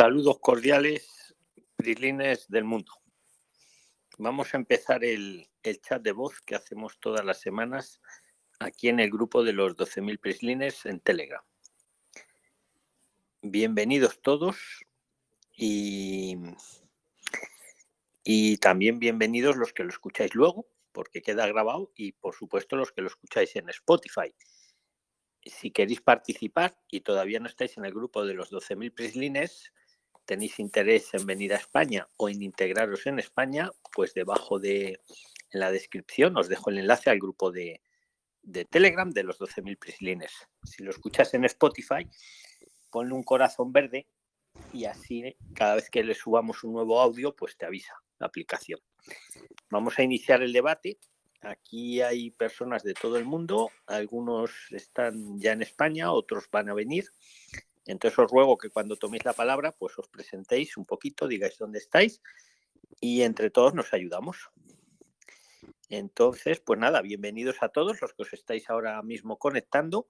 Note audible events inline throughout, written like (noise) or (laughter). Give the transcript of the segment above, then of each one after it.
Saludos cordiales, Prislines del mundo. Vamos a empezar el, chat de voz que hacemos todas las semanas aquí en el grupo de los 12.000 Prislines en Telegram. Bienvenidos todos y, y también bienvenidos los que lo escucháis luego, porque queda grabado, y por supuesto los que lo escucháis en Spotify si queréis participar y todavía no estáis en el grupo de los 12.000 prislines, tenéis interés en venir a España o en integraros en España, pues debajo de en la descripción os dejo el enlace al grupo de, Telegram de los 12.000 prislines. Si lo escuchas en Spotify, ponle un corazón verde y así cada vez que le subamos un nuevo audio, pues te avisa la aplicación. Vamos a iniciar el debate Aquí hay personas de todo el mundo, algunos están ya en España, otros van a venir. Entonces os ruego que cuando toméis la palabra, pues os presentéis un poquito, digáis dónde estáis y entre todos nos ayudamos. Entonces, pues nada, bienvenidos a todos los que os estáis ahora mismo conectando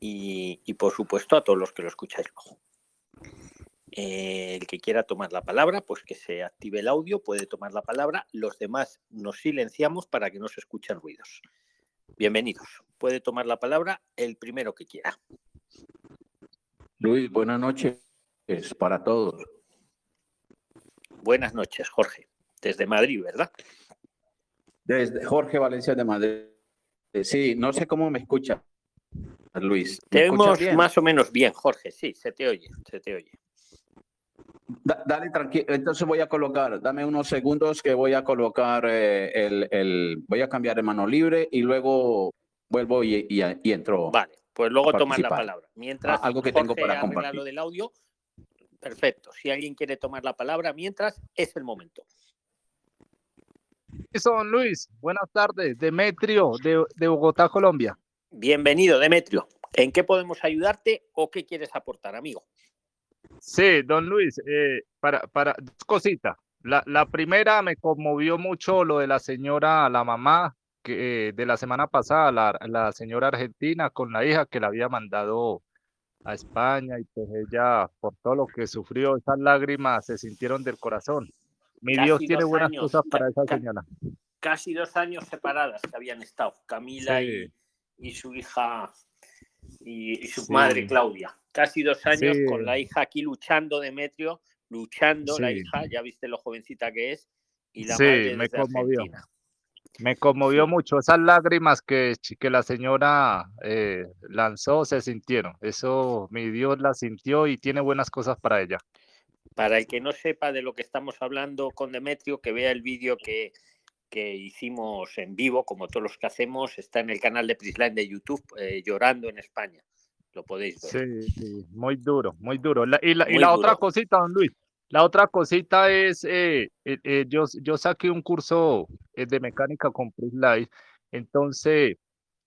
y, y por supuesto a todos los que lo escucháis luego. El que quiera tomar la palabra, pues que se active el audio, puede tomar la palabra. Los demás nos silenciamos para que no se escuchen ruidos. Bienvenidos. Puede tomar la palabra el primero que quiera. Luis, buenas noches para todos. Buenas noches, Jorge. Desde Madrid, ¿verdad? Desde Jorge Valencia de Madrid. Sí, no sé cómo me escucha, Luis. te vemos más o menos bien, Jorge. Sí, se te oye, se te oye dale tranquilo, entonces voy a colocar, dame unos segundos que voy a colocar eh, el, el, voy a cambiar de mano libre y luego vuelvo y, y, entro. Vale, pues luego tomas la palabra. Mientras ah, algo que tengo para compartir. lo del audio, perfecto. Si alguien quiere tomar la palabra, mientras es el momento. Son Luis, buenas tardes, Demetrio de, de Bogotá, Colombia. Bienvenido, Demetrio. ¿En qué podemos ayudarte o qué quieres aportar, amigo? Sí, don Luis, eh, para, para dos cositas. La, la, primera me conmovió mucho lo de la señora, la mamá que, de la semana pasada, la, la señora argentina con la hija que la había mandado a España y pues ella, por todo lo que sufrió, esas lágrimas se sintieron del corazón. Mi Dios tiene buenas cosas para esa señora. Casi dos años separadas que habían estado, Camila y, y, su hija y, su madre Claudia. Casi dos años con la hija aquí luchando, Demetrio, luchando la hija, ya viste lo jovencita que es, y la madre me conmovió. Me conmovió mucho. Esas lágrimas que, que la señora eh, lanzó se sintieron. Eso mi Dios la sintió y tiene buenas cosas para ella. Para el que no sepa de lo que estamos hablando con Demetrio, que vea el vídeo que, que hicimos en vivo, como todos los que hacemos, está en el canal de Prisline de YouTube, eh, Llorando en España. Lo podéis ver. Sí, muy duro, muy duro. y la, otra cosita, don Luis, la otra cosita es, eh, eh, yo, yo saqué un curso de mecánica con Prisline, entonces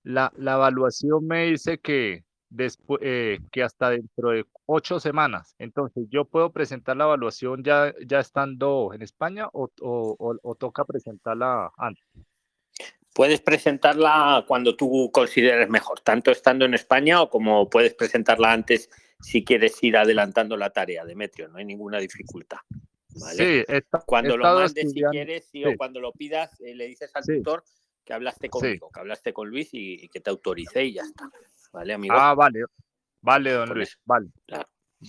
la, la evaluación me dice que después, eh, que hasta dentro de ocho semanas. Entonces, ¿yo puedo presentar la evaluación ya, ya estando en España o, o, toca presentarla antes? Puedes presentarla cuando tú consideres mejor, tanto estando en España o como puedes presentarla antes si quieres ir adelantando la tarea, Demetrio, no hay ninguna dificultad. Sí, cuando lo mandes si quieres o cuando lo pidas, eh, le dices al tutor que hablaste conmigo, que hablaste con Luis y, y que te autorice y ya está. ¿Vale, amigo? Ah, vale. Vale, don Luis. Vale.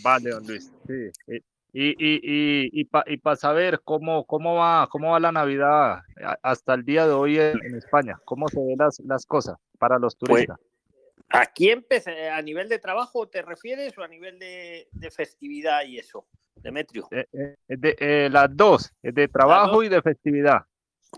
Vale, don Luis. Sí. Y, y, y, y para saber cómo, cómo, va, cómo va la Navidad hasta el día de hoy en, España, cómo se ven las, las cosas para los pues, turistas. Aquí empecé, a nivel de trabajo te refieres o a nivel de, de festividad y eso, Demetrio. Eh, eh, de, eh, las dos, de trabajo y de festividad.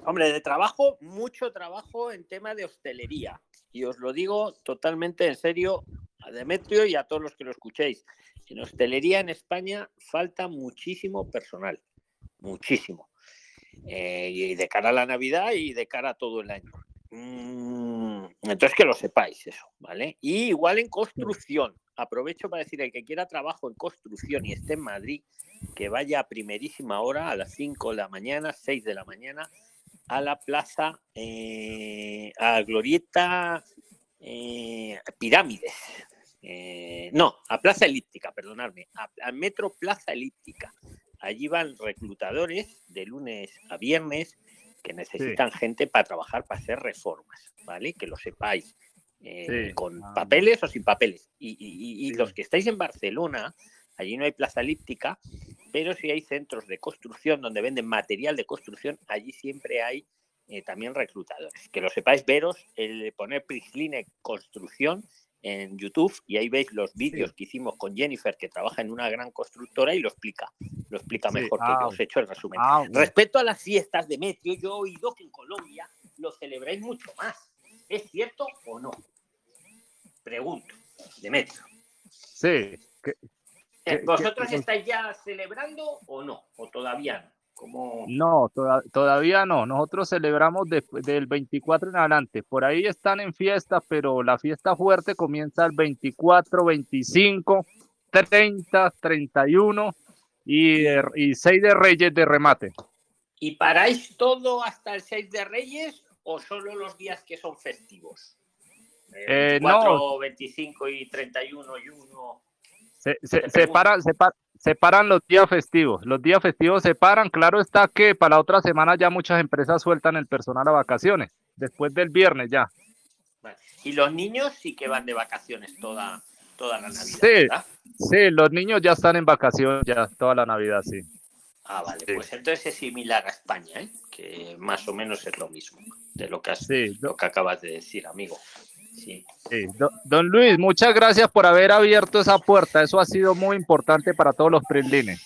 Hombre, de trabajo, mucho trabajo en tema de hostelería y os lo digo totalmente en serio a Demetrio y a todos los que lo escuchéis. En hostelería en España falta muchísimo personal, muchísimo. Eh, y de cara a la Navidad y de cara a todo el año. Mm, entonces que lo sepáis eso, ¿vale? Y igual en construcción. Aprovecho para decir, el que quiera trabajo en construcción y esté en Madrid, que vaya a primerísima hora, a las 5 de la mañana, 6 de la mañana, a la plaza, eh, a Glorieta eh, Pirámides. Eh, no, a Plaza Elíptica, perdonadme, a, Metro Plaza Elíptica. Allí van reclutadores de lunes a viernes que necesitan gente para trabajar, para hacer reformas, ¿vale? Que lo sepáis. Eh, con ah. papeles o sin papeles. Y, los que estáis en Barcelona, allí no hay plaza elíptica, pero sí hay centros de construcción donde venden material de construcción, allí siempre hay eh, también reclutadores. Que lo sepáis, veros, el poner Prisline Construcción en YouTube y ahí veis los vídeos que hicimos con Jennifer, que trabaja en una gran constructora y lo explica, lo explica mejor que yo ah, os he hecho el resumen. Ah, Respecto a las fiestas de Metrio, yo he oído que en Colombia lo celebráis mucho más. ¿Es cierto o no? Pregunto, Demetrio. Sí. Eh, ¿Vosotros estáis ya celebrando o no? ¿O todavía no? No, todavía no. Nosotros celebramos del 24 en adelante. Por ahí están en fiesta, pero la fiesta fuerte comienza el 24, 25, 30, 31 y, y 6 de Reyes de remate. ¿Y paráis todo hasta el 6 de Reyes o solo los días que son festivos? Eh, 24, 25 y 31 y 1. Se, se, se, para, se, se paran los días festivos. Los días festivos se paran. Claro está que para la otra semana ya muchas empresas sueltan el personal a vacaciones. Después del viernes ya. Y los niños sí que van de vacaciones toda, toda la Navidad. Sí, sí, los niños ya están en vacaciones ya toda la Navidad, sí. Ah, vale, pues entonces es similar a España, ¿eh? que más o menos es lo mismo de lo que, has, lo que acabas de decir, amigo. Sí. Don, Luis, muchas gracias por haber abierto esa puerta. Eso ha sido muy importante para todos los prilines.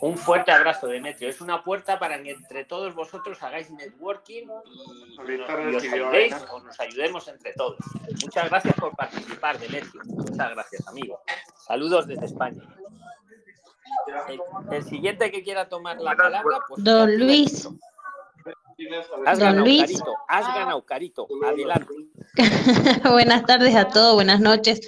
Un fuerte abrazo, Demetrio. Es una puerta para que entre todos vosotros hagáis networking y, nos, ayudéis o nos ayudemos entre todos. Muchas gracias por participar, Demetrio. Muchas gracias, amigo. Saludos desde España. El, siguiente que quiera tomar la palabra, pues. Don Luis. Has ganado, Carito. Has ganado, Carito. Adelante. (laughs) buenas tardes a todos, buenas noches.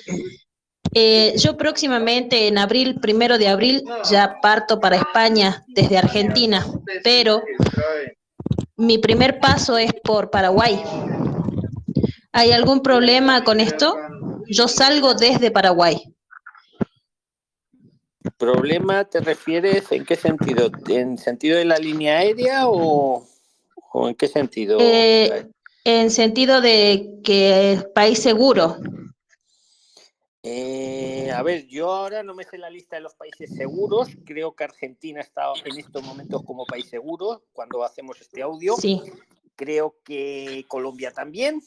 Eh, yo próximamente, en abril, primero de abril, ya parto para España desde Argentina, pero mi primer paso es por Paraguay. ¿Hay algún problema con esto? Yo salgo desde Paraguay. ¿Problema te refieres en qué sentido? ¿En sentido de la línea aérea o...? ¿O en qué sentido? Eh, en sentido de que es país seguro. Eh, a ver, yo ahora no me sé la lista de los países seguros. Creo que Argentina está en estos momentos como país seguro cuando hacemos este audio. Sí. Creo que Colombia también.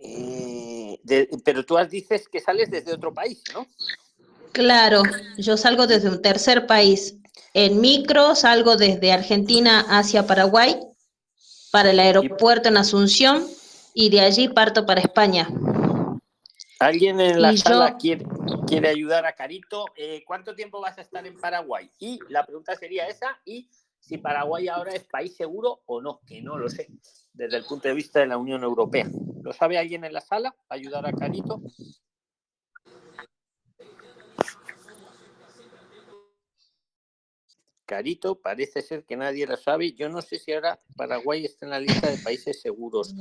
Eh, pero tú dices que sales desde otro país, ¿no? Claro, yo salgo desde un tercer país. En micro salgo desde Argentina hacia Paraguay para el aeropuerto en Asunción y de allí parto para España. ¿Alguien en la sala quiere, quiere, ayudar a Carito? Eh, ¿Cuánto tiempo vas a estar en Paraguay? Y la pregunta sería esa, y si Paraguay ahora es país seguro o no, que no lo sé, desde el punto de vista de la Unión Europea. ¿Lo sabe alguien en la sala? ¿Ayudar a Carito? Carito, parece ser que nadie lo sabe. Yo no sé si ahora Paraguay está en la lista de países seguros.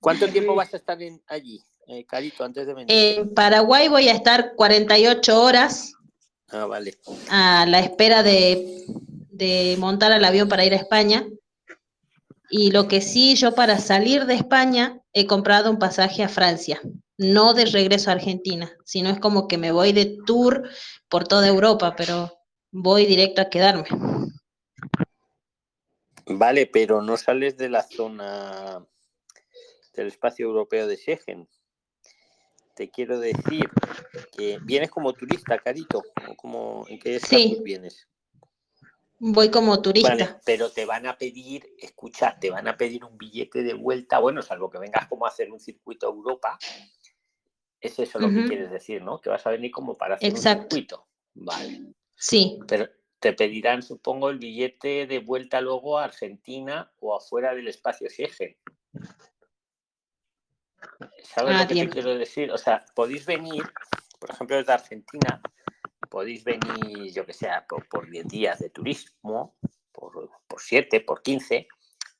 ¿Cuánto (laughs) tiempo vas a estar en, allí, eh, Carito, antes de venir? En Paraguay voy a estar 48 horas. Ah, vale. A la espera de, montar el avión para ir a España. Y lo que sí, yo para salir de España he comprado un pasaje a Francia, no de regreso a Argentina, sino es como que me voy de tour por toda Europa, pero voy directo a quedarme. Vale, pero no sales de la zona del espacio europeo de Schengen. Te quiero decir que vienes como turista, Carito, como en qué estatus vienes. Voy como turista. pero te van a pedir, escucha, te van a pedir un billete de vuelta, bueno, salvo que vengas como a hacer un circuito a Europa. Es eso lo que quieres decir, ¿no? Que vas a venir como para hacer un circuito. Vale. Sí. Pero te pedirán, supongo, el billete de vuelta luego a Argentina o afuera del espacio Schengen. ¿Sabes lo ah, que te quiero decir? O sea, podéis venir, por ejemplo, desde Argentina, podéis venir, yo que sé, por, por 10 días de turismo, por, por 7, por 15,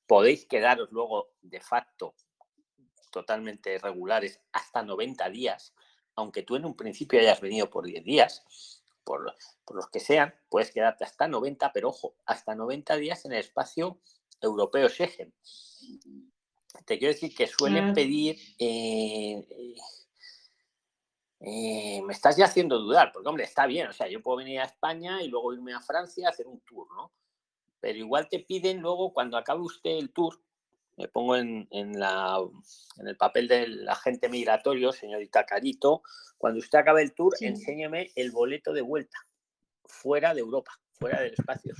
podéis quedaros luego de facto totalmente regulares hasta 90 días aunque tú en un principio hayas venido por 10 días, por, los que sean, puedes quedarte hasta 90, pero ojo, hasta 90 días en el espacio europeo Schengen. Te quiero decir que suelen pedir... Eh, eh, me estás ya haciendo dudar, porque hombre, está bien, o sea, yo puedo venir a España y luego irme a Francia a hacer un tour, ¿no? Pero igual te piden luego, cuando acabe usted el tour, me pongo en, la, en el papel del agente migratorio, señorita Carito, cuando usted acabe el tour, enséñeme el boleto de vuelta, fuera de Europa, fuera del espacio.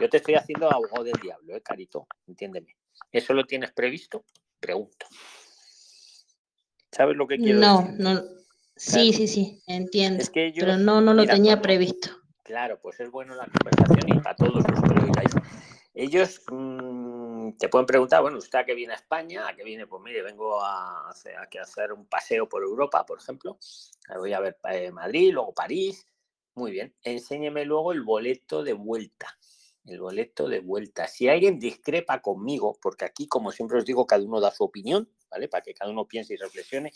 Yo te estoy haciendo abogado del diablo, ¿eh, Carito? Entiéndeme. ¿Eso lo tienes previsto? Pregunto. ¿Sabes lo que quiero no, decir? No, Sí, sí, sí, entiendo. pero no, no lo tenía previsto. Claro, pues es bueno la conversación y para todos los que lo digáis. Ellos mm, te pueden preguntar, bueno, ¿usted a qué viene a España? ¿A qué viene? Pues mire, vengo a hacer, a hacer un paseo por Europa, por ejemplo. Voy a ver eh, Madrid, luego París. Muy bien. Enséñeme luego el boleto de vuelta. El boleto de vuelta. Si alguien discrepa conmigo, porque aquí, como siempre os digo, cada uno da su opinión, ¿vale? Para que cada uno piense y reflexione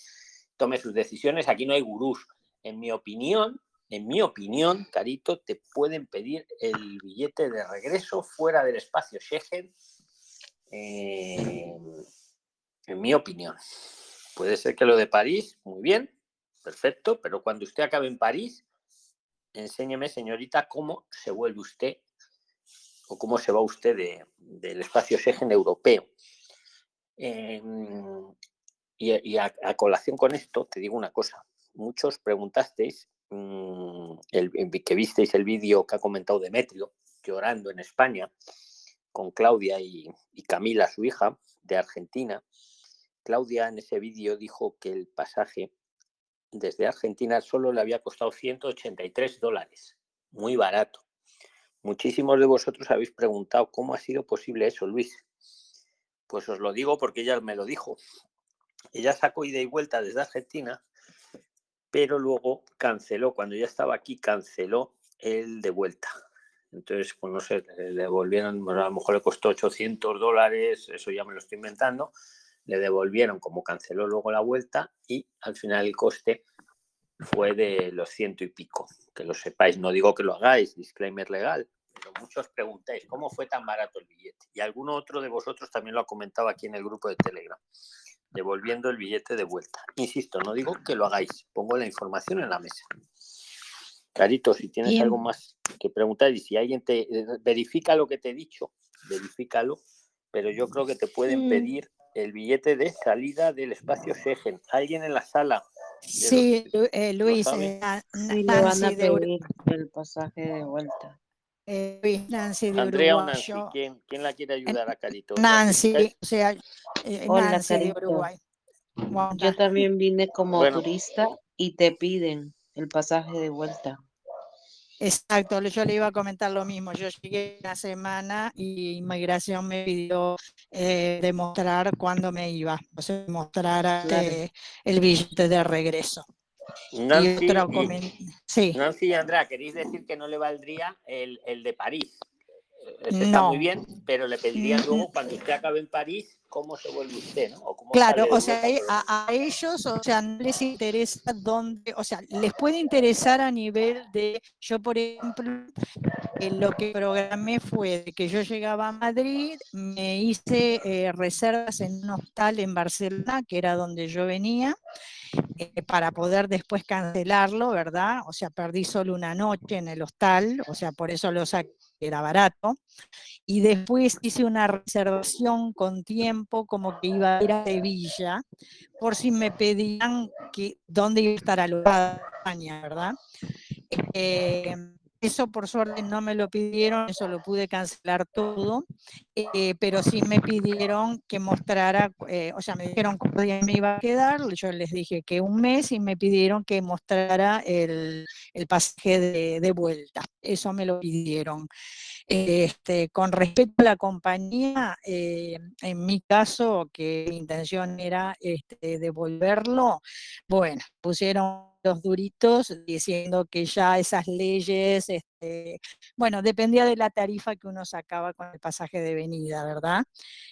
tome sus decisiones. Aquí no hay gurús. En mi opinión, en mi opinión, Carito, te pueden pedir el billete de regreso fuera del espacio Schengen. Eh, en mi opinión. Puede ser que lo de París, muy bien, perfecto, pero cuando usted acabe en París, enséñeme, señorita, cómo se vuelve usted o cómo se va usted del espacio Schengen europeo. Eh, y, a, colación con esto, te digo una cosa. Muchos preguntasteis, mm, que visteis el vídeo que ha comentado Demetrio, llorando en España, con Claudia y, Camila, su hija, de Argentina. Claudia en ese vídeo dijo que el pasaje desde Argentina solo le había costado 183 dólares, muy barato. Muchísimos de vosotros habéis preguntado cómo ha sido posible eso, Luis. Pues os lo digo porque ella me lo dijo. Ella sacó ida y vuelta desde Argentina, pero luego canceló, cuando ya estaba aquí, canceló el de vuelta. Entonces, pues no sé, le devolvieron, a lo mejor le costó 800 dólares, eso ya me lo estoy inventando, le devolvieron como canceló luego la vuelta y al final el coste fue de los ciento y pico. Que lo sepáis, no digo que lo hagáis, disclaimer legal, pero muchos preguntáis, ¿cómo fue tan barato el billete? Y alguno otro de vosotros también lo ha comentado aquí en el grupo de Telegram devolviendo el billete de vuelta. Insisto, no digo que lo hagáis, pongo la información en la mesa. Carito, si tienes algo más que preguntar y si alguien te eh, verifica lo que te he dicho, verifícalo, pero yo creo que te pueden pedir el billete de salida del espacio Segen. ¿Alguien en la sala? Sí, eh, Luis, eh, van a pedir el pasaje de vuelta. Eh, Nancy de Andrea o Nancy, ¿quién, ¿quién, la quiere ayudar a Carito? Nancy, o sea, eh, Nancy de Uruguay. Yo también vine como turista y te piden el pasaje de vuelta. Exacto, yo le iba a comentar lo mismo. Yo llegué la semana y inmigración me pidió eh, demostrar cuándo me iba, o sea, demostrar el billete de regreso. Nancy y, Nancy y Andrea, ¿queréis decir que no le valdría el, el de París? está muy bien, pero le pediría luego cuando usted acabe en París, ¿cómo se vuelve usted? ¿no? claro, o sea, a, ellos, o sea, no les interesa dónde, o sea, les puede interesar a nivel de, yo por ejemplo, eh, lo que programé fue que yo llegaba a Madrid, me hice eh, reservas en un hostal en Barcelona, que era donde yo venía, eh, para poder después cancelarlo, ¿verdad? O sea, perdí solo una noche en el hostal, o sea, por eso lo saqué era barato, y después hice una reservación con tiempo como que iba a ir a Sevilla, por si me pedían que dónde iba a estar alojada España, ¿verdad? Eh, eso por suerte no me lo pidieron, eso lo pude cancelar todo, eh, pero sí me pidieron que mostrara, eh, o sea, me dijeron cuánto día me iba a quedar, yo les dije que un mes y me pidieron que mostrara el, el pasaje de, de, vuelta, eso me lo pidieron. Este, con respecto a la compañía, eh, en mi caso, que mi intención era este, devolverlo, bueno, pusieron los duritos diciendo que ya esas leyes, este, bueno, dependía de la tarifa que uno sacaba con el pasaje de venida, ¿verdad?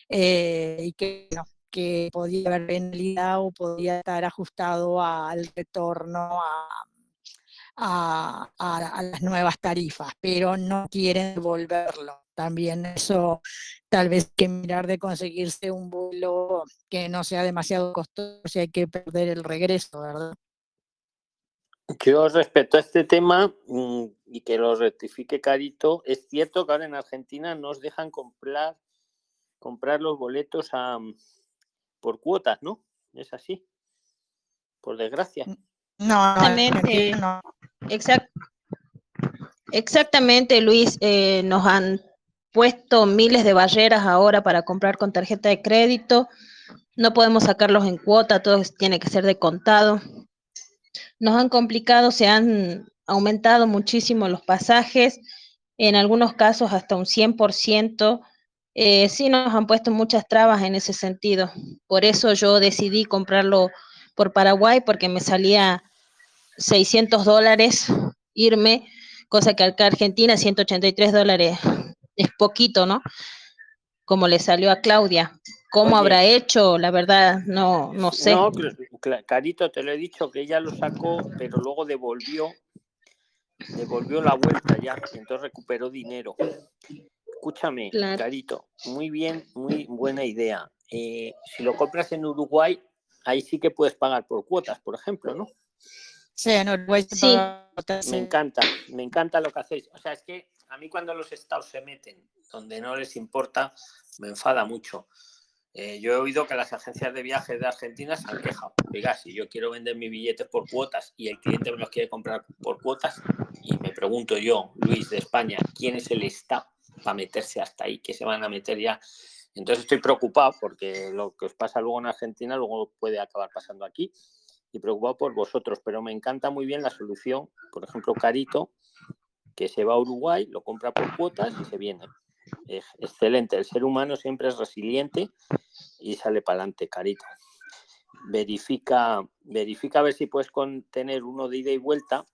Eh, y que que podía haber penalidad o podía estar ajustado al retorno a, a, las nuevas tarifas, pero no quieren devolverlo. También eso tal vez que mirar de conseguirse un vuelo que no sea demasiado costoso y hay que perder el regreso, ¿verdad? Yo respecto a este tema mm, y que lo rectifique Carito, es cierto que ahora en Argentina nos dejan comprar, comprar los boletos a, por cuotas, ¿no? Es así, por desgracia. No, exactamente. No. exactamente, Luis. Eh, nos han puesto miles de barreras ahora para comprar con tarjeta de crédito. No podemos sacarlos en cuota, todo tiene que ser de contado nos han complicado, se han aumentado muchísimo los pasajes, en algunos casos hasta un 100%. Eh, sí nos han puesto muchas trabas en ese sentido. Por eso yo decidí comprarlo por Paraguay porque me salía 600 dólares irme, cosa que acá Argentina 183 dólares es poquito, ¿no? Como le salió a Claudia. ¿Cómo habrá hecho? La verdad, no, no sé. No, Carito, te lo he dicho que ella lo sacó, pero luego devolvió, devolvió la vuelta ya, y entonces recuperó dinero. Escúchame, Carito, muy bien, muy buena idea. Eh, si lo compras en Uruguay, ahí sí que puedes pagar por cuotas, por ejemplo, ¿no? Sí, en Uruguay sí. Me encanta, me encanta lo que hacéis. O sea, es que a mí cuando los estados se meten donde no les importa, me enfada mucho. Eh, yo he oído que las agencias de viajes de Argentina se han quejado. Oiga, si yo quiero vender mis billetes por cuotas y el cliente me los quiere comprar por cuotas, y me pregunto yo, Luis de España, ¿quién es el Estado para meterse hasta ahí? Que se van a meter ya. Entonces estoy preocupado porque lo que os pasa luego en Argentina luego puede acabar pasando aquí y preocupado por vosotros, pero me encanta muy bien la solución, por ejemplo, Carito, que se va a Uruguay, lo compra por cuotas y se viene excelente. El ser humano siempre es resiliente y sale para adelante, carito. Verifica, verifica a ver si puedes contener uno de ida y vuelta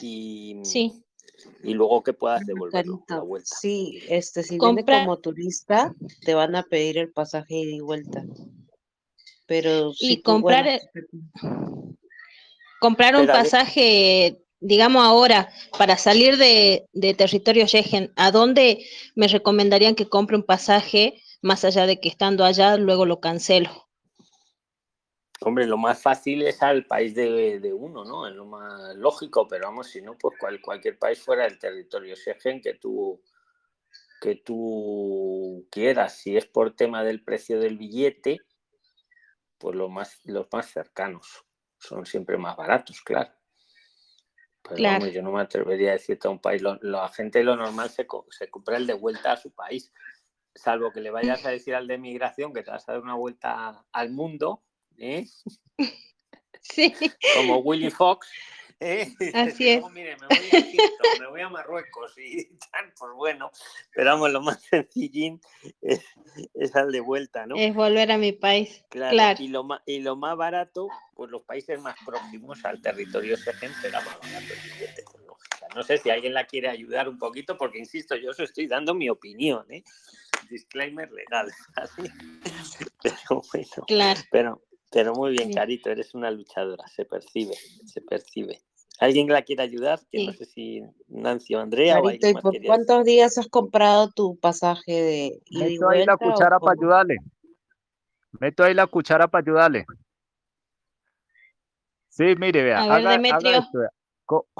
y, sí. y luego que puedas devolver la vuelta. Sí, este, si viene como turista, te van a pedir el pasaje ida y vuelta. Pero y comprar, comprar un pasaje digamos ahora, para salir de, territorio Schengen, ¿a dónde me recomendarían que compre un pasaje más allá de que estando allá luego lo cancelo? Hombre, lo más fácil es al país de, uno, ¿no? Es lo más lógico, pero vamos, si no, pues cualquier país fuera del territorio Schengen que tú, que tú quieras. Si es por tema del precio del billete, pues lo más, los más cercanos son siempre más baratos, claro yo no me atrevería a decirte a un país, la gente lo normal se, se compra el de vuelta a su país, salvo que le vayas a decir al de migración que te vas a dar una vuelta al mundo, ¿eh? (laughs) Sí. Como Willy Fox, ¿eh? Así es. Mire, me voy a Egipto, me voy a Marruecos y (laughs) tal, pues bueno, pero vamos, lo más sencillín es, es, al de vuelta, ¿no? Es volver a mi país. Claro, Y, lo más, y lo más barato, pues los países más próximos al territorio gente será más barato. No sé si alguien la quiere ayudar un poquito, porque insisto, yo os estoy dando mi opinión, ¿eh? Disclaimer legal, (laughs) así. Pero bueno, claro. pero, pero muy bien, Carito, eres una luchadora, se percibe, se percibe. ¿Alguien la quiere ayudar? Que no sé si Nancy o Andrea. o ¿y por cuántos días has comprado tu pasaje de Meto ahí la cuchara para ayudarle. Meto ahí la cuchara para ayudarle. Sí, mire, vea. haga,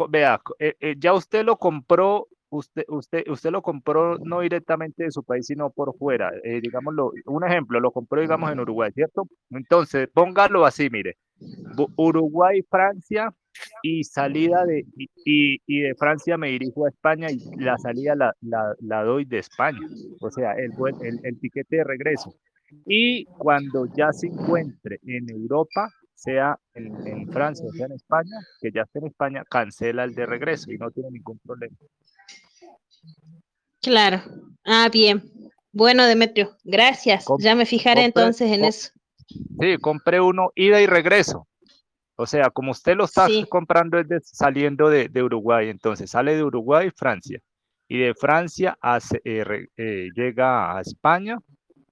vea, eh, eh, ya usted lo compró usted, usted, usted lo compró no directamente de su país, sino por fuera. Eh, digámoslo, un ejemplo, lo compró, digamos, en Uruguay, ¿cierto? Entonces, póngalo así, mire. Uruguay, Francia y salida de, y, y, de Francia me dirijo a España y la salida la, la, la doy de España, o sea, el, el, el tiquete de regreso. Y cuando ya se encuentre en Europa, sea en, en, Francia o sea en España, que ya esté en España, cancela el de regreso y no tiene ningún problema. Claro. Ah, bien. Bueno, Demetrio, gracias. ya me fijaré entonces en eso. Sí, compré uno ida y regreso. O sea, como usted lo está comprando es saliendo de, Uruguay, entonces sale de Uruguay, Francia, y de Francia hace, eh, eh, llega a España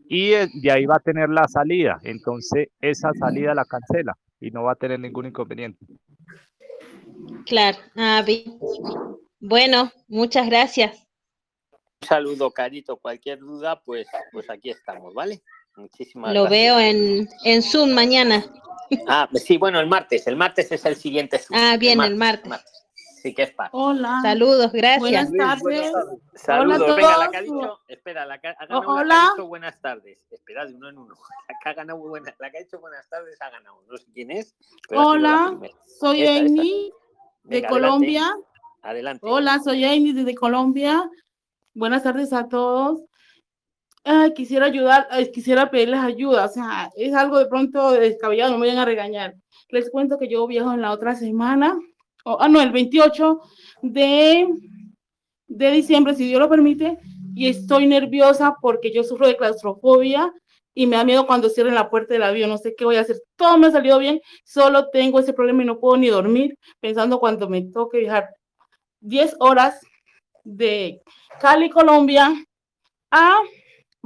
y de ahí va a tener la salida. Entonces, esa salida la cancela y no va a tener ningún inconveniente. Claro. Ah, bueno, muchas gracias. Un saludo, Carito. Cualquier duda, pues, pues aquí estamos, ¿vale? Muchísimas Lo veo en, en Zoom mañana. (laughs) Ah, sí, bueno, el martes. El martes es el siguiente Zoom. Ah, bien, el martes. Sí que es para. Hola. Saludos, gracias. Buenas tardes. Saludos. Venga, la que ha dicho, espera, la que ha ganado, Hola. La que ha dicho buenas tardes. Espera, de uno en uno. (laughs) La que ha ganado buenas, la que ha dicho buenas tardes ha ganado. No sé quién es. Hola, soy Amy de Colombia. Adelante. Hola, soy Amy desde Colombia. Buenas tardes a todos quisiera ayudar, quisiera pedirles ayuda, o sea, es algo de pronto descabellado, no me vayan a regañar. Les cuento que yo viajo en la otra semana, ah, no, el 28 de, de diciembre, si Dios lo permite, y estoy nerviosa porque yo sufro de claustrofobia y me da miedo cuando cierren la puerta del avión, no sé qué voy a hacer. Todo me ha salido bien, solo tengo ese problema y no puedo ni dormir pensando cuando me toque viajar 10 horas de Cali, Colombia, a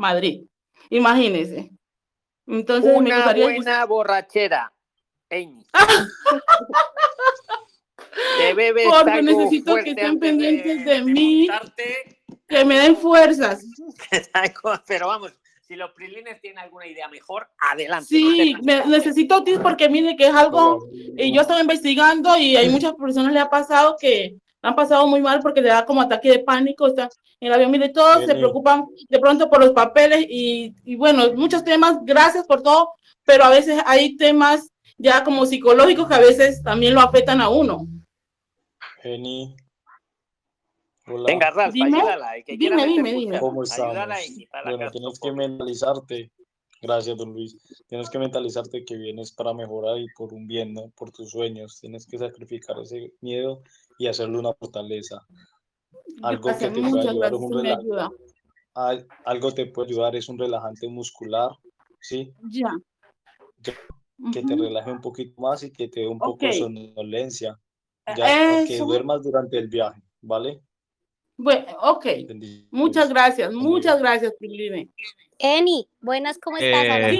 Madrid. Imagínese. Entonces, Una me gustaría buena borrachera, Amy. (laughs) Porque necesito que estén pendientes de, mí, que me den fuerzas. (laughs) Pero vamos, si los prilines tienen alguna idea mejor, adelante. Sí, necesito tips porque mire que es algo, y yo estaba investigando y hay muchas personas le ha pasado que han pasado muy mal porque le da como ataque de pánico, está en el avión, mire, todos se preocupan de pronto por los papeles y, y, bueno, muchos temas, gracias por todo, pero a veces hay temas ya como psicológicos que a veces también lo afectan a uno. Jenny. Hola. Venga, Ralph, dime, ayúdala. Que dime, dime, dime. ¿Cómo estamos? Bueno, tienes que mentalizarte. Gracias, don Luis. Tienes que mentalizarte que vienes para mejorar y por un bien, ¿no? Por tus sueños. Tienes que sacrificar ese miedo y hacerle una fortaleza. Algo que te puede ayudar es un Algo te puede ayudar es un relajante muscular, ¿sí? Ya. Que te relaje un poquito más y que te dé un poco de somnolencia. Ya, que duermas durante el viaje, ¿vale? Bueno, ok. Muchas gracias, muchas gracias, Piline. Eni, buenas, ¿cómo estás? Eh,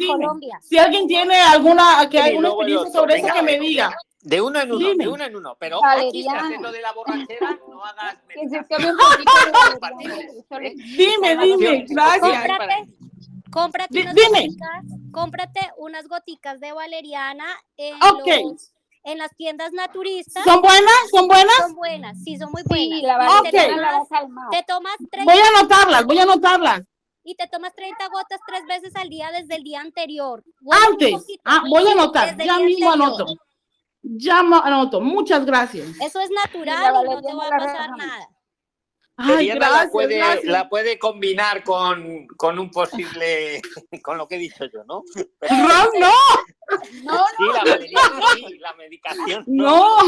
de Colombia. Si alguien tiene alguna, que alguna experiencia sobre eso, que me diga. De uno en uno, de uno en uno. Pero aquí lo de la borrachera, no hagas. (laughs) dime, dime, gracias. Cómprate, unas goticas, cómprate unas goticas de valeriana en, los, en las tiendas naturistas. ¿Son buenas? ¿Son buenas? Son buenas, sí, son muy buenas. Sí, la okay. te, tomas, te tomas 30 Voy a anotarlas, voy a anotarlas. Y te tomas 30 gotas tres veces al día desde el día anterior. Antes. Ah, voy a anotar, ya mismo anoto. Ya anoto, muchas gracias. Eso es natural y no te va a pasar nada. Ay, gracias, la, puede, la puede combinar con, con, un posible, (laughs) con lo que he dicho yo, ¿no? ¡Ron, no! No, sí, la valeriana sí, la medicación no.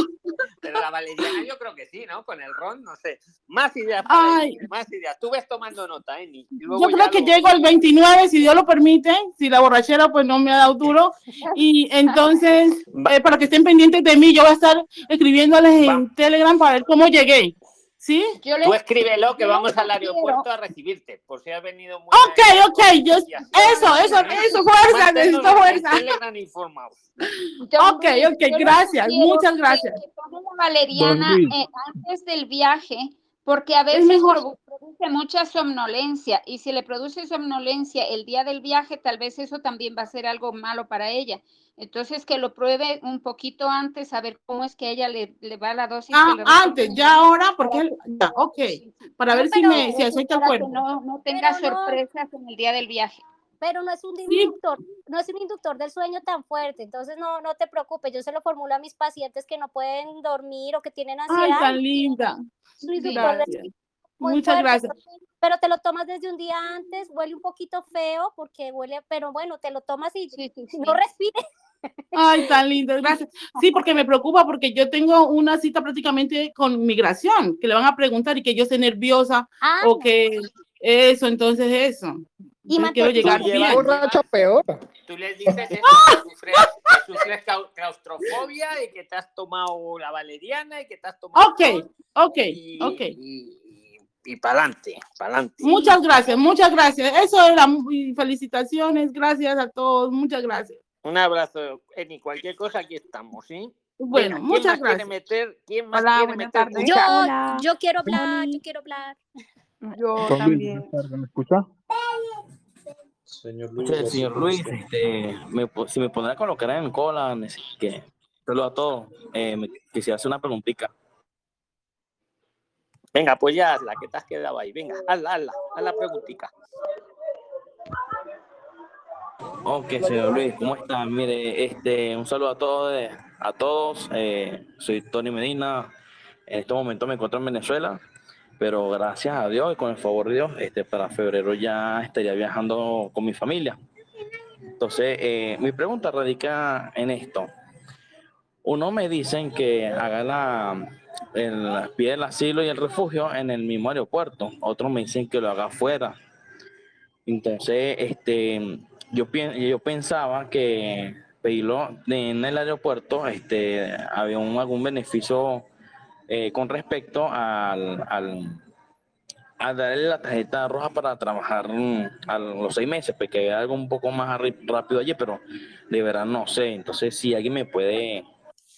Pero la valeriana yo creo que sí, ¿no? Con el ron, no sé. Más ideas, Ay. más ideas. Tú ves tomando nota, ¿eh? yo creo que llego el 29, si Dios lo permite, si la borrachera pues no me ha dado duro. Y entonces, eh, para que estén pendientes de mí, yo voy a estar escribiéndoles en Telegram para ver cómo llegué. ¿Sí? Tú escríbelo que vamos al aeropuerto a recibirte, por si has venido muy Ok, ok, yo, eso, eso, eso, fuerza, necesito fuerza. Ok, ok, gracias, muchas gracias. Que, valeriana eh, antes del viaje, porque a veces produce mucha somnolencia, y si le produce somnolencia el día del viaje, tal vez eso también va a ser algo malo para ella. Entonces, que lo pruebe un poquito antes, a ver cómo es que ella le, le va la dosis. Ah, antes, ya ahora, porque ya, ok, para ver si me si acepta el cuerpo. No, no tenga sorpresas en el día del viaje. Pero no es un inductor, no es un inductor del sueño tan fuerte, entonces no, no te preocupes, yo se lo formulo a mis pacientes que no pueden dormir o que tienen ansiedad. Ay, tan linda. Muchas gracias. Pero te lo tomas desde un día antes, huele un poquito feo porque huele, pero bueno, te lo tomas y no respires. Ay, tan lindo, (laughs) gracias. Sí, porque me preocupa porque yo tengo una cita prácticamente con migración, que le van a preguntar y que yo esté nerviosa ah, o que eso, entonces eso. Y no quiero llegar bien. borracha peor. Tú les dices (laughs) eso, que, sufres, que sufres claustrofobia y que te has tomado la valeriana y que te has tomado... Ok, ok, ok. y para adelante, para adelante. Muchas gracias, muchas gracias. Eso era felicitaciones, gracias a todos, muchas gracias. Un abrazo, Eni, cualquier cosa aquí estamos, ¿sí? Bueno, muchas gracias. Meter, ¿Quién más Hola, quiere meter? Yo, yo quiero hablar, yo quiero hablar. Yo también. ¿Me escucha? Señor Luis. Sí, señor Luis, este, me, si me pondrá a colocar en cola, que saludo a todos. Eh, me quisiera hacer una preguntita. Venga, pues ya hazla, que te has quedado ahí. Venga, hazla, hazla, haz la preguntita. Ok, señor Luis, ¿cómo está? Mire, este, un saludo a todos, a todos. Eh, soy Tony Medina. En este momento me encuentro en Venezuela, pero gracias a Dios y con el favor de Dios, este, para febrero ya estaría viajando con mi familia. Entonces, eh, mi pregunta radica en esto. Uno me dicen que haga la, el, pide el asilo y el refugio en el mismo aeropuerto. Otros me dicen que lo haga afuera. Entonces, este, yo, yo pensaba que pedirlo en el aeropuerto este, había un, algún beneficio eh, con respecto al, al, a darle la tarjeta roja para trabajar mm, a los seis meses, porque hay algo un poco más rápido allí, pero de verdad no sé. Entonces, si alguien me puede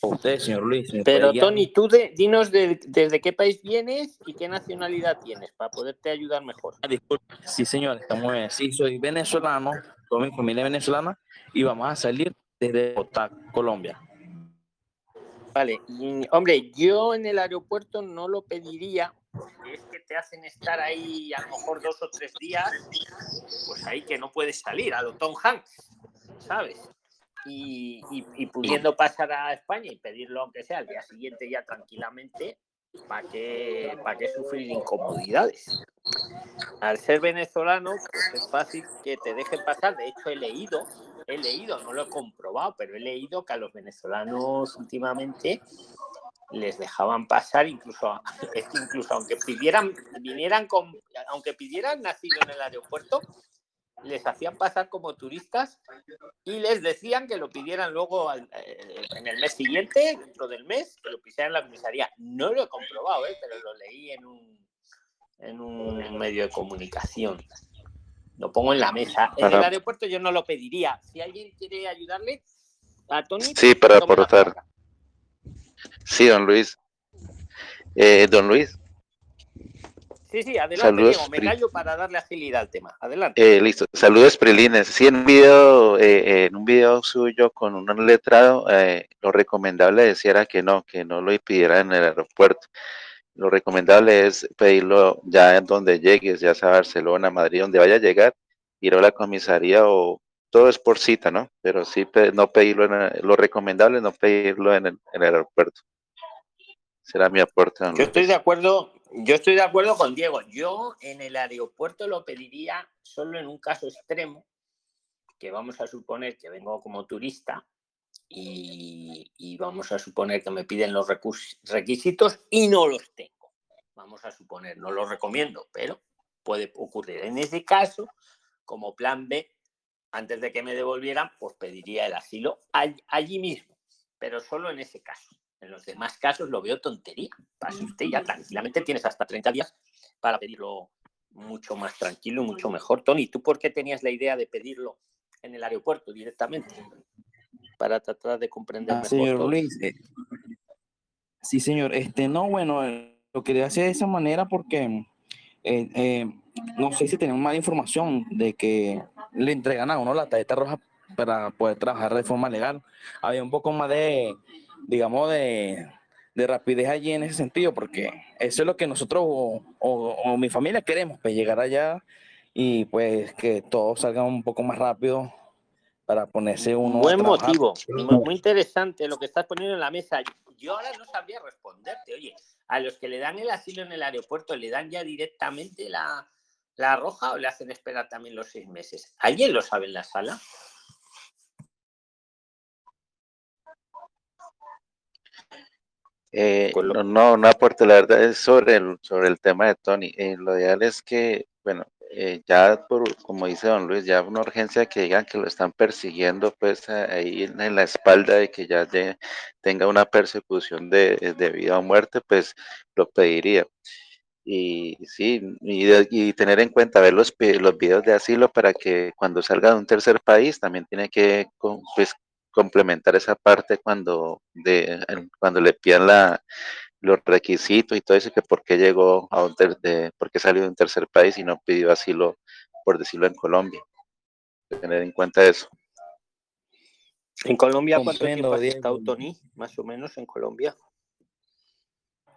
usted, señor Luis. Pero Tony, tú de, dinos desde qué país vienes y qué nacionalidad tienes para poderte ayudar mejor. Ah, disculpe. Sí, señor, estamos bien. Sí, soy venezolano, toda mi familia venezolana y vamos a salir desde Bogotá, Colombia. Vale, y, hombre, yo en el aeropuerto no lo pediría, porque es que te hacen estar ahí a lo mejor dos o tres días, pues ahí que no puedes salir, a lo Tom Hanks, ¿sabes? y, pudiendo pasar a España y pedirlo aunque sea al día siguiente ya tranquilamente, ¿para qué, para qué sufrir incomodidades? Al ser venezolano, pues es fácil que te dejen pasar. De hecho, he leído, he leído, no lo he comprobado, pero he leído que a los venezolanos últimamente les dejaban pasar incluso (laughs) incluso aunque pidieran vinieran con aunque pidieran nacido en el aeropuerto les hacían pasar como turistas y les decían que lo pidieran luego eh, en el mes siguiente, dentro del mes, que lo pidieran en la comisaría. No lo he comprobado, ¿eh? pero lo leí en un, en un medio de comunicación. Lo pongo en la mesa. En el aeropuerto yo no lo pediría. Si alguien quiere ayudarle a Tony. Sí, para aportar. Sí, don Luis. Eh, don Luis, Sí, sí, adelante, Diego. Me callo para darle agilidad al tema. Adelante. Eh, listo. Saludos, Prilines. Sí, en un video, eh, en un video suyo con un letrado, eh, lo recomendable decía que no, que no lo pidiera en el aeropuerto. Lo recomendable es pedirlo ya en donde llegues, ya sea Barcelona, Madrid, donde vaya a llegar, ir a la comisaría o todo es por cita, ¿no? Pero sí no pedirlo, en lo recomendable es no pedirlo en el, en el aeropuerto. Será mi aporte. Yo estoy de acuerdo yo estoy de acuerdo con Diego. Yo en el aeropuerto lo pediría solo en un caso extremo, que vamos a suponer que vengo como turista y, vamos a suponer que me piden los requisitos y no los tengo. Vamos a suponer, no los recomiendo, pero puede ocurrir. En ese caso, como plan B, antes de que me devolvieran, pues pediría el asilo allí mismo, pero solo en ese caso. En los demás casos lo veo tontería. Pase usted ya tranquilamente tienes hasta 30 días para pedirlo mucho más tranquilo y mucho mejor. Tony, ¿tú por qué tenías la idea de pedirlo en el aeropuerto directamente? Para tratar de comprender ah, Señor Luis, eh, sí, señor. Este, no, bueno, eh, lo quería hacer de esa manera porque eh, no sé si tenemos más información de que le entregan a uno la tarjeta roja para poder trabajar de forma legal. Había un poco más de digamos, de, rapidez allí en ese sentido, porque eso es lo que nosotros o, mi familia queremos, pues llegar allá y pues que todo salga un poco más rápido para ponerse uno. Buen motivo, muy interesante lo que estás poniendo en la mesa. Yo ahora no sabría responderte, oye, a los que le dan el asilo en el aeropuerto, ¿le dan ya directamente la, la roja o le hacen esperar también los seis meses? ¿Alguien lo sabe en la sala? Eh, no, no aporte, la verdad es sobre el, sobre el tema de Tony. Eh, lo ideal es que, bueno, eh, ya por, como dice don Luis, ya una urgencia que digan que lo están persiguiendo, pues ahí en, la espalda de que ya tenga una persecución de, de, vida o muerte, pues lo pediría. y sí, y, tener en cuenta ver los, los videos de asilo para que cuando salga de un tercer país también tiene que pues, complementar esa parte cuando, de, cuando le pidan la, los requisitos y todo eso, que por qué llegó a un de, por qué salió de un tercer país y no pidió asilo, por decirlo, en Colombia. Tener en cuenta eso. ¿En Colombia cuánto tiempo has estado, Tony? Más o menos en Colombia.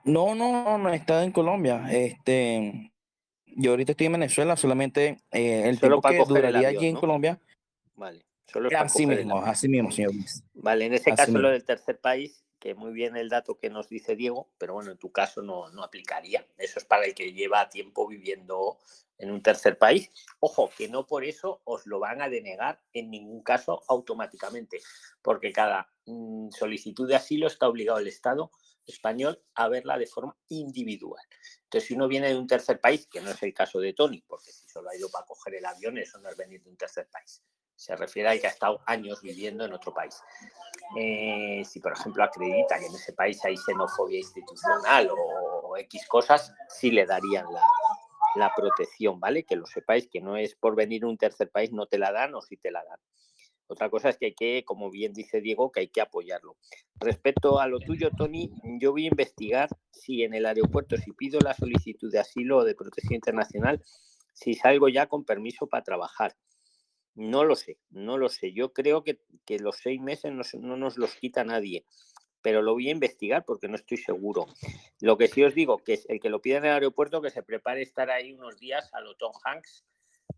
No, no, no, he estado en Colombia. Este, yo ahorita estoy en Venezuela, solamente eh, el tiempo que duraría allí en Colombia. Vale, solo así mismo, así mismo, señor. Vale, en ese caso lo del tercer país, que muy bien el dato que nos dice Diego, pero bueno, en tu caso no, no aplicaría. Eso es para el que lleva tiempo viviendo en un tercer país. Ojo, que no por eso os lo van a denegar en ningún caso automáticamente, porque cada mm, solicitud de asilo está obligado el Estado español a verla de forma individual. Entonces, si uno viene de un tercer país, que no es el caso de Tony, porque si solo ha ido para coger el avión, eso no es venir de un tercer país. Se refiere a que ha estado años viviendo en otro país. Eh, si, por ejemplo, acredita que en ese país hay xenofobia institucional o, X cosas, sí le darían la, la protección, ¿vale? Que lo sepáis, que no es por venir de un tercer país, no te la dan o si te la dan. Otra cosa es que hay que, como bien dice Diego, que hay que apoyarlo. Respecto a lo tuyo, Tony, yo voy a investigar si en el aeropuerto, si pido la solicitud de asilo o de protección internacional, si salgo ya con permiso para trabajar. No lo sé, no lo sé. Yo creo que, los seis meses no, no, nos los quita nadie, pero lo voy a investigar porque no estoy seguro. Lo que sí os digo, que es el que lo pida en el aeropuerto, que se prepare estar ahí unos días a lo Tom Hanks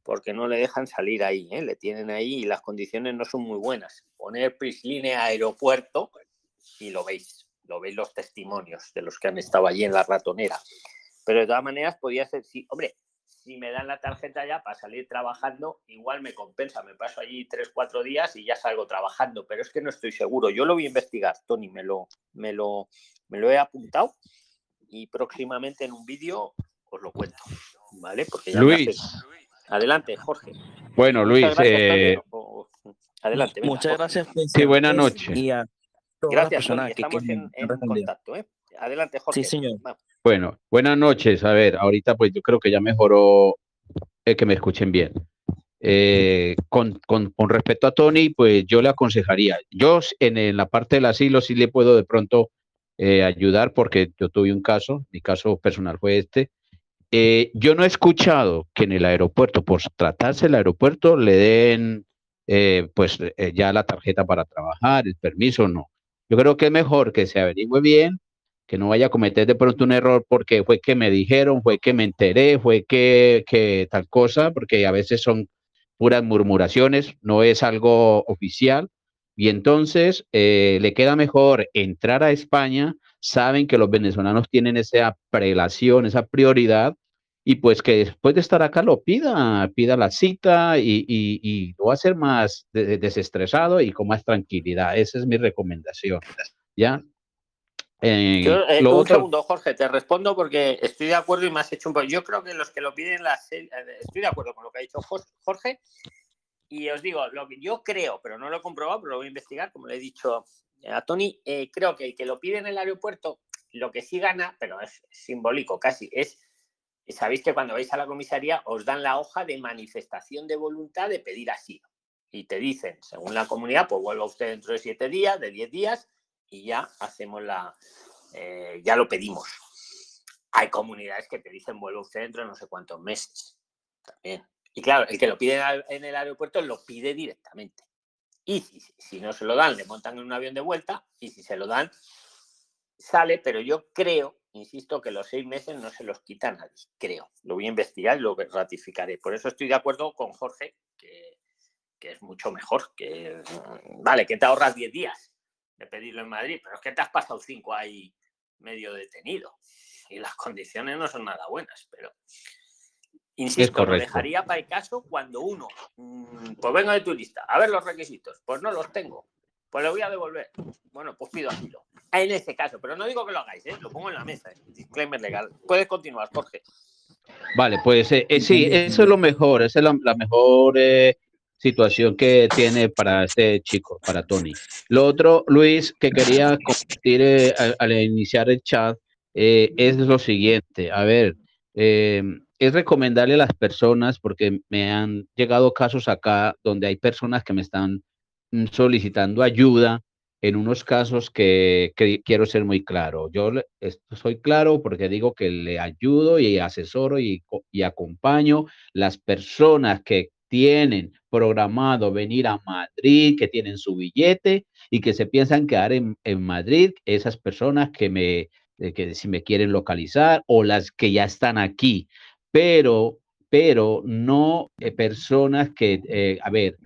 porque no le dejan salir ahí, ¿eh? le tienen ahí y las condiciones no son muy buenas. Poner Prisline aeropuerto y lo veis, lo veis los testimonios de los que han estado allí en la ratonera. Pero de todas maneras podía ser, sí, hombre, si me dan la tarjeta ya para salir trabajando, igual me compensa, me paso allí tres, cuatro días y ya salgo trabajando, pero es que no estoy seguro. Yo lo voy a investigar, Tony, me lo, me lo, me lo he apuntado y próximamente en un vídeo os lo cuento, ¿vale? Porque ya Luis. Adelante, Jorge. Bueno, Luis. Eh, adelante. Muchas gracias. Sí, buenas noches. gracias, Estamos en, contacto. ¿eh? Adelante, Jorge. Sí, señor. Bueno, buenas noches. A ver, ahorita pues yo creo que ya mejoró el que me escuchen bien. Eh, con, con, con, respecto a Tony, pues yo le aconsejaría, yo en, la parte del asilo sí le puedo de pronto ayudar porque yo tuve un caso, mi caso personal fue este, eh, yo no he escuchado que en el aeropuerto, por tratarse el aeropuerto, le den eh, pues eh, ya la tarjeta para trabajar, el permiso, no. Yo creo que es mejor que se averigüe bien, que no vaya a cometer de pronto un error porque fue que me dijeron, fue que me enteré, fue que, que tal cosa, porque a veces son puras murmuraciones, no es algo oficial. Y entonces le queda mejor entrar a España saben que los venezolanos tienen esa prelación, esa prioridad, y pues que después de estar acá lo pida, pida la cita y, lo va a hacer más desestresado y con más tranquilidad. Esa es mi recomendación. ¿Ya? Eh, eh, un segundo, Jorge, te respondo porque estoy de acuerdo y me has hecho un poco. Yo creo que los que lo piden la eh, estoy de acuerdo con lo que ha dicho Jorge. Y os digo, lo que yo creo, pero no lo he comprobado, pero lo voy a investigar, como le he dicho a Tony, eh, creo que el que lo pide en el aeropuerto, lo que sí gana, pero es simbólico casi, es, sabéis que cuando vais a la comisaría os dan la hoja de manifestación de voluntad de pedir asilo. Y te dicen, según la comunidad, pues vuelva usted dentro de siete días, de diez días, y ya hacemos la, eh, ya lo pedimos. Hay comunidades que te dicen, vuelva usted dentro de no sé cuántos meses. También. Y claro, el que lo pide en el aeropuerto lo pide directamente. Y si, no se lo dan, le montan en un avión de vuelta y si se lo dan, sale, pero yo creo, insisto, que los seis meses no se los quita nadie, creo. Lo voy a investigar y lo ratificaré. Por eso estoy de acuerdo con Jorge, que, es mucho mejor, que vale, que te ahorras diez días de pedirlo en Madrid, pero es que te has pasado cinco ahí medio detenido y las condiciones no son nada buenas, pero Insisto, lo dejaría para el caso cuando uno, mm, pues venga de tu lista, a ver los requisitos, pues no los tengo, pues lo voy a devolver. Bueno, pues pido asilo. En ese caso, pero no digo que lo hagáis, ¿eh? lo pongo en la mesa, disclaimer legal. Puedes continuar, Jorge. Vale, pues eh, eh, sí, eso es lo mejor, esa es la, mejor situación que tiene para este chico, para Tony. Lo otro, Luis, que quería compartir al, al, iniciar el chat, es lo siguiente. A ver, eh, es recomendarle a las personas, porque me han llegado casos acá donde hay personas que me están mm, solicitando ayuda en unos casos que, quiero ser muy claro. Yo soy claro porque digo que le ayudo y asesoro y, y acompaño las personas que tienen programado venir a Madrid, que tienen su billete y que se piensan quedar en, en Madrid, esas personas que me, eh, que si me quieren localizar o las que ya están aquí, pero, pero no eh, personas que, eh, a ver,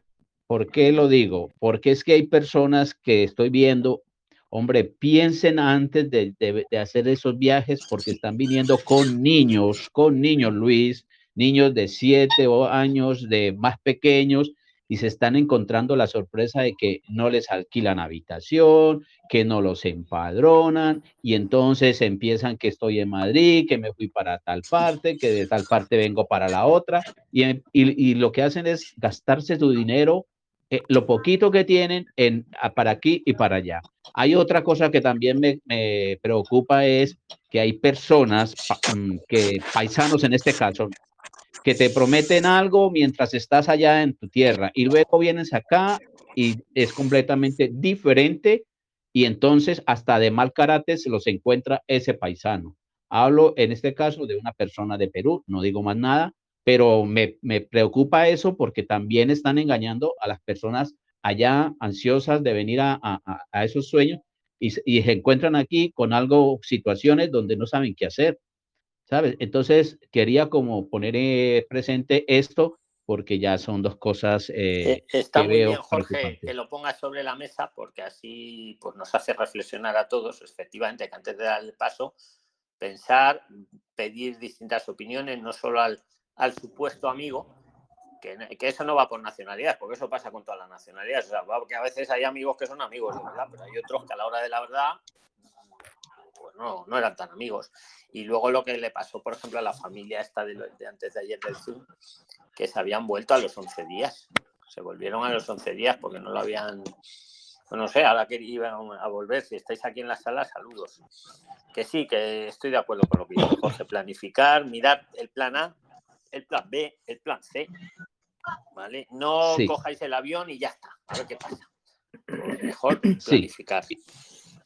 ¿por qué lo digo? Porque es que hay personas que estoy viendo, hombre, piensen antes de, de hacer esos viajes porque están viniendo con niños, con niños, Luis, niños de siete años, de más pequeños, y se están encontrando la sorpresa de que no les alquilan habitación, que no los empadronan, y entonces empiezan que estoy en Madrid, que me fui para tal parte, que de tal parte vengo para la otra, y, y, lo que hacen es gastarse su dinero, eh, lo poquito que tienen, en, para aquí y para allá. Hay otra cosa que también me, me preocupa es que hay personas, mm, que paisanos en este caso, que te prometen algo mientras estás allá en tu tierra y luego vienes acá y es completamente diferente y entonces hasta de mal carácter se los encuentra ese paisano. Hablo en este caso de una persona de Perú, no digo más nada, pero me, preocupa eso porque también están engañando a las personas allá ansiosas de venir a, a, esos sueños y, y, se encuentran aquí con algo, situaciones donde no saben qué hacer. ¿Sabes? Entonces, quería como poner eh, presente esto porque ya son dos cosas eh, eh, Está muy bien, Jorge, que lo pongas sobre la mesa porque así pues, nos hace reflexionar a todos, efectivamente, que antes de dar el paso, pensar, pedir distintas opiniones, no solo al, al supuesto amigo, que, que, eso no va por nacionalidad, porque eso pasa con todas las nacionalidades. O sea, que a veces hay amigos que son amigos, verdad, pero hay otros que a la hora de la verdad pues no, no eran tan amigos. Y luego lo que le pasó, por ejemplo, a la familia esta de, antes de ayer del Zoom, que se habían vuelto a los 11 días. Se volvieron a los 11 días porque no lo habían... Pues no sé, ahora que iban a volver, si estáis aquí en la sala, saludos. Que sí, que estoy de acuerdo con lo que dijo Jorge, planificar, mirar el plan A, el plan B, el plan C, ¿vale? No cojáis el avión y ya está, a ver qué pasa. Mejor planificar. Sí.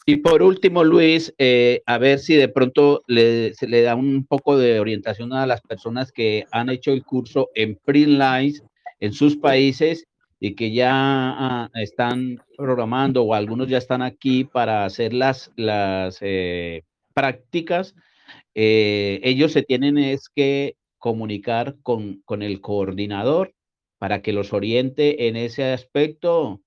Y por último, Luis, eh, a ver si de pronto le, se le da un poco de orientación a las personas que han hecho el curso en Lines en sus países y que ya ah, están programando o algunos ya están aquí para hacer las, las eh, prácticas. Eh, ellos se tienen es que comunicar con, con el coordinador para que los oriente en ese aspecto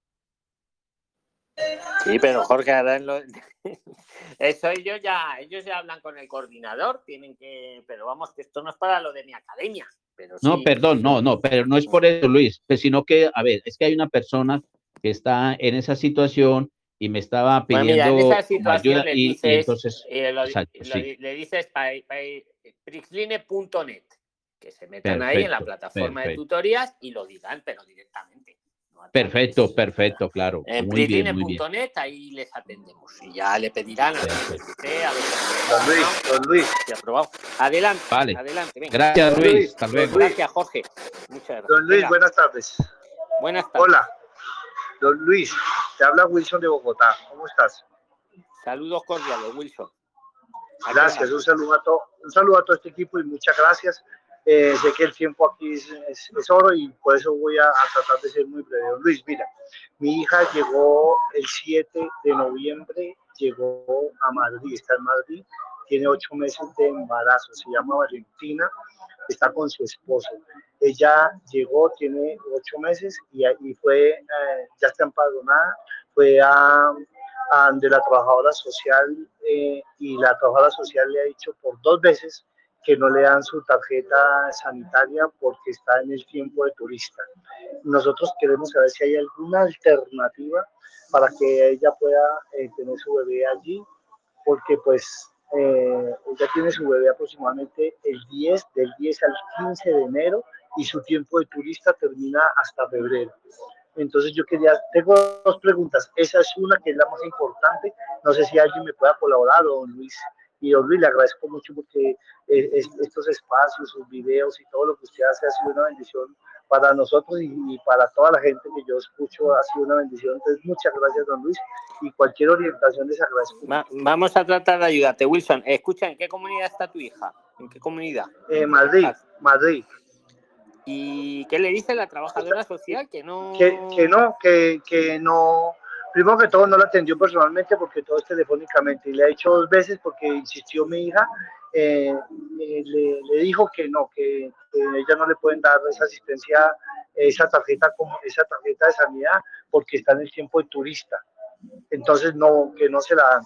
Sí, pero Jorge, ahora lo... (laughs) eso ellos ya, ellos ya hablan con el coordinador, tienen que, pero vamos, que esto no es para lo de mi academia. Pero no, perdón, no, no, pero no es por eso, Luis, pues, sino que, a ver, es que hay una persona que está en esa situación y me estaba pidiendo ayuda le y, entonces eh, le dices prixline.net que se metan ahí en la plataforma de tutorías y lo digan, pero directamente. Perfecto, perfecto, claro. En prisline.net ahí les atendemos y ya le pedirán a, don Luis, don Luis. aprobado. Adelante, vale. adelante. Gracias, Luis. Hasta luego. Gracias, Jorge. Muchas gracias. Don Luis, buenas tardes. Buenas tardes. Hola. Don Luis, te habla Wilson de Bogotá. ¿Cómo estás? Saludos cordiales, Wilson. Gracias, un saludo, a todo, un saludo a todo este equipo y muchas gracias eh, sé que el tiempo aquí es, oro y por eso voy a, tratar de ser muy breve. Luis, mira, mi hija llegó el 7 de noviembre, llegó a Madrid, está en Madrid, tiene ocho meses de embarazo, se llama Valentina, está con su esposo. Ella llegó, tiene ocho meses y, y fue, eh, ya está empadronada, fue a, de la trabajadora social eh, y la trabajadora social le ha dicho por dos veces que no le dan su tarjeta sanitaria porque está en el tiempo de turista. Nosotros queremos saber si hay alguna alternativa para que ella pueda eh, tener su bebé allí, porque pues eh, ella tiene su bebé aproximadamente el 10, del 10 al 15 de enero y su tiempo de turista termina hasta febrero. Entonces yo quería, tengo dos preguntas. Esa es una que es la más importante. No sé si alguien me pueda colaborar, don Luis, Y don Luis, le agradezco mucho porque eh, estos espacios, sus videos y todo lo que usted hace ha sido una bendición para nosotros y, para toda la gente que yo escucho ha sido una bendición. Entonces, muchas gracias, don Luis. Y cualquier orientación les agradezco. vamos a tratar de ayudarte. Wilson, escucha, ¿en qué comunidad está tu hija? ¿En qué comunidad? Eh, Madrid, Madrid. ¿Y qué le dice la trabajadora social? Que no. Que, que no, que, que no primero que todo no la atendió personalmente porque todo es telefónicamente y le ha dicho dos veces porque insistió mi hija, eh, eh, le, dijo que no, que, ella no le pueden dar esa asistencia, esa tarjeta, esa tarjeta de sanidad porque está en el tiempo de turista. Entonces no, que no se la dan.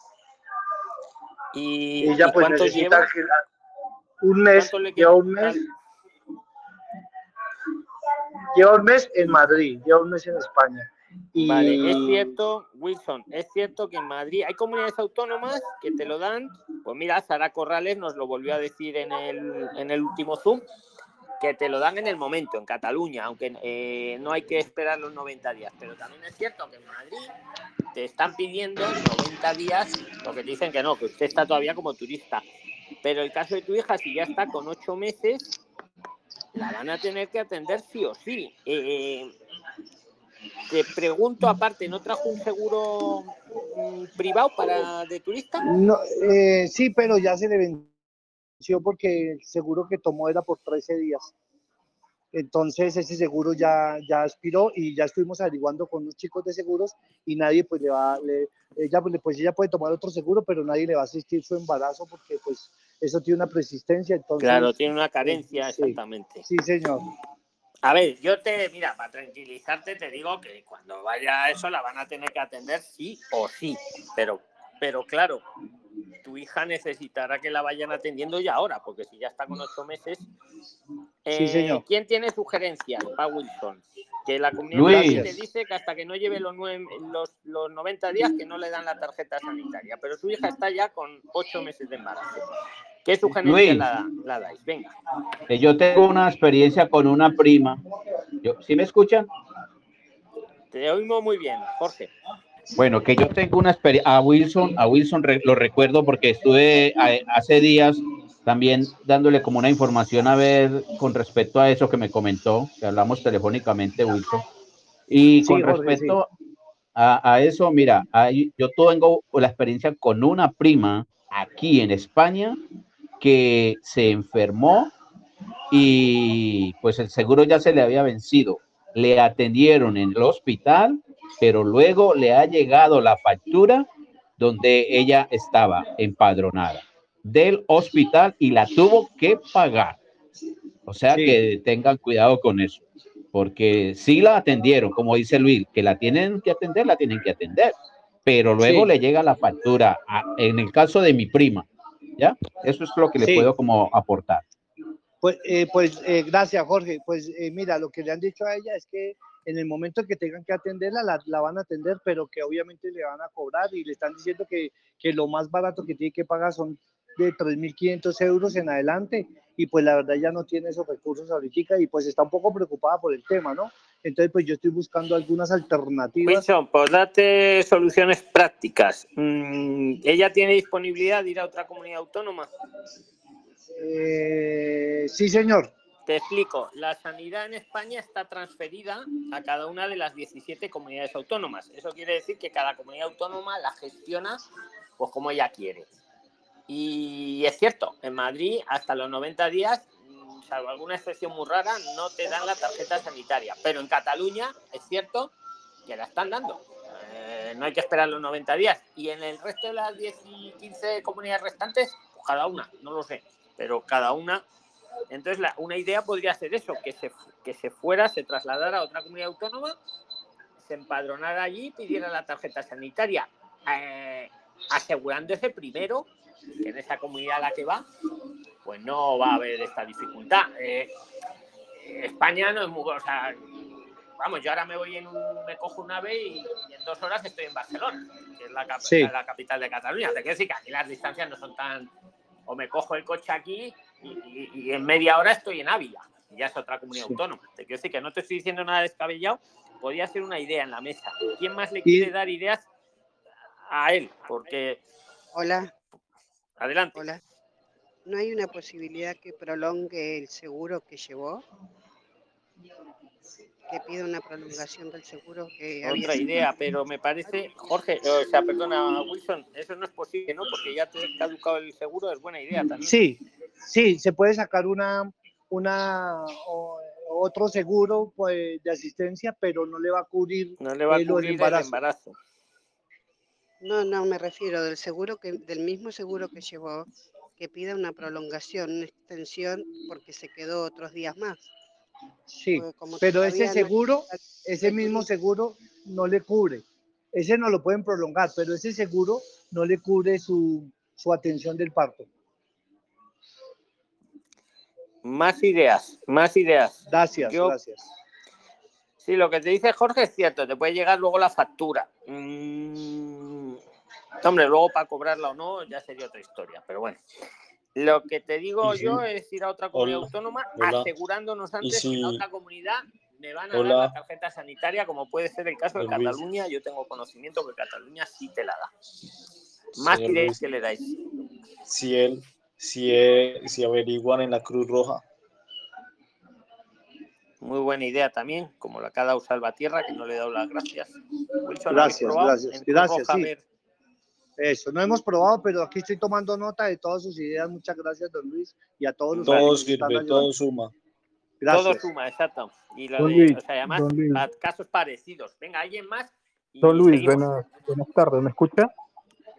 Y ella pues necesita un mes, lleva un mes. Lleva un mes en Madrid, lleva un mes en España Vale, es cierto, Wilson, es cierto que en Madrid hay comunidades autónomas que te lo dan. Pues mira, Sara Corrales nos lo volvió a decir en el, en el último Zoom, que te lo dan en el momento, en Cataluña, aunque eh, no hay que esperar los 90 días. Pero también es cierto que en Madrid te están pidiendo 90 días, lo que te dicen que no, que usted está todavía como turista. Pero el caso de tu hija, si ya está con 8 meses, la van a tener que atender sí o sí. Eh, te pregunto aparte, ¿no trajo un seguro mm, privado para de turista? No, eh, sí, pero ya se le venció porque el seguro que tomó era por 13 días. Entonces ese seguro ya, ya expiró y ya estuvimos averiguando con los chicos de seguros y nadie pues le va, le, ella pues, pues ella puede tomar otro seguro, pero nadie le va a asistir su embarazo porque pues eso tiene una persistencia. Entonces, claro, tiene una carencia, exactamente. Sí, señor. A ver, yo te, mira, para tranquilizarte te digo que cuando vaya a eso la van a tener que atender sí o sí, pero, pero claro, tu hija necesitará que la vayan atendiendo ya ahora, porque si ya está con ocho meses. Eh, ¿Quién tiene sugerencias para Wilson? Que la comunidad le dice que hasta que no lleve los, los, los 90 días que no le dan la tarjeta sanitaria, pero su hija está ya con ocho meses de embarazo. ¿Qué sugerencia la, la, dais? Venga. Yo tengo una experiencia con una prima. Yo, ¿Sí me escuchan? Te oímos muy bien, Jorge. Bueno, que yo tengo una experiencia. A Wilson, a Wilson lo recuerdo porque estuve hace días también dándole como una información a ver con respecto a eso que me comentó, que hablamos telefónicamente, Wilson. Y con respecto a, a, eso, mira, yo tengo la experiencia con una prima aquí en España que se enfermó y pues el seguro ya se le había vencido. Le atendieron en el hospital, pero luego le ha llegado la factura donde ella estaba empadronada del hospital y la tuvo que pagar. O sea que tengan cuidado con eso, porque si la atendieron, como dice Luis, que la tienen que atender, la tienen que atender, pero luego le llega la factura. en el caso de mi prima, ¿ya? Eso es lo que le puedo como aportar. Pues, eh, pues eh, gracias, Jorge. Pues eh, mira, lo que le han dicho a ella es que en el momento que tengan que atenderla, la, la, van a atender, pero que obviamente le van a cobrar y le están diciendo que, que lo más barato que tiene que pagar son de 3.500 euros en adelante y pues la verdad ya no tiene esos recursos ahorita y pues está un poco preocupada por el tema, ¿no? Entonces pues yo estoy buscando algunas alternativas. Wilson, pues date soluciones prácticas. Mm, ¿Ella tiene disponibilidad de ir a otra comunidad autónoma? Eh, sí, señor. Te explico, la sanidad en España está transferida a cada una de las 17 comunidades autónomas. Eso quiere decir que cada comunidad autónoma la gestiona pues como ella quiere. Y es cierto, en Madrid hasta los 90 días, salvo alguna excepción muy rara, no te dan la tarjeta sanitaria. Pero en Cataluña es cierto que la están dando. Eh, no hay que esperar los 90 días. Y en el resto de las 10 y 15 comunidades restantes, pues cada una, no lo sé, pero cada una. Entonces, una idea podría ser eso, que se, que se fuera, se trasladara a otra comunidad autónoma, se empadronara allí y pidiera la tarjeta sanitaria, eh, asegurándose primero que en esa comunidad a la que va, pues no va a haber esta dificultad. Eh, España no es muy... O sea, vamos, yo ahora me voy en un, me cojo un ave y, en dos horas estoy en Barcelona, que es la, la capital de Cataluña. Te quiero decir que aquí las distancias no son tan... O me cojo el coche aquí y, en media hora estoy en Ávila, y ya es otra comunidad autónoma. Te quiero decir que no te estoy diciendo nada descabellado, podría ser una idea en la mesa. ¿Quién más le quiere dar ideas a él? Porque... Hola. Adelante. Hola. ¿No hay una posibilidad que prolongue el seguro que llevó? Que pida una prolongación del seguro que Otra idea, pero me parece, Jorge, o sea, perdona, Wilson, eso no es posible, ¿no? Porque ya te ha caducado el seguro, es buena idea también. Sí, sí, se puede sacar una, una otro seguro pues, de asistencia, pero no le va a cubrir, no le va a cubrir el embarazo. el embarazo. No, no, me refiero del seguro que, del mismo seguro que llevó, que pida una prolongación, una extensión, porque se quedó otros días más. Sí, como pero ese no seguro, ese mismo seguro no le cubre. Ese no lo pueden prolongar, pero ese seguro no le cubre su, su atención del parto. Más ideas, más ideas. Gracias, Yo- gracias. Sí, lo que te dice Jorge es cierto, te puede llegar luego la factura. Mm, hombre, luego para cobrarla o no ya sería otra historia, pero bueno. Lo que te digo yo es ir a otra comunidad Hola, autónoma hola. asegurándonos antes que en otra comunidad me van a dar la tarjeta sanitaria, como puede ser el caso de Luis. Cataluña. Yo tengo conocimiento que Cataluña sí te la da. Más Luis. que le dais. Si él, si él- si averiguan en la Cruz Roja, Muy buena idea también, como la que ha dado Salvatierra, que no le he dado las gracias. Wilson, ¿habéis Gracias, probado gracias, en gracias, Roja a sí. ver Eso, no hemos probado, pero aquí estoy tomando nota de todas sus ideas. Muchas gracias, don Luis, y a todos los todo sirve, todo suma. Gracias. Todo suma, exacto. Y lo Don de, Luis, o sea, además, don Luis. a casos parecidos. Venga, alguien más. y Don Luis, seguimos. buenas, buenas tardes, ¿me escucha?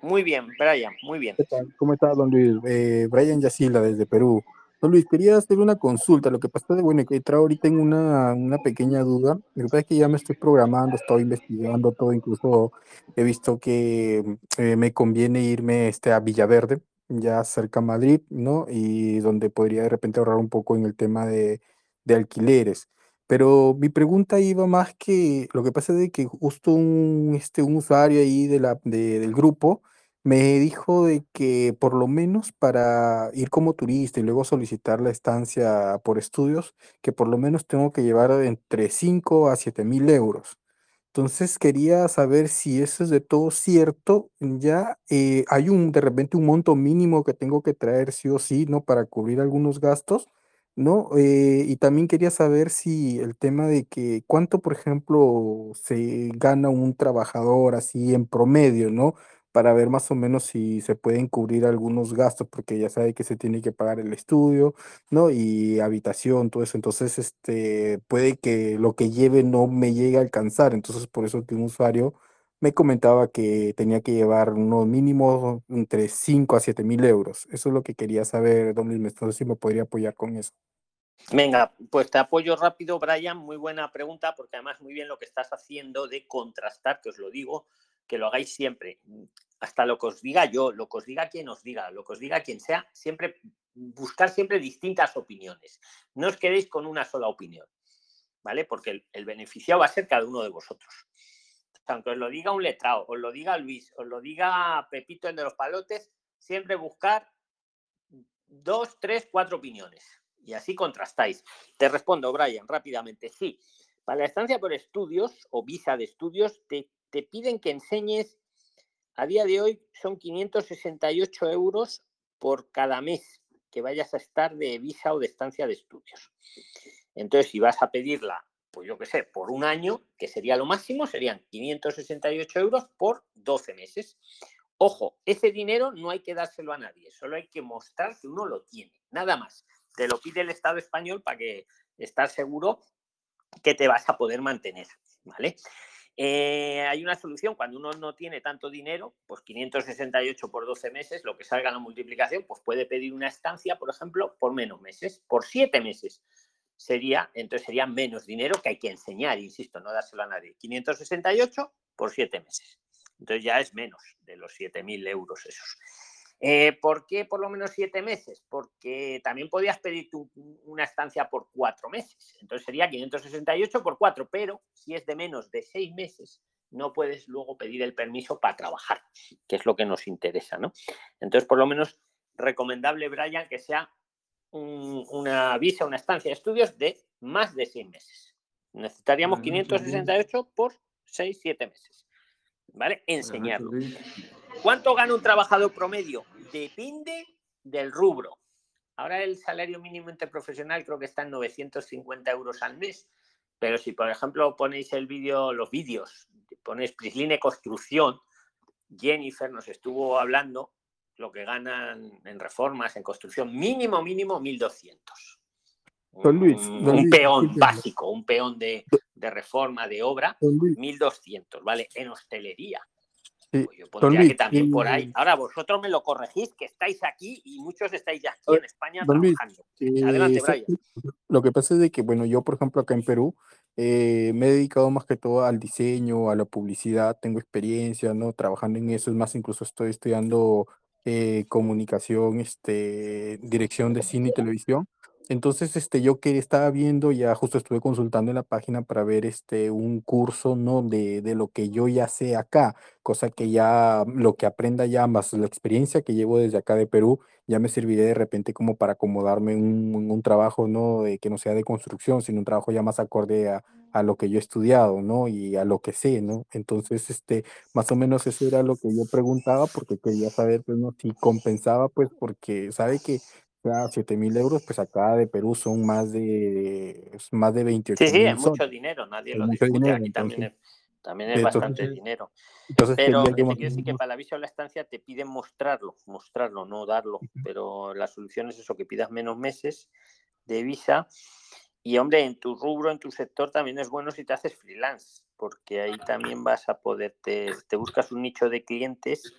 Muy bien, Brian, muy bien. ¿Qué tal? ¿Cómo está, don Luis? Eh, Brian Yacila, desde Perú. Don Luis, quería hacer una consulta. Lo que pasa es bueno, que entrado ahorita en una, una pequeña duda. Lo que pasa es que ya me estoy programando, estoy investigando todo, incluso he visto que eh, me conviene irme este, a Villaverde, ya cerca a Madrid, ¿no? Y donde podría de repente ahorrar un poco en el tema de, de alquileres. Pero mi pregunta iba más que, lo que pasa es de que justo un, este, un usuario ahí de la, de- del grupo me dijo de que por lo menos para ir como turista y luego solicitar la estancia por estudios, que por lo menos tengo que llevar entre 5 a 7 mil euros. Entonces quería saber si eso es de todo cierto. Ya eh, hay un, de repente un monto mínimo que tengo que traer sí o sí, ¿no? Para cubrir algunos gastos, ¿no? Eh, y también quería saber si el tema de que cuánto, por ejemplo, se gana un trabajador así en promedio, ¿no? Para ver más o menos si se pueden cubrir algunos gastos, porque ya sabe que se tiene que pagar el estudio, ¿no? Y habitación, todo eso. Entonces, este, puede que lo que lleve no me llegue a alcanzar. Entonces, por eso que un usuario me comentaba que tenía que llevar unos mínimos entre 5 a 7 mil euros. Eso es lo que quería saber, don Luis. Si me podría apoyar con eso. Venga, pues te apoyo rápido, Brian. Muy buena pregunta, porque además muy bien lo que estás haciendo de contrastar, que os lo digo, que lo hagáis siempre. Hasta lo que os diga yo, lo que os diga quien os diga, lo que os diga quien sea, siempre buscar siempre distintas opiniones. No os quedéis con una sola opinión, ¿vale? Porque el, el beneficiado va a ser cada uno de vosotros. O aunque os lo diga un letrado, os lo diga Luis, os lo diga Pepito el de los palotes, siempre buscar dos, tres, cuatro opiniones. Y así contrastáis. Te respondo, Brian, rápidamente. Sí, para la estancia por estudios o visa de estudios, te, te piden que enseñes, a día de hoy son 568 euros por cada mes que vayas a estar de visa o de estancia de estudios. Entonces, si vas a pedirla, pues yo qué sé, por un año, que sería lo máximo, serían 568 euros por 12 meses. Ojo, ese dinero no hay que dárselo a nadie, solo hay que mostrar que uno lo tiene, nada más. Te lo pide el Estado español para que estar seguro que te vas a poder mantener, ¿vale? Eh, hay una solución cuando uno no tiene tanto dinero, pues 568 por 12 meses, lo que salga la multiplicación, pues puede pedir una estancia, por ejemplo, por menos meses, por 7 meses. Sería, entonces sería menos dinero que hay que enseñar, insisto, no dárselo a nadie. 568 por 7 meses. Entonces ya es menos de los 7.000 euros esos. Eh, ¿Por qué por lo menos siete meses? Porque también podías pedir tu, una estancia por cuatro meses. Entonces sería 568 por cuatro, pero si es de menos de seis meses, no puedes luego pedir el permiso para trabajar, que es lo que nos interesa, ¿no? Entonces, por lo menos, recomendable, Brian, que sea un, una visa, una estancia de estudios de más de seis meses. Necesitaríamos 568 por seis, siete meses. ¿Vale? Enseñarlo. ¿Cuánto gana un trabajador promedio? Depende del rubro. Ahora el salario mínimo interprofesional creo que está en 950 euros al mes, pero si por ejemplo ponéis el vídeo, los vídeos, ponéis Prisline Construcción, Jennifer nos estuvo hablando lo que ganan en reformas, en construcción, mínimo, mínimo 1200. un, peón básico, un peón de, reforma, de obra, 1200, ¿vale? En hostelería. Pues yo pondría que también por ahí. Ahora vosotros me lo corregís, que estáis aquí y muchos estáis ya aquí en España trabajando. Adelante, Brian. Lo que pasa es de que, bueno, yo, por ejemplo, acá en Perú, eh, me he dedicado más que todo al diseño, a la publicidad, tengo experiencia, ¿no? Trabajando en eso, es más, incluso estoy estudiando eh, comunicación, este, dirección de cine y televisión. Entonces, este, yo que estaba viendo, ya justo estuve consultando en la página para ver este, un curso, ¿no? De, de lo que yo ya sé acá, cosa que ya, lo que aprenda ya, más la experiencia que llevo desde acá de Perú, ya me serviría de repente como para acomodarme un, un trabajo, ¿no? De, que no sea de construcción, sino un trabajo ya más acorde a, a lo que yo he estudiado, ¿no? Y a lo que sé, ¿no? Entonces, este, más o menos eso era lo que yo preguntaba, porque quería saber, pues, ¿no? Si compensaba, pues, porque sabe que sea, 7 mil euros, pues acá de Perú son más de, más de 28 Sí, sí, es mucho dinero, nadie lo discute, aquí también es, también es bastante dinero. Entonces, pero que te quiero decir que para la visa o la estancia te piden mostrarlo, mostrarlo, no darlo, pero la solución es eso, que pidas menos meses de visa y hombre, en tu rubro, en tu sector también es bueno si te haces freelance, porque ahí también vas a poder, te, buscas un nicho de clientes.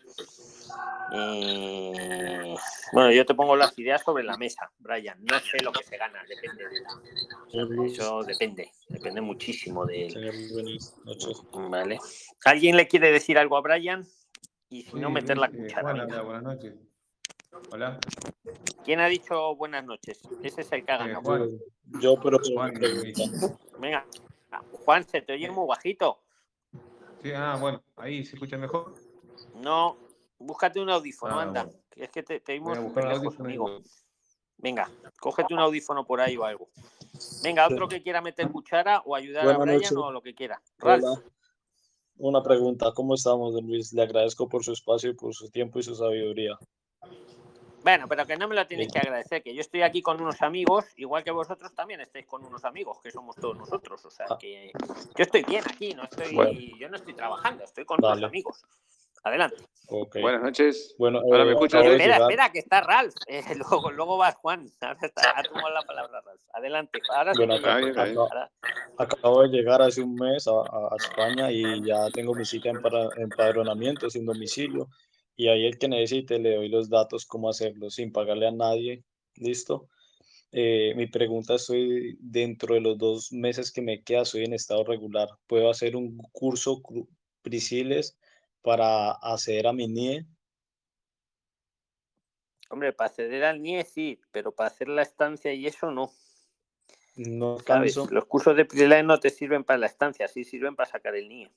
Eh, bueno, yo te pongo las ideas sobre la mesa, Brian. No sé lo que se gana, depende de Eso depende, depende muchísimo de Vale. ¿Alguien le quiere decir algo a Brian? Y si no, meter la cuchara. buenas noches. Hola. ¿Quién ha dicho buenas noches? Ese es el que ha ganado. Juan. Yo, pero Juan, Venga, Juan, se te oye muy bajito. Sí, ah, bueno, ahí se escucha mejor. No, búscate un audífono, ah, anda. es que te, te muy lejos, amigo. Venga, cógete un audífono por ahí o algo. Venga, otro que quiera meter cuchara o ayudar a Brian o lo que quiera. Una pregunta, ¿cómo estamos, don Luis? Le agradezco por su espacio y por su tiempo y su sabiduría. Bueno, pero que no me lo tienes que agradecer, que yo estoy aquí con unos amigos, igual que vosotros también estáis con unos amigos, que somos todos nosotros. O sea, que yo estoy bien aquí, no estoy, yo no estoy trabajando, estoy con unos amigos. Adelante. Buenas noches. Bueno, ahora me eh, escuchas. Espera, espera, que está Ralph. (laughs) Eh, luego, luego va Juan. Ahora está, ha tomado la palabra Ralph. Adelante. Ahora bueno, acabo, de llegar hace un mes a, a, España y ya tengo mi cita en empadronamiento sin domicilio y ahí el que necesite le doy los datos cómo hacerlo sin pagarle a nadie. ¿Listo? Eh, mi pregunta estoy dentro de los dos meses que me queda, soy en estado regular. ¿Puedo hacer un curso Prisiles para acceder a mi NIE? Hombre, para acceder al NIE sí, pero para hacer la estancia y eso no. No, Los cursos de Prisiles no te sirven para la estancia, sí sirven para sacar el NIE.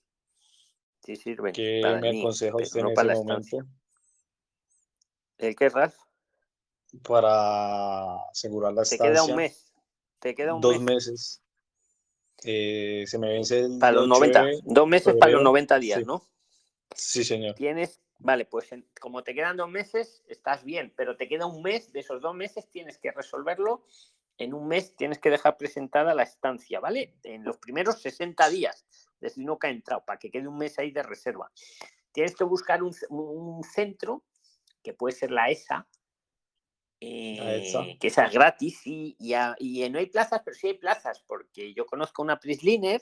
Sí sirven. ¿Qué me aconseja usted en ese momento? ¿El qué, Ralf? Para asegurar la estancia. Te queda un mes. Te queda un Dos meses. Eh, se me vence el Para los 90. Dos meses para los 90 días, ¿no? Sí, señor. Tienes, vale, pues como te quedan dos meses, estás bien, pero te queda un mes, de esos dos meses tienes que resolverlo. En un mes tienes que dejar presentada la estancia, ¿vale? En los primeros 60 días desde uno que ha entrado, para que quede un mes ahí de reserva. Tienes que buscar un, centro, que puede ser la ESA, eh, que esa es gratis y, y, no hay plazas, pero sí hay plazas, porque yo conozco una Prisliner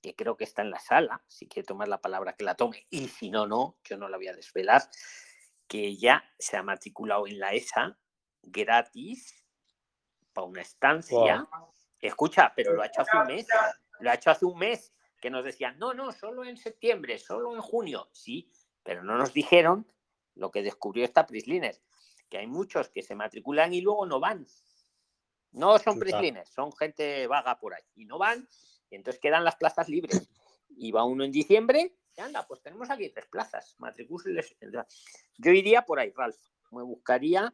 que creo que está en la sala, si quiere tomar la palabra que la tome, y si no, no, yo no la voy a desvelar, que ya se ha matriculado en la ESA gratis para una estancia. Escucha, pero lo ha hecho hace un mes. Lo ha hecho hace un mes, que nos decían, no, no, solo en septiembre, solo en junio. Sí, pero no nos dijeron lo que descubrió esta Prisliner, que hay muchos que se matriculan y luego no van. No son Prisliners, son gente vaga por ahí. Y no van, y entonces quedan las plazas libres. Y va uno en diciembre, y anda, pues tenemos aquí tres plazas, matricules. Yo iría por ahí, Ralph. Me buscaría.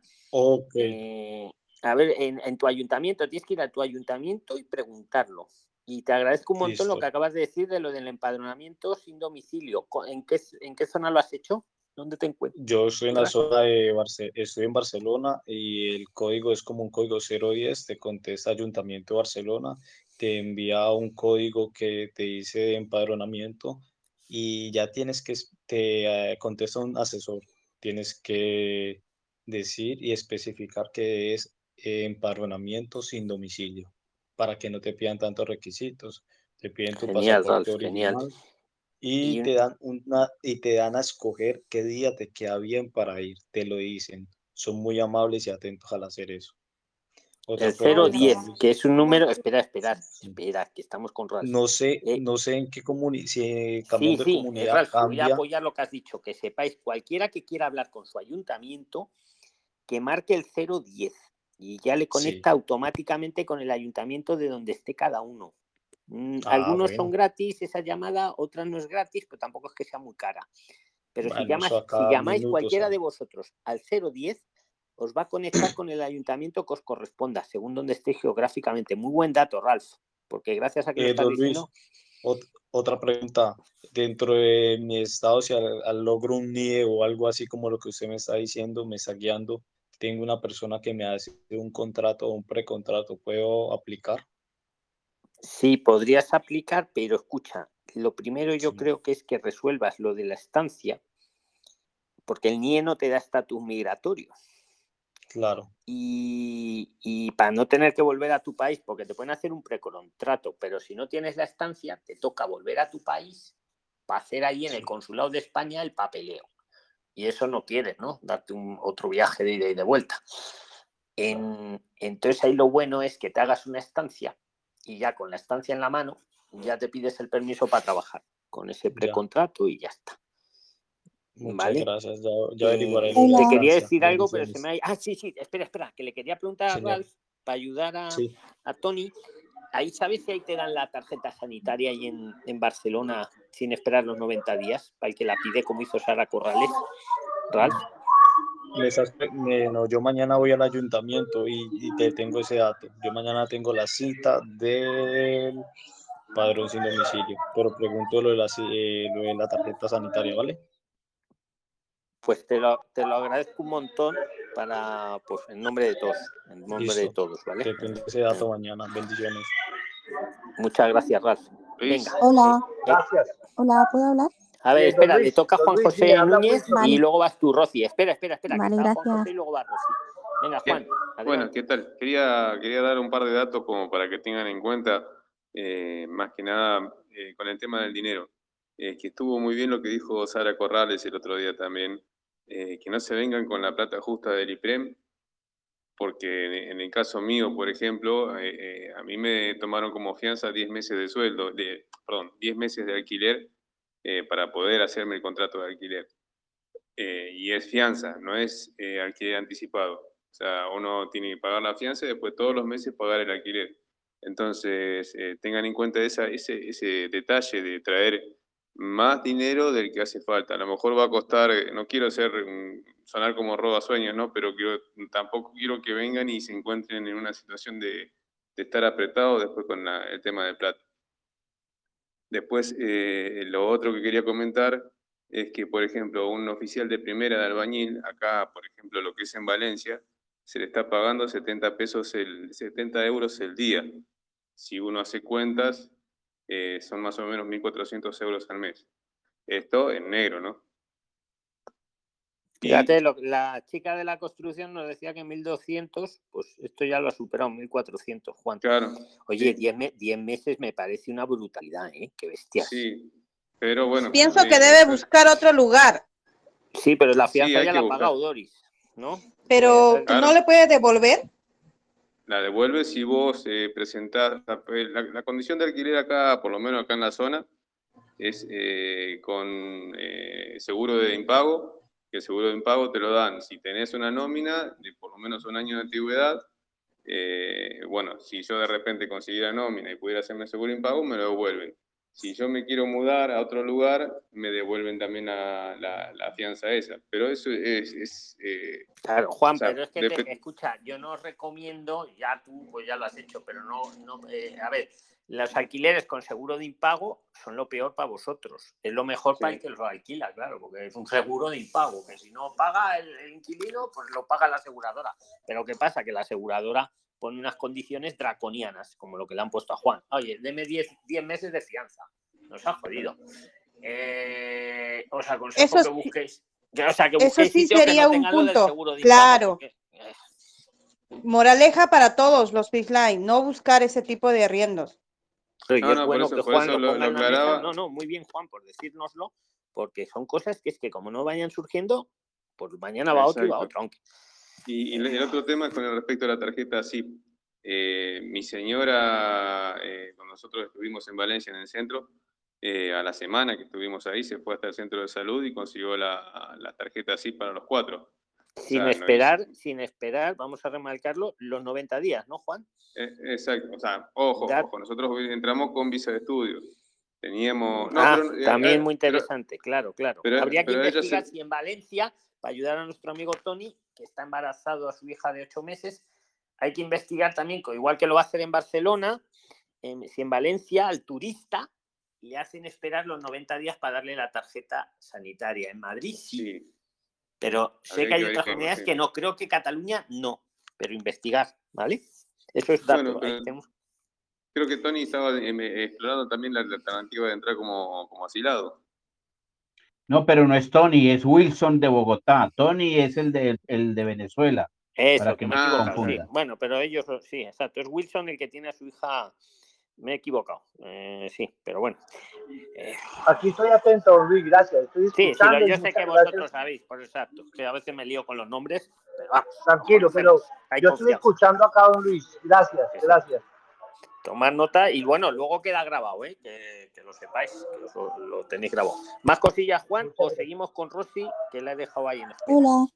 Eh, a ver, en, en, tu ayuntamiento, tienes que ir a tu ayuntamiento y preguntarlo. Y te agradezco un montón lo que acabas de decir de lo del empadronamiento sin domicilio. ¿En qué, en qué zona lo has hecho? ¿Dónde te encuentras? Yo estoy en la zona de Barcelona, estoy en Barcelona y el código es como un código 010, te contesta Ayuntamiento de Barcelona, te envía un código que te dice empadronamiento y ya tienes que, te eh, contesta un asesor, tienes que decir y especificar que es empadronamiento sin domicilio para que no te pidan tantos requisitos. Te piden tu pasaporte original y, te dan una y te dan a escoger qué día te queda bien para ir, te lo dicen. Son muy amables y atentos al hacer eso. El 010, que es un número, espera, espera, espera, que estamos con Ralph. No sé, eh, no sé en qué comunidad, si cambio de comunidad voy a apoyar lo que has dicho, que sepáis, cualquiera que quiera hablar con su ayuntamiento, que marque el 010 y ya le conecta automáticamente con el ayuntamiento de donde esté cada uno. Mm, ah, algunos son gratis esa llamada, otras no es gratis, pero tampoco es que sea muy cara. Pero si, si llamáis cualquiera de vosotros al 010, os va a conectar con el ayuntamiento que os corresponda, según donde esté geográficamente. Muy buen dato, Ralph, porque gracias a que eh, diciendo... otra pregunta. Dentro de mi estado, si al, logro un NIE o algo así como lo que usted me está diciendo, me está guiando, tengo una persona que me hace un contrato o un precontrato, ¿puedo aplicar? Sí, podrías aplicar, pero escucha, lo primero yo creo que es que resuelvas lo de la estancia, porque el NIE no te da estatus migratorio. Claro. Y, y, para no tener que volver a tu país, porque te pueden hacer un precontrato, pero si no tienes la estancia, te toca volver a tu país para hacer ahí en el consulado de España el papeleo y eso no quieres, ¿no? Darte un, otro viaje de ida y de vuelta. entonces ahí lo bueno es que te hagas una estancia y ya con la estancia en la mano ya te pides el permiso para trabajar con ese precontrato y ya está. Muchas gracias, ya, eh, Te quería decir algo, pero se me ha... Ah, sí, sí, espera, espera, que le quería preguntar a Ralph para ayudar a, a Tony ahí sabes si ahí te dan la tarjeta sanitaria ahí en, en, Barcelona sin esperar los 90 días para el que la pide como hizo Sara Corrales. Ralph. no, yo mañana voy al ayuntamiento y, te tengo ese dato. Yo mañana tengo la cita del padrón sin domicilio, pero pregunto lo de la, eh, lo de la tarjeta sanitaria, ¿vale? Pues te lo, te lo agradezco un montón para, pues, en nombre de todos, en nombre de todos, ¿vale? Te tengo ese dato mañana, bendiciones. Muchas gracias, Ralf. Venga. Hola. Gracias. Hola, ¿puedo hablar? A ver, espera, le toca a Juan José Núñez y luego vas tú, Rosy. Espera, espera, espera. Vale, gracias. Juan José y luego va Rosy. Venga, Juan. Bueno, ¿qué tal? Quería, quería dar un par de datos como para que tengan en cuenta, eh, más que nada, eh, con el tema del dinero. Eh, que estuvo muy bien lo que dijo Sara Corrales el otro día también, que no se vengan con la plata justa del IPREM, porque en el caso mío, por ejemplo, eh, eh, a mí me tomaron como fianza 10 meses de sueldo, de, perdón, 10 meses de alquiler eh, para poder hacerme el contrato de alquiler. y es fianza, no es alquiler anticipado. O sea, uno tiene que pagar la fianza y después todos los meses pagar el alquiler. Entonces, tengan en cuenta ese, ese detalle de traer más dinero del que hace falta. A lo mejor va a costar, no quiero ser sonar como roba sueños, ¿no? Pero tampoco quiero que vengan y se encuentren en una situación de, estar apretados después con el tema del plata. Después, eh, lo otro que quería comentar es que, por ejemplo, un oficial de primera de albañil, acá, por ejemplo, lo que es en Valencia, se le está pagando 70 pesos el 70 euros el día. Si uno hace cuentas, eh, son más o menos 1.400 euros al mes. Esto en negro, ¿no? Fíjate, la chica de la construcción nos decía que 1.200, pues esto ya lo ha superado, 1.400, Juan. Claro. Oye, 10 meses me parece una brutalidad, ¿eh? Qué bestia. Sí, pero bueno. Pienso que debe buscar otro lugar. Sí, pero la fianza ya la ha pagado Doris, ¿no? Pero, eh, ¿no le puede devolver? La devuelves si vos eh, presentás, la, condición de alquiler acá, por lo menos acá en la zona, es eh, con eh, seguro de impago, que el seguro de impago te lo dan. Si tenés una nómina de por lo menos un año de antigüedad, bueno, si yo de repente consiguiera nómina y pudiera hacerme seguro de impago, me lo devuelven si yo me quiero mudar a otro lugar, me devuelven también la, la, fianza esa. Pero eso es... Eh, claro, Juan, pero es que, te, escucha, yo no recomiendo, ya tú pues ya lo has hecho, pero no, no eh, a ver, los alquileres con seguro de impago son lo peor para vosotros. Es lo mejor para el que lo alquila, claro, porque es un seguro de impago, que si no paga el, inquilino, pues lo paga la aseguradora. Pero ¿qué pasa? Que la aseguradora pone unas condiciones draconianas, como lo que le han puesto a Juan. Oye, deme 10 meses de fianza. Nos ha jodido. Eh, os aconsejo que busquéis. eso sí sería un punto. claro. Moraleja para todos los Line, no buscar ese tipo de arriendos no, no, bueno que Juan lo, No, no, muy bien, Juan, por decírnoslo, porque son cosas que es que como no vayan surgiendo, pues mañana va otro y va otro. Aunque... Y, el otro tema con respecto a la tarjeta SIP. Eh, mi señora, eh, cuando nosotros estuvimos en Valencia, en el centro, eh, a la semana que estuvimos ahí, se fue hasta el centro de salud y consiguió la, la tarjeta SIP para los cuatro. Sin esperar, sin esperar, vamos a remarcarlo, los 90 días, ¿no, Juan? Eh, exacto, o sea, ojo, ojo, nosotros entramos con visa de estudio. Teníamos. ah, eh, también eh, muy interesante, claro, claro. Habría que investigar si en Valencia, para ayudar a nuestro amigo Tony, que está embarazado a su hija de ocho meses, hay que investigar también, igual que lo va a hacer en Barcelona, si en Valencia al turista le hacen esperar los 90 días para darle la tarjeta sanitaria. En Madrid sí. Pero sé que hay otras comunidades que no. Creo que Cataluña no. Pero investigar, ¿vale? Eso es dato. Creo que Tony estaba em, explorando también la alternativa de entrar como, como asilado. No, pero no es Tony, es Wilson de Bogotá. Tony es el de, el de Venezuela. Eso, que me equivoco. Bueno, pero ellos, sí, exacto. Es Wilson el que tiene a su hija me he equivocado. Eh, sí, pero bueno. Eh, Aquí estoy atento, Luis, gracias. Estoy sí, sí, yo sé que vosotros sabéis, por exacto. Que a veces me lío con los nombres, pero Tranquilo, pero yo estoy escuchando acá, don Luis. Gracias, gracias. Tomar nota y bueno, luego queda grabado, ¿eh? que, lo sepáis, que lo, tenéis grabado. ¿Más cosillas, Juan? ¿O seguimos con Rosy, que la he dejado ahí en Hola.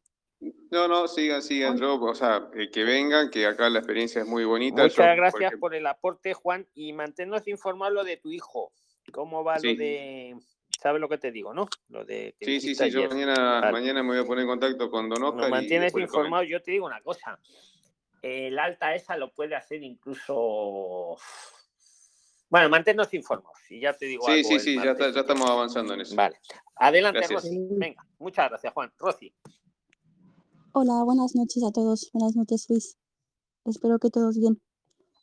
No, no, sigan, sigan, yo, o sea, que vengan, que acá la experiencia es muy bonita. Muchas gracias por, el aporte, Juan, y manténnos informados de tu hijo. ¿Cómo va lo de, sabes lo que te digo, no? Lo de sí, sí, sí, yo mañana, mañana me voy a poner en contacto con Don Oscar. mantienes informado, yo te digo una cosa, el alta esa lo puede hacer incluso... Bueno, manténnos informados y ya te digo Sí, sí, sí, ya, ya, estamos avanzando en eso. Vale. Adelante, Rosy. Venga, muchas gracias, Juan. Rosy. Hola, buenas noches a todos. Buenas noches, Luis. Espero que todos bien.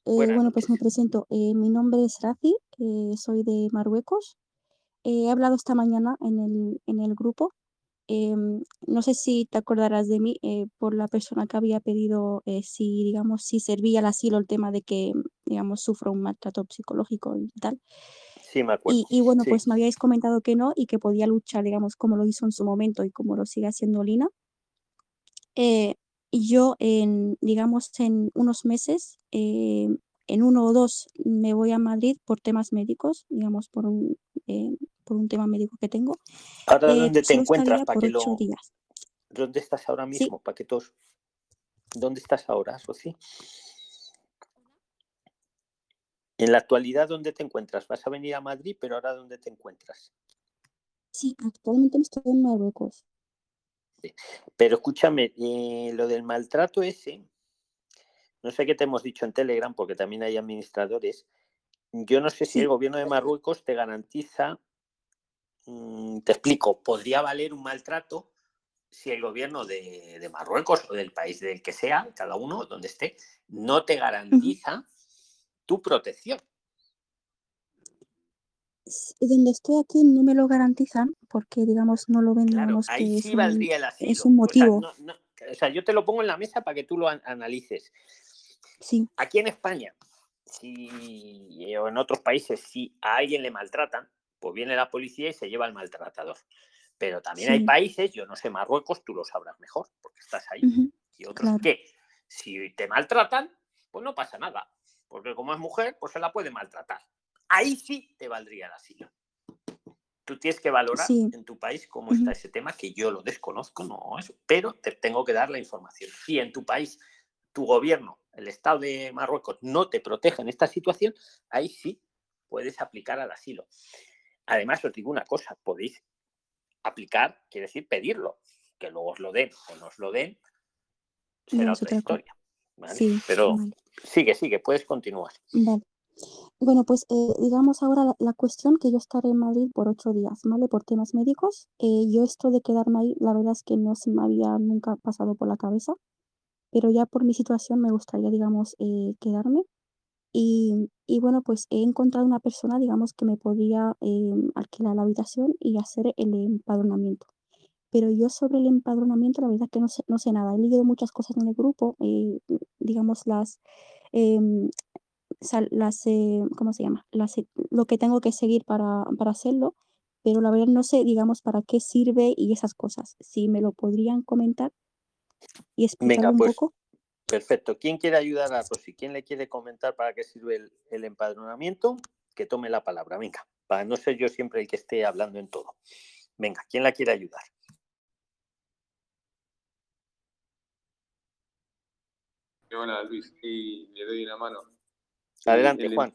Eh, bueno, pues me presento. Eh, mi nombre es Rafi, eh, soy de Marruecos. he hablado esta mañana en el, en el grupo. Em, no sé si te acordarás de mí por la persona que había pedido si, digamos, si servía el asilo el tema de que, digamos, sufro un maltrato psicológico y tal. Sí, me acuerdo. Y, bueno, pues me habíais comentado que no y que podía luchar, digamos, como lo hizo en su momento y como lo sigue haciendo Lina. Eh, yo, en, digamos, en unos meses, eh, en uno o dos, me voy a Madrid por temas médicos, digamos, por un, eh, por un tema médico que tengo. ¿Ahora dónde te encuentras? Para que lo... días. ¿Dónde estás ahora mismo? Para que todos... ¿Dónde estás ahora, Soci? En la actualidad, ¿dónde te encuentras? Vas a venir a Madrid, pero ahora ¿dónde te encuentras? Sí, actualmente estoy en Marruecos. Pero escúchame, eh, lo del maltrato ese, no sé qué te hemos dicho en Telegram, porque también hay administradores. Yo no sé si el gobierno de Marruecos te garantiza, mm, te explico, podría valer un maltrato si el gobierno de, Marruecos o del país del que sea, cada uno donde esté, no te garantiza tu protección donde estoy aquí no me lo garantizan porque, digamos, no lo ven, digamos, que es, un, es un motivo. O sea, yo te lo pongo en la mesa para que tú lo analices. Sí. Aquí en España, si, o en otros países, si a alguien le maltratan, pues viene la policía y se lleva al maltratador. Pero también hay países, yo no sé, Marruecos, tú lo sabrás mejor, porque estás ahí, y otros que, si te maltratan, pues no pasa nada, porque como es mujer, pues se la puede maltratar ahí sí te valdría el asilo. Tú tienes que valorar en tu país cómo está ese tema, que yo lo desconozco, no eso, pero te tengo que dar la información. Si en tu país tu gobierno, el Estado de Marruecos, no te protege en esta situación, ahí sí puedes aplicar al asilo. Además, os digo una cosa, podéis aplicar, quiere decir pedirlo, que luego os lo den o no os lo den, será otra historia. Pero sigue, sigue, puedes continuar. Vale. Bueno, pues eh, digamos ahora la, cuestión que yo estaré en Madrid por ocho días, ¿vale? Por temas médicos. Eh, yo esto de quedarme ahí, la verdad es que no se me había nunca pasado por la cabeza, pero ya por mi situación me gustaría, digamos, eh, quedarme. Y, y, bueno, pues he encontrado una persona, digamos, que me podía em, alquilar la habitación y hacer el empadronamiento. Pero yo sobre el empadronamiento, la verdad es que no sé, no sé nada. He leído muchas cosas en el grupo, digamos, las... Em, las, eh, ¿cómo se llama? Las, eh, lo que tengo que seguir para, para hacerlo, pero la verdad no sé, digamos, para qué sirve y esas cosas. Si me lo podrían comentar y explicar un pues, poco. Perfecto. ¿Quién quiere ayudar a Rosy? ¿Quién le quiere comentar para qué sirve el, el, empadronamiento? Que tome la palabra. Venga, para no ser yo siempre el que esté hablando en todo. Venga, ¿quién la quiere ayudar? Hola Luis, y le doy una mano. Adelante, el, Juan.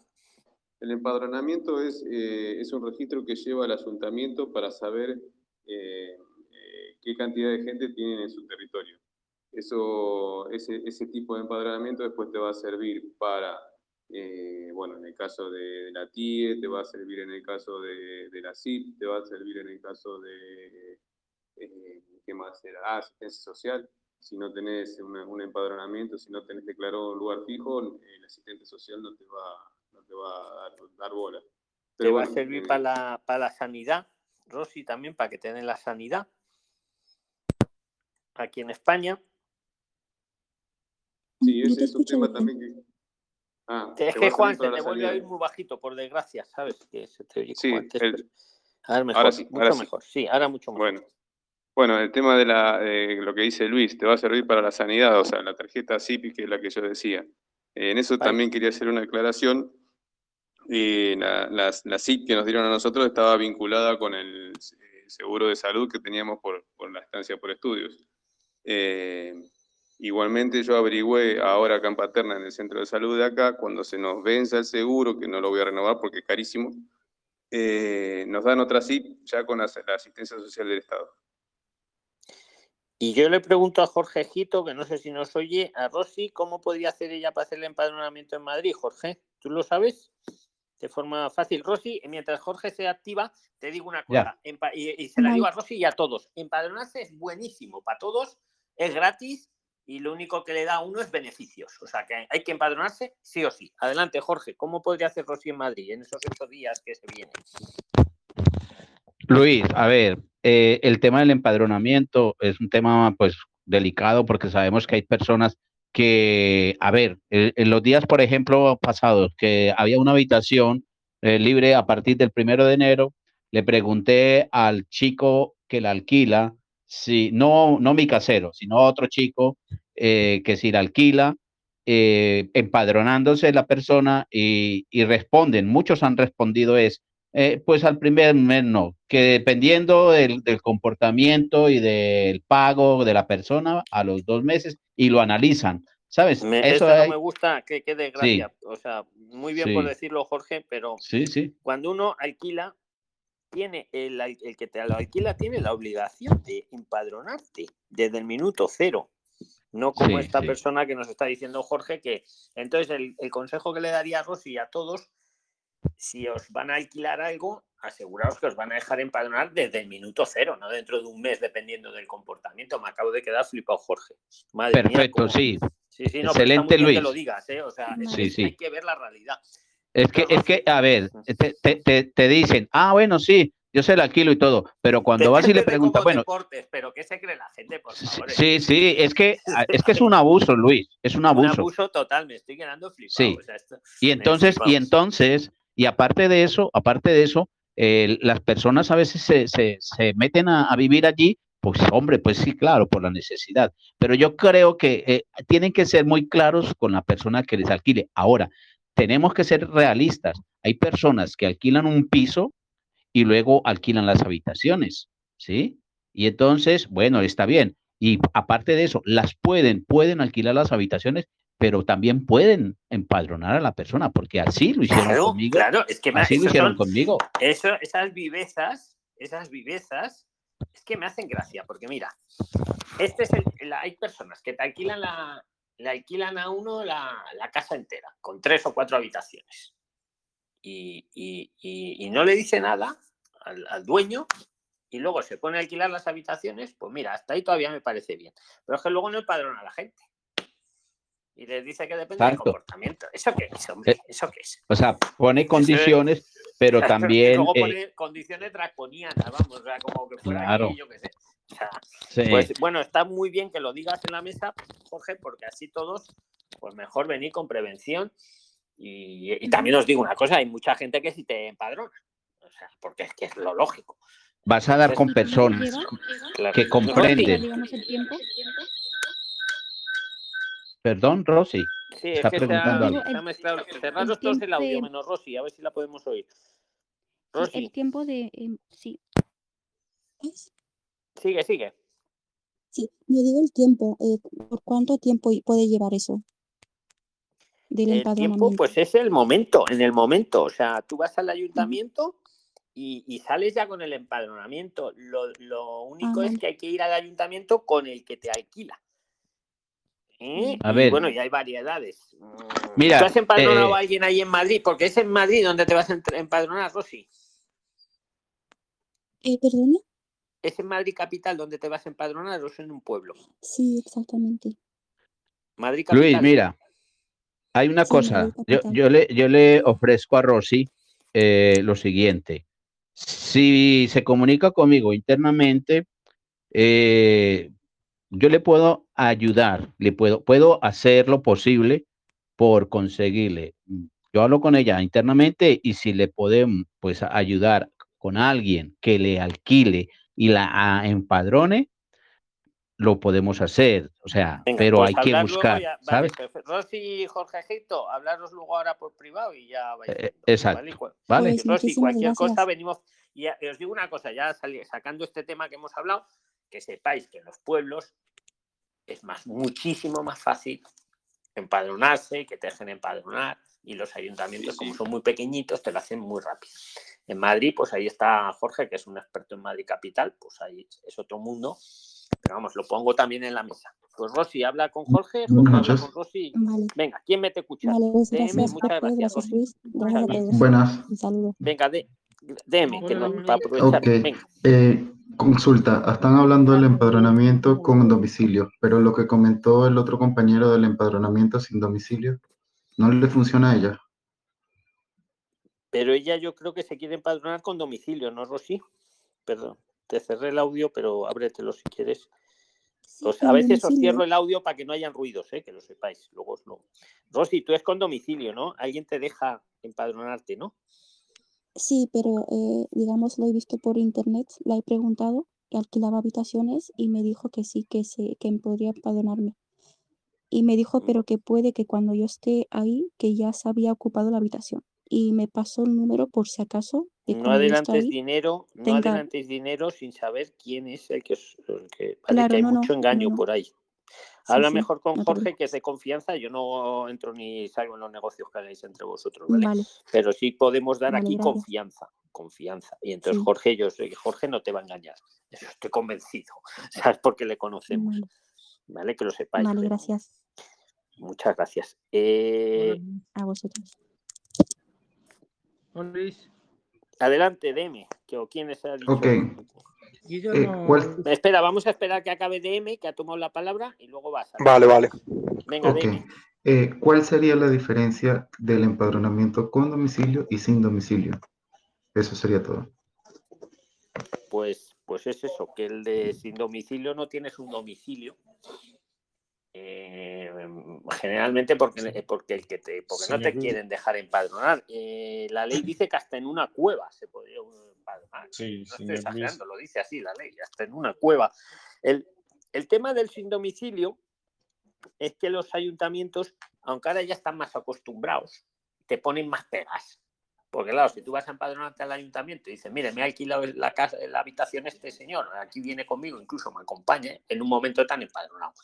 El empadronamiento es, eh, es un registro que lleva al ayuntamiento para saber eh, eh, qué cantidad de gente tienen en su territorio. Eso, ese, ese tipo de empadronamiento después te va a servir para, bueno, en el caso de la TIE, te va a servir en el caso de, de la CIP, te va a servir en el caso de, ¿qué más era? Ah, asistencia social si no tenés un empadronamiento, si no tenés declarado un lugar fijo, el asistente social no te va, no te va a dar, bola. te va a servir para, la, para la sanidad, Rosy, también para que tengan la sanidad. Aquí en España. Sí, ese es un tema también que... Ah, es que Juan se te vuelve a ir muy bajito, por desgracia, ¿sabes? Que se te oye sí, antes, Ahora mejor, ahora sí, mucho mejor. Sí. ahora mucho mejor. Bueno, bueno, el tema de la, lo que dice Luis, te va a servir para la sanidad, o sea, la tarjeta CIPI, que es la que yo decía. en eso también quería hacer una aclaración. la, la, la, CIP que nos dieron a nosotros estaba vinculada con el seguro de salud que teníamos por, por la estancia por estudios. Igualmente yo averigüé ahora acá en Paterna, en el centro de salud de acá, cuando se nos venza el seguro, que no lo voy a renovar porque es carísimo, eh, nos dan otra CIP ya con la asistencia social del Estado. Y yo le pregunto a Jorge Gito, que no sé si nos oye, a Rosy, ¿cómo podría hacer ella para hacer el empadronamiento en Madrid, Jorge? ¿Tú lo sabes? De forma fácil, Rosy, mientras Jorge se activa, te digo una cosa, y, se la digo a Rosy y a todos. Empadronarse es buenísimo para todos, es gratis y lo único que le da a uno es beneficios. O sea que hay que empadronarse sí o sí. Adelante, Jorge, ¿cómo podría hacer Rosy en Madrid en esos ocho días que se vienen? Luis, a ver, eh, el tema del empadronamiento es un tema pues delicado porque sabemos que hay personas que, a ver, en los días, por ejemplo, pasados, que había una habitación eh, libre a partir del primero de enero, le pregunté al chico que la alquila, si no, no mi casero, sino otro chico eh, que si la alquila, empadronándose la persona y, y responden, muchos han respondido es, eh, pues al primer mes no, que dependiendo del, comportamiento y del pago de la persona a los dos meses y lo analizan, ¿sabes? eso no me gusta, que quede gracia. O sea, muy bien por decirlo, Jorge, pero sí, sí. cuando uno alquila, tiene el, el que te lo alquila tiene la obligación de empadronarte desde el minuto cero. No como esta persona que nos está diciendo Jorge, que entonces el, el consejo que le daría a Rosy y a todos si os van a alquilar algo, aseguraos que os van a dejar empadronar desde el minuto cero, no dentro de un mes, dependiendo del comportamiento. Me acabo de quedar flipado, Jorge. Perfecto, sí. Sí, sí, no, Excelente, Luis. Que lo digas, ¿eh? O sea, hay que ver la realidad. Es que, es que, a ver, te, dicen, ah, bueno, sí, yo sé el alquilo y todo, pero cuando vas y le preguntas, bueno. pero ¿qué se cree la gente, por favor? Sí, sí, es que, (laughs) es que es un abuso, Luis, es un abuso. Un abuso total, me estoy quedando flipado. Sí. y entonces, y entonces, y aparte de eso, aparte de eso, las personas a veces se, meten a, vivir allí, pues hombre, pues sí, claro, por la necesidad. Pero yo creo que eh, tienen que ser muy claros con la persona que les alquile. Ahora, tenemos que ser realistas. Hay personas que alquilan un piso y luego alquilan las habitaciones, ¿sí? Y entonces, bueno, está bien. Y aparte de eso, las pueden, pueden alquilar las habitaciones pero también pueden empadronar a la persona, porque así lo hicieron conmigo. Claro, es que así lo hicieron conmigo. Eso, esas vivezas, esas vivezas, es que me hacen gracia, porque mira, este es el, hay personas que te alquilan la, le alquilan a uno la, la, casa entera, con tres o cuatro habitaciones. y, no le dice nada al, dueño y luego se pone a alquilar las habitaciones, pues mira, hasta ahí todavía me parece bien. Pero es que luego no empadrona a la gente. Y les dice que depende del comportamiento. ¿Eso qué es, hombre? Eh, ¿Eso qué es? O sea, pone condiciones, pero también... luego eh, pone condiciones draconianas, vamos, o sea, como que fuera claro. yo qué sé. Pues bueno, está muy bien que lo digas en la mesa, Jorge, porque así todos, pues mejor venir con prevención y, también os digo una cosa, hay mucha gente que si te empadrona, o sea, porque es que es lo lógico. Vas a dar con personas que comprenden. Perdón, Rosy. Sí, es que preguntando se ha, mezclado. Todos el audio, menos Rosy, a ver si la podemos oír. Rosy. El tiempo de... Em, sí. Sigue, sigue. Sí, yo digo el tiempo. Eh, ¿Por cuánto tiempo puede llevar eso? del el tiempo, pues es el momento, en el momento. O sea, tú vas al ayuntamiento y, sales ya con el empadronamiento. Lo, único es que hay que ir al ayuntamiento con el que te alquila. ¿Eh? A ver. bueno, y hay variedades. Mm, Mira, ¿Tú has empadronado a eh, alguien ahí en Madrid? Porque es en Madrid donde te vas a empadronar, Rosy. Eh, ¿Perdona? ¿Es en Madrid capital donde te vas a empadronar o es en un pueblo? Sí, exactamente. Madrid capital. Luis, mira, hay una cosa, yo, le, yo le ofrezco a Rosy eh, lo siguiente. Si se comunica conmigo internamente, eh, yo le puedo ayudar, le puedo, puedo hacer lo posible por conseguirle. Yo hablo con ella internamente y si le podemos pues ayudar con alguien que le alquile y la empadrone, lo podemos hacer, o sea, pero pues hay que buscar, ¿sabes? Rosy y Jorge Egipto, hablaros luego ahora por privado y ya vais. Eh, exacto. ¿vale? Pues Rosy, cualquier cosa venimos. Y, os digo una cosa, ya sacando este tema que hemos hablado, que sepáis que en los pueblos es más, muchísimo más fácil empadronarse, que te dejen empadronar, y los ayuntamientos, como son muy pequeñitos, te lo hacen muy rápido. En Madrid, pues ahí está Jorge, que es un experto en Madrid Capital, pues ahí es otro mundo pero vamos, lo pongo también en la mesa. Pues Rosy, habla con Jorge, Jorge habla con Rosy. Venga, ¿quién me te escucha? Vale, pues gracias, muchas gracias, Rosy. Buenas. Un saludo. Venga, de, déme, que no, para aprovechar. Okay. Eh, consulta, están hablando del empadronamiento con domicilio, pero lo que comentó el otro compañero del empadronamiento sin domicilio, ¿no le funciona a ella? Pero ella yo creo que se quiere empadronar con domicilio, ¿no, Rosy? Perdón te cerré el audio, pero ábretelo si quieres. a veces os cierro el audio para que no hayan ruidos, ¿eh? que lo sepáis. Luego os lo... Rosy, tú es con domicilio, ¿no? Alguien te deja empadronarte, ¿no? Sí, pero eh, digamos, lo he visto por internet, la he preguntado, que alquilaba habitaciones y me dijo que sí, que, se, que podría empadronarme. Y me dijo, mm. pero que puede que cuando yo esté ahí, que ya se había ocupado la habitación. Y me pasó el número por si acaso no adelantes dinero, no adelantes dinero sin saber quién es el que, que, hay mucho engaño por ahí. Habla mejor con Jorge, que es de confianza. Yo no entro ni salgo en los negocios que hagáis entre vosotros, ¿vale? Pero sí podemos dar aquí confianza, confianza. Y entonces Jorge, yo sé que Jorge no te va a engañar. (laughs) Eso estoy convencido. (laughs) ¿Sabes? Porque le conocemos. Vale, que lo sepáis. Vale, gracias. Muchas gracias. Eh, a vosotros. Luis. Adelante, o quién dicho. Ok. Eh, Espera, vamos a esperar que acabe DM, que ha tomado la palabra, y luego vas. A... Vale, vale. Venga, okay. Eh, ¿Cuál sería la diferencia del empadronamiento con domicilio y sin domicilio? Eso sería todo. Pues, pues es eso, que el de sin domicilio no tienes un domicilio, eh, generalmente porque, porque, el que te, porque no te quieren dejar empadronar. Eh, la ley dice que hasta en una cueva se podría empadronar. Sí, no estoy exagerando, lo dice así la ley, hasta en una cueva. El, el tema del sin domicilio es que los ayuntamientos, aunque ahora ya están más acostumbrados, te ponen más pegas. Porque claro, si tú vas a empadronarte al ayuntamiento y dices, mire, me ha alquilado la, casa, la habitación este señor, aquí viene conmigo, incluso me acompaña, en un momento tan empadronado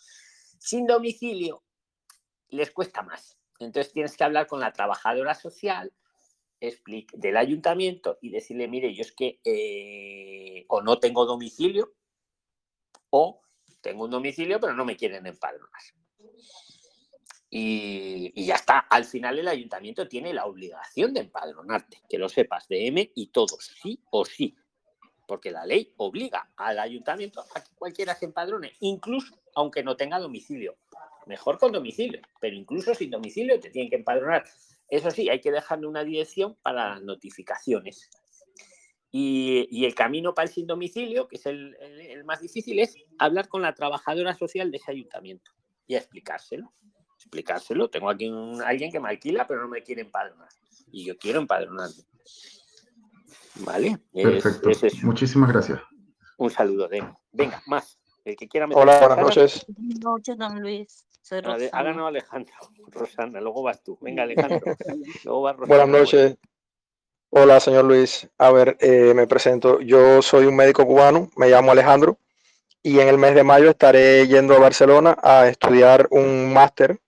sin domicilio les cuesta más. Entonces tienes que hablar con la trabajadora social del ayuntamiento y decirle, mire, yo es que eh, o no tengo domicilio o tengo un domicilio pero no me quieren empadronar. Y, ya está. Al final el ayuntamiento tiene la obligación de empadronarte, que lo sepas, de M y todos, sí o sí. Porque la ley obliga al ayuntamiento a que cualquiera se empadrone, incluso aunque no tenga domicilio. Mejor con domicilio, pero incluso sin domicilio te tienen que empadronar. Eso sí, hay que dejarle una dirección para las notificaciones. Y, el camino para el sin domicilio, que es el, más difícil, es hablar con la trabajadora social de ese ayuntamiento y explicárselo explicárselo. Tengo aquí un, alguien que me alquila, pero no me quiere empadronar. Y yo quiero empadronarme. ¿Vale? Perfecto. Muchísimas gracias. Un saludo, Venga, más. El que quiera Hola, buenas noches. Buenas noches, don Luis. Soy Rosana. Ha ganado Alejandro. (laughs) Rosana, luego vas tú. Venga, Alejandro. luego vas Rosana. Buenas noches. Hola, señor Luis. A ver, eh, me presento. Yo soy un médico cubano, me llamo Alejandro y en el mes de mayo estaré yendo a Barcelona a estudiar un máster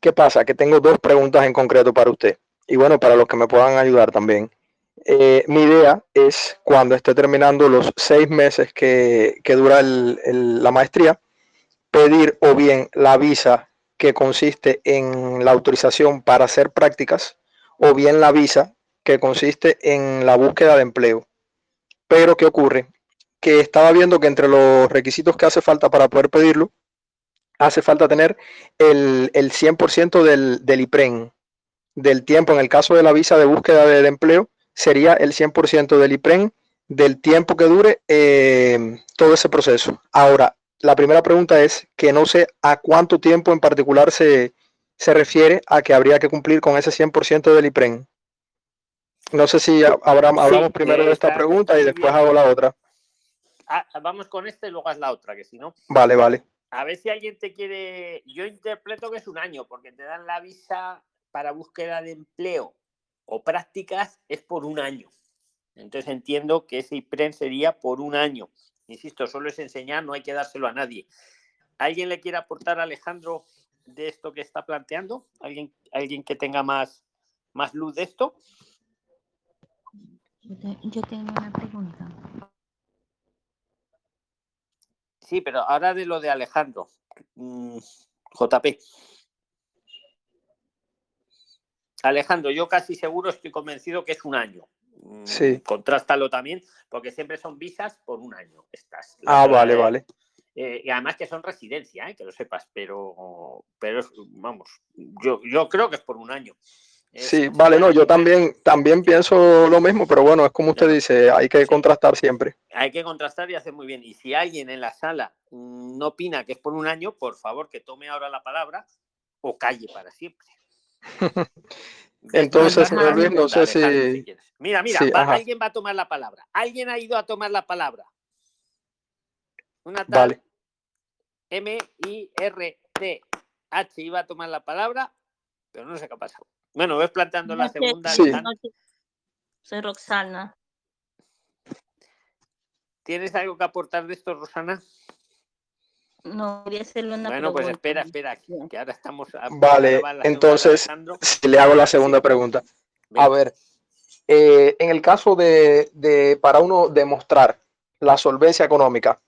¿Qué pasa? Que tengo dos preguntas en concreto para usted y bueno, para los que me puedan ayudar también. Eh, mi idea es cuando esté terminando los seis meses que, dura la maestría, pedir o bien la visa que consiste en la autorización para hacer prácticas o bien la visa que consiste en la búsqueda de empleo. Pero ¿qué ocurre? Que estaba viendo que entre los requisitos que hace falta para poder pedirlo, hace falta tener el, el 100% del, del IPREN, del tiempo, en el caso de la visa de búsqueda de, empleo, sería el 100% del IPREN, del tiempo que dure eh, todo ese proceso. Ahora, la primera pregunta es que no sé a cuánto tiempo en particular se, se refiere a que habría que cumplir con ese 100% del IPREN. No sé si hablamos primero de esta pregunta y después hago la otra. Ah, vamos con esta y luego haz la otra, que si no. Vale, vale a ver si alguien te quiere. Yo interpreto que es un año, porque te dan la visa para búsqueda de empleo o prácticas es por un año. Entonces entiendo que ese IPREN sería por un año. Insisto, solo es enseñar, no hay que dárselo a nadie. ¿Alguien le quiere aportar a Alejandro de esto que está planteando? ¿Alguien, alguien que tenga más, más luz de esto? Yo tengo una pregunta. Sí, pero ahora de lo de Alejandro. Mm, JP. Alejandro, yo casi seguro estoy convencido que es un año. Mm, sí. Contrástalo también, porque siempre son visas por un año. Estas. Ah, vale, vale. Eh, y además que son residencia, eh, que lo sepas, pero, pero vamos, yo, yo creo que es por un año. Sí, vale, no, yo también, también pienso lo mismo, pero bueno, es como usted dice, hay que contrastar siempre. Hay que contrastar y hacer muy bien. Y si alguien en la sala no opina que es por un año, por favor que tome ahora la palabra o calle para siempre. (laughs) Entonces, señor Luis, no sé si... Mira, mira, alguien va a tomar la palabra. Alguien ha ido a tomar la palabra. Una tal vale. M-I-R-T-H iba a tomar la palabra, pero no sé qué ha pasado. Bueno, ves planteando la segunda. Soy Roxana. ¿Tienes algo que aportar de esto, Rosana? No, quería hacerle una Bueno, pues espera, espera, que ahora estamos. vale, entonces, si le hago la segunda pregunta. A ver, eh, en el caso de, de, para uno demostrar la solvencia económica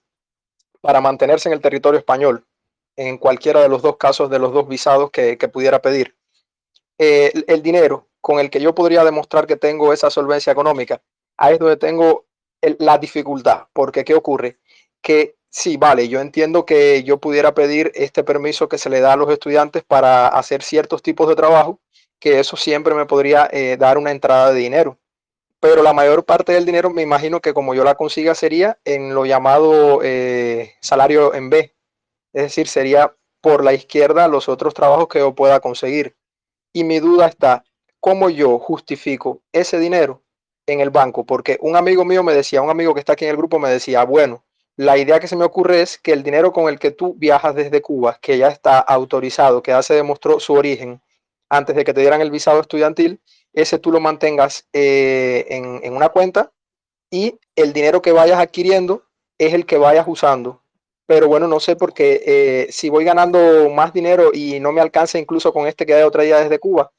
para mantenerse en el territorio español, en cualquiera de los dos casos de los dos visados que, que pudiera pedir, eh, el dinero con el que yo podría demostrar que tengo esa solvencia económica, ahí es donde tengo la dificultad, porque ¿qué ocurre? Que sí, vale, yo entiendo que yo pudiera pedir este permiso que se le da a los estudiantes para hacer ciertos tipos de trabajo, que eso siempre me podría eh, dar una entrada de dinero. Pero la mayor parte del dinero me imagino que como yo la consiga sería en lo llamado eh, salario en B. Es decir, sería por la izquierda los otros trabajos que yo pueda conseguir. Y mi duda está, ¿cómo yo justifico ese dinero en el banco? Porque un amigo mío me decía, un amigo que está aquí en el grupo me decía, bueno, la idea que se me ocurre es que el dinero con el que tú viajas desde Cuba, que ya está autorizado, que ya se demostró su origen antes de que te dieran el visado estudiantil, ese tú lo mantengas eh, en, una cuenta y el dinero que vayas adquiriendo es el que vayas usando pero bueno, no sé porque eh, si voy ganando más dinero y no me alcanza incluso con este que hay otra idea desde Cuba,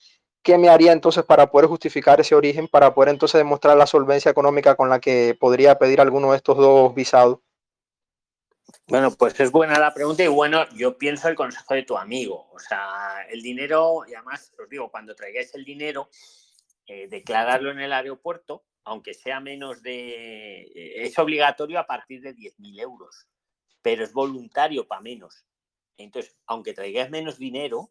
¿qué me haría entonces para poder justificar ese origen, para poder entonces demostrar la solvencia económica con la que podría pedir alguno de estos dos visados? Bueno, pues es buena la pregunta y bueno, yo pienso el consejo de tu amigo. O sea, el dinero, y además os digo, cuando traigáis el dinero, eh, declararlo en el aeropuerto, aunque sea menos de... Eh, es obligatorio a partir de 10.000 euros, pero es voluntario para menos. Entonces, aunque traigáis menos dinero,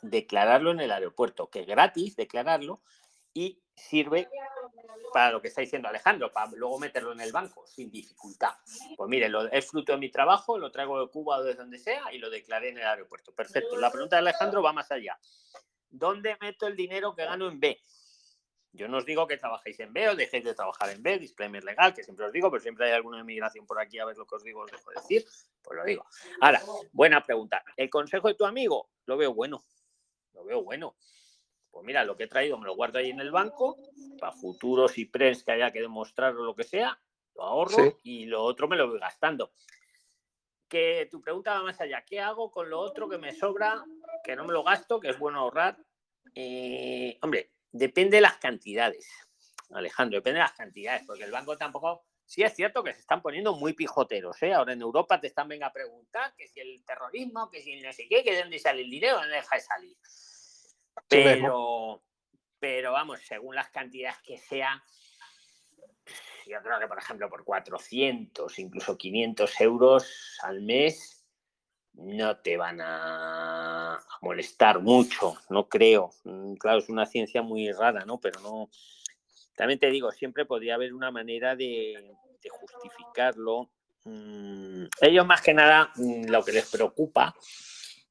declararlo en el aeropuerto, que es gratis declararlo y sirve para lo que está diciendo Alejandro, para luego meterlo en el banco sin dificultad. Pues mire, lo, es fruto de mi trabajo, lo traigo de Cuba o de donde sea y lo declaré en el aeropuerto. Perfecto. La pregunta de Alejandro va más allá. ¿Dónde meto el dinero que gano en B? Yo no os digo que trabajéis en B o dejéis de trabajar en B, disclaimer legal, que siempre os digo, pero siempre hay alguna inmigración por aquí, a ver lo que os digo, os dejo decir, pues lo digo. Ahora, buena pregunta. ¿El consejo de tu amigo? Lo veo bueno, lo veo bueno. Pues mira, lo que he traído me lo guardo ahí en el banco, para futuros y pres que haya que demostrar o lo que sea, lo ahorro y lo otro me lo voy gastando. Que tu pregunta va más allá. ¿Qué hago con lo otro que me sobra, que no me lo gasto, que es bueno ahorrar? Eh, hombre, depende de las cantidades, Alejandro, depende de las cantidades, porque el banco tampoco. Sí es cierto que se están poniendo muy pijoteros, ¿eh? Ahora en Europa te están venga a preguntar que si el terrorismo, que si no sé qué, que de dónde sale el dinero, dónde deja de salir. Pero, pero vamos, según las cantidades que sea, yo creo que, por ejemplo, por 400, incluso 500 euros al mes, no te van a molestar mucho, no creo. Mm, claro, es una ciencia muy rara, ¿no? Pero no. También te digo, siempre podría haber una manera de, justificarlo. Mm, ellos, más que nada, mm, lo que les preocupa,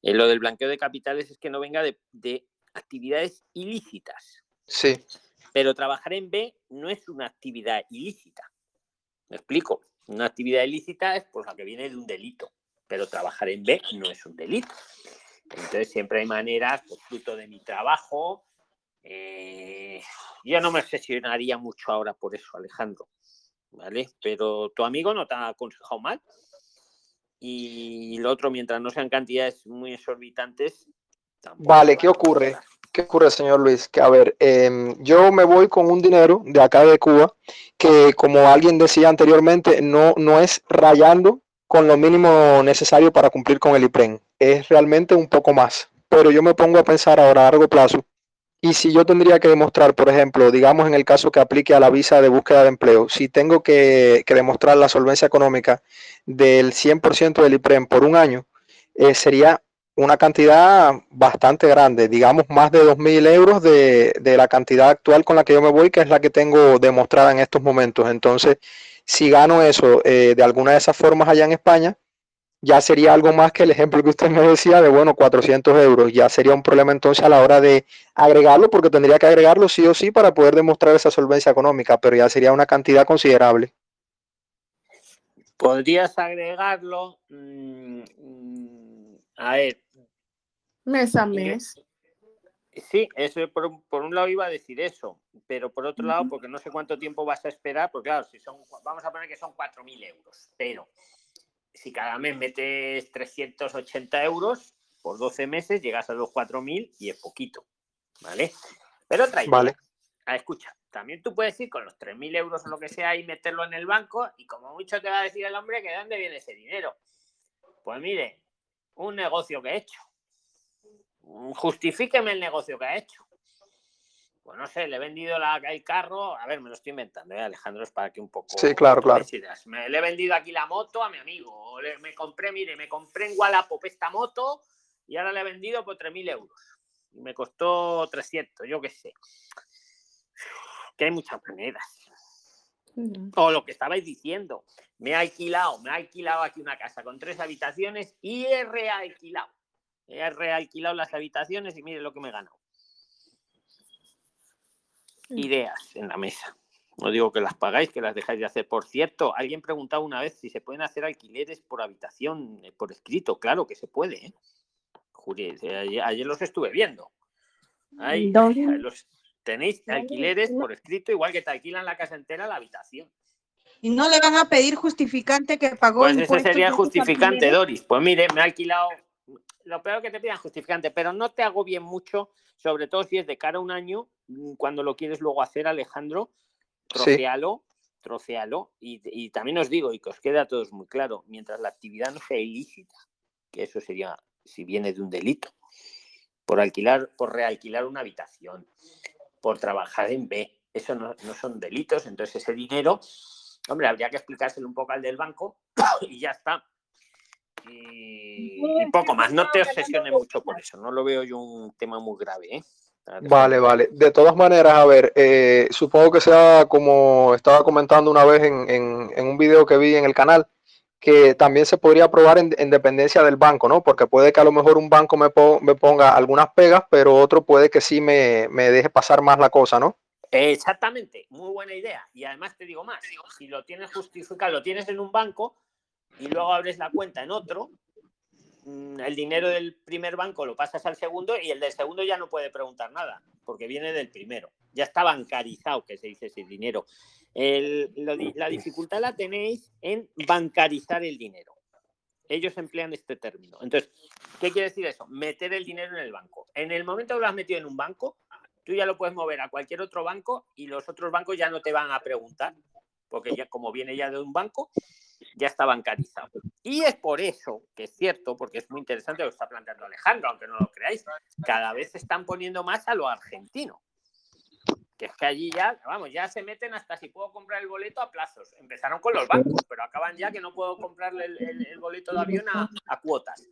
en lo del blanqueo de capitales es que no venga de, de actividades ilícitas. Sí. Pero trabajar en B no es una actividad ilícita. ¿Me explico? Una actividad ilícita es por la que viene de un delito, pero trabajar en B no es un delito. Entonces siempre hay maneras, pues, fruto de mi trabajo. Eh, yo no me obsesionaría mucho ahora por eso, Alejandro. ¿Vale? Pero tu amigo no te ha aconsejado mal. Y lo otro, mientras no sean cantidades muy exorbitantes, Vale, ¿qué ocurre? ¿Qué ocurre, señor Luis? Que a ver, em, yo me voy con un dinero de acá de Cuba que, como alguien decía anteriormente, no, no es rayando con lo mínimo necesario para cumplir con el IPREN. Es realmente un poco más. Pero yo me pongo a pensar ahora a largo plazo. Y si yo tendría que demostrar, por ejemplo, digamos en el caso que aplique a la visa de búsqueda de empleo, si tengo que, demostrar la solvencia económica del 100% del IPREN por un año, eh, sería una cantidad bastante grande, digamos más de 2.000 euros de, la cantidad actual con la que yo me voy, que es la que tengo demostrada en estos momentos. Entonces, si gano eso eh, de alguna de esas formas allá en España, ya sería algo más que el ejemplo que usted me decía de, bueno, 400 euros. Ya sería un problema entonces a la hora de agregarlo, porque tendría que agregarlo sí o sí para poder demostrar esa solvencia económica, pero ya sería una cantidad considerable. Podrías agregarlo. Mm, mm, a ver, Mes a mes. Sí, eso por, un lado iba a decir eso, pero por otro lado, porque no sé cuánto tiempo vas a esperar, porque claro, si son, vamos a poner que son 4.000 euros, pero si cada mes metes 380 euros por 12 meses, llegas a los 4.000 y es poquito, ¿vale? Pero otra idea. Vale. Ah, escucha, también tú puedes ir con los 3.000 euros o lo que sea y meterlo en el banco y como mucho te va a decir el hombre que de dónde viene ese dinero. Pues mire, un negocio que he hecho justifíqueme el negocio que ha hecho. Pues no sé, le he vendido la, el carro, a ver, me lo estoy inventando, ¿eh, Alejandro, es para que un poco... Sí, claro, claro. Me, le he vendido aquí la moto a mi amigo, me compré, mire, me compré en Wallapop esta moto y ahora le he vendido por 3.000 euros. Y me costó 300, yo qué sé. Que hay muchas maneras. O lo que estabais diciendo, me ha alquilado, me ha alquilado aquí una casa con tres habitaciones y he realquilado He realquilado las habitaciones y mire lo que me he ganado. Mm. Ideas en la mesa. No digo que las pagáis, que las dejáis de hacer. Por cierto, alguien preguntaba una vez si se pueden hacer alquileres por habitación, eh, por escrito. Claro que se puede. ¿eh? Eh, ayer, los estuve viendo. tenéis alquileres por escrito, igual que te alquilan la casa entera, la habitación. Y no le van a pedir justificante que pagó. Pues ese sería justificante, Doris. Pues mire, me ha alquilado lo peor que te pidan justificante, pero no te hago bien mucho, sobre todo si es de cara a un año, mm, cuando lo quieres luego hacer, Alejandro, trocealo trocealo y, y, también os digo, y que os queda a todos muy claro, mientras la actividad no sea ilícita, que eso sería si viene de un delito, por alquilar, por realquilar una habitación, por trabajar en B, eso no, no son delitos, entonces ese dinero, hombre, habría que explicárselo un poco al del banco (coughs) y ya está. Y, y, poco más, no te obsesiones mucho por eso, no lo veo yo un tema muy grave. ¿eh? Vale, vale. De todas maneras, a ver, eh, supongo que sea como estaba comentando una vez en, en, en, un video que vi en el canal, que también se podría aprobar en, en, dependencia del banco, ¿no? Porque puede que a lo mejor un banco me, po me ponga algunas pegas, pero otro puede que sí me, me, deje pasar más la cosa, ¿no? Exactamente, muy buena idea. Y además te digo más, si lo tienes justificado, lo tienes en un banco y luego abres la cuenta en otro, Mm, el dinero del primer banco lo pasas al segundo y el del segundo ya no puede preguntar nada, porque viene del primero. Ya está bancarizado, que se dice ese dinero. El, lo, la dificultad la tenéis en bancarizar el dinero. Ellos emplean este término. Entonces, ¿qué quiere decir eso? Meter el dinero en el banco. En el momento que lo has metido en un banco, tú ya lo puedes mover a cualquier otro banco y los otros bancos ya no te van a preguntar, porque ya como viene ya de un banco, ya está bancarizado. Y es por eso que es cierto, porque es muy interesante lo que está planteando Alejandro, aunque no lo creáis, cada vez se están poniendo más a lo argentino. Que es que allí ya, vamos, ya se meten hasta si puedo comprar el boleto a plazos. Empezaron con los bancos, pero acaban ya que no puedo comprarle el, el, boleto de avión a, cuotas.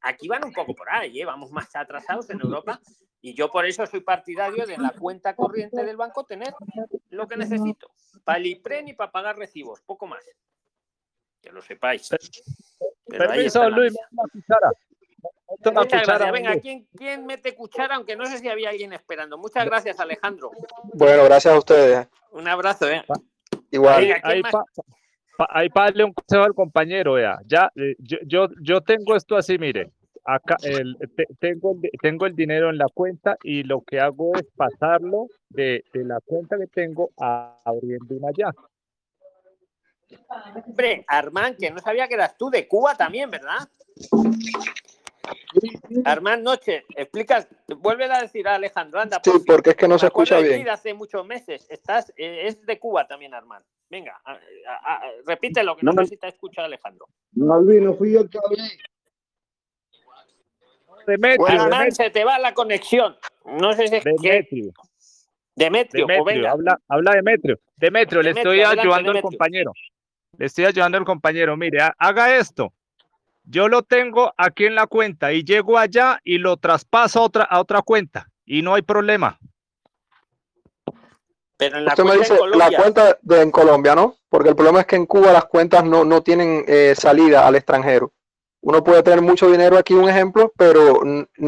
Aquí van un poco por ahí, ¿eh? vamos más atrasados en Europa y yo por eso soy partidario de la cuenta corriente del banco tener lo que necesito, para el IPREN y para pagar recibos, poco más que lo sepáis. Pero Permiso, Luis, la cuchara. Muchas cuchara, gracias. Venga, ¿quién, ¿quién, mete cuchara? Aunque no sé si había alguien esperando. Muchas gracias, Alejandro. Bueno, gracias a ustedes. Un abrazo, ¿eh? Igual. Venga, ahí, pa, pa, ahí para darle un consejo al compañero, vea. Ya, eh, yo, yo, yo tengo esto así, mire. Acá el, te, tengo, tengo el dinero en la cuenta y lo que hago es pasarlo de, de la cuenta que tengo a abriendo una ya. Hombre, Armán, que no sabía que eras tú de Cuba también, ¿verdad? Armán Noche, explicas, vuelve a decir a Alejandro, anda. Por sí, porque es que no se escucha bien. hace muchos meses, estás, eh, es de Cuba también, Armán. Venga, a, a, a, repite lo que no, no necesita escuchar Alejandro. No, no fui yo que hablé. Demetrio, Armán, Demetrio. se te va la conexión. No sé si es Demetrio. que... Demetrio, Demetrio pues venga. Habla, habla Demetrio. Demetrio, le Demetrio, estoy adelante, ayudando Demetrio. al compañero. Le estoy ayudando al compañero. Mire, ha- haga esto. Yo lo tengo aquí en la cuenta y llego allá y lo traspaso a otra, a otra cuenta y no hay problema. Pero en la Usted me cuenta dice en Colombia. la cuenta de en Colombia, ¿no? Porque el problema es que en Cuba las cuentas no, no tienen eh, salida al extranjero. Uno puede tener mucho dinero aquí, un ejemplo, pero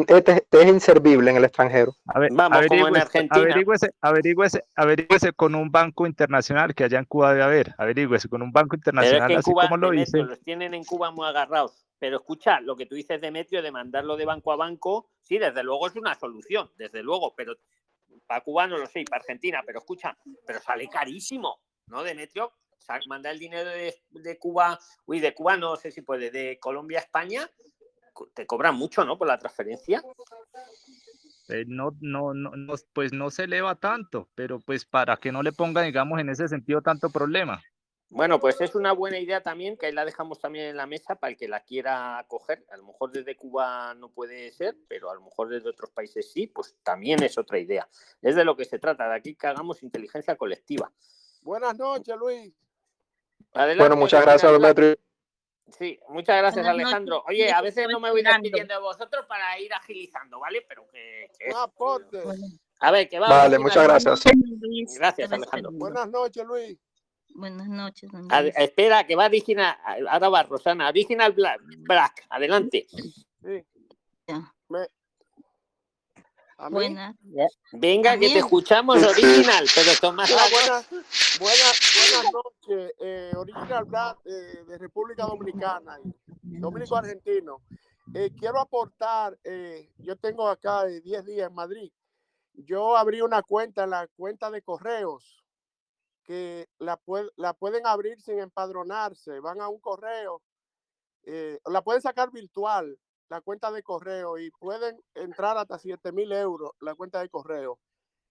este, este es inservible en el extranjero. A ver, Vamos, como en Argentina. averígüese, averígüese, averígüese con un banco internacional que allá en Cuba debe haber. Averígüese con un banco Pero es internacional, que en así Cuba, como lo dice. los tienen en Cuba muy agarrados. Pero escucha, lo que tú dices, Demetrio, de mandarlo de banco a banco, sí, desde luego es una solución, desde luego, pero para Cuba no lo sé, y para Argentina, pero escucha, pero sale carísimo, ¿no, Demetrio? O sea, mandar el dinero de, de Cuba, uy, de Cuba no sé si puede, de Colombia a España, te cobran mucho, ¿no? Por la transferencia. Eh, no, no, no, no, pues no se eleva tanto, pero pues para que no le ponga, digamos, en ese sentido tanto problema. Bueno, pues es una buena idea también, que ahí la dejamos también en la mesa para el que la quiera coger. A lo mejor desde Cuba no puede ser, pero a lo mejor desde otros países sí, pues también es otra idea. Es de lo que se trata, de aquí que hagamos inteligencia colectiva. Buenas noches, Luis. Adelante, Bueno, muchas gracias. Demetrio. Sí, muchas gracias, Alejandro. Oye, a veces no me voy despidiendo de vosotros para ir agilizando, ¿vale? Pero que... que-. A ver, que va. Vale, muchas gracias. Luis, Gracias, Alejandro. Buenas noches, Luis. Buenas noches, Luis. espera, que va Original. Ahora va Rosana. Original Black. Black. Adelante. Sí. Ya. Me... ¿A mí? Buenas. Venga, que te escuchamos original, pero con más Ah, agua. buenas, buenas, buenas noches. Eh, Original Black eh, de República Dominicana, Dominico Argentino. Eh, quiero aportar, eh, yo tengo acá eh, 10 días en Madrid. Yo abrí una cuenta en la cuenta de correos que la, la pueden abrir sin empadronarse. Van a un correo, eh, la pueden sacar virtual, la cuenta de correo, y pueden entrar hasta 7 mil euros la cuenta de correo.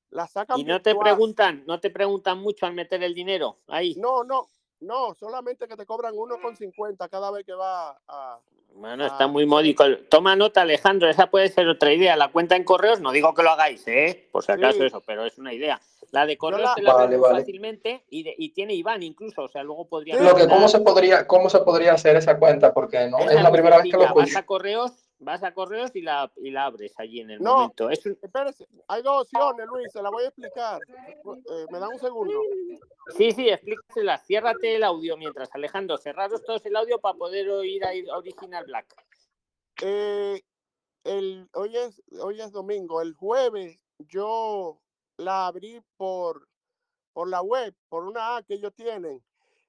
La sacan y no te preguntan, no te preguntan mucho al meter el dinero ahí. No, no, no, solamente que te cobran 1,50 cada vez que va a. Bueno, está muy módico. Toma nota, Alejandro, esa puede ser otra idea. La cuenta en correos, no digo que lo hagáis, ¿eh? Por si acaso eso, pero es una idea. La de correos se la vale, fácilmente y, tiene Iván incluso, o sea, luego podría... Lo que, ¿cómo, se podría, ¿Cómo se podría hacer esa cuenta? Porque no es, la primera vez que lo escucho. Vas a correos, vas a correos y la, y la abres allí en el momento. Es Espérese, hay dos opciones, Luis, se la voy a explicar. Eh, me da un segundo. Sí, sí, explícasela. Ciérrate el audio mientras, Alejandro. Cerraros todos el audio para poder oír a Original Black. Eh, el, hoy, es, hoy es domingo. El jueves yo la abrí por, por la web, por una app que ellos tienen.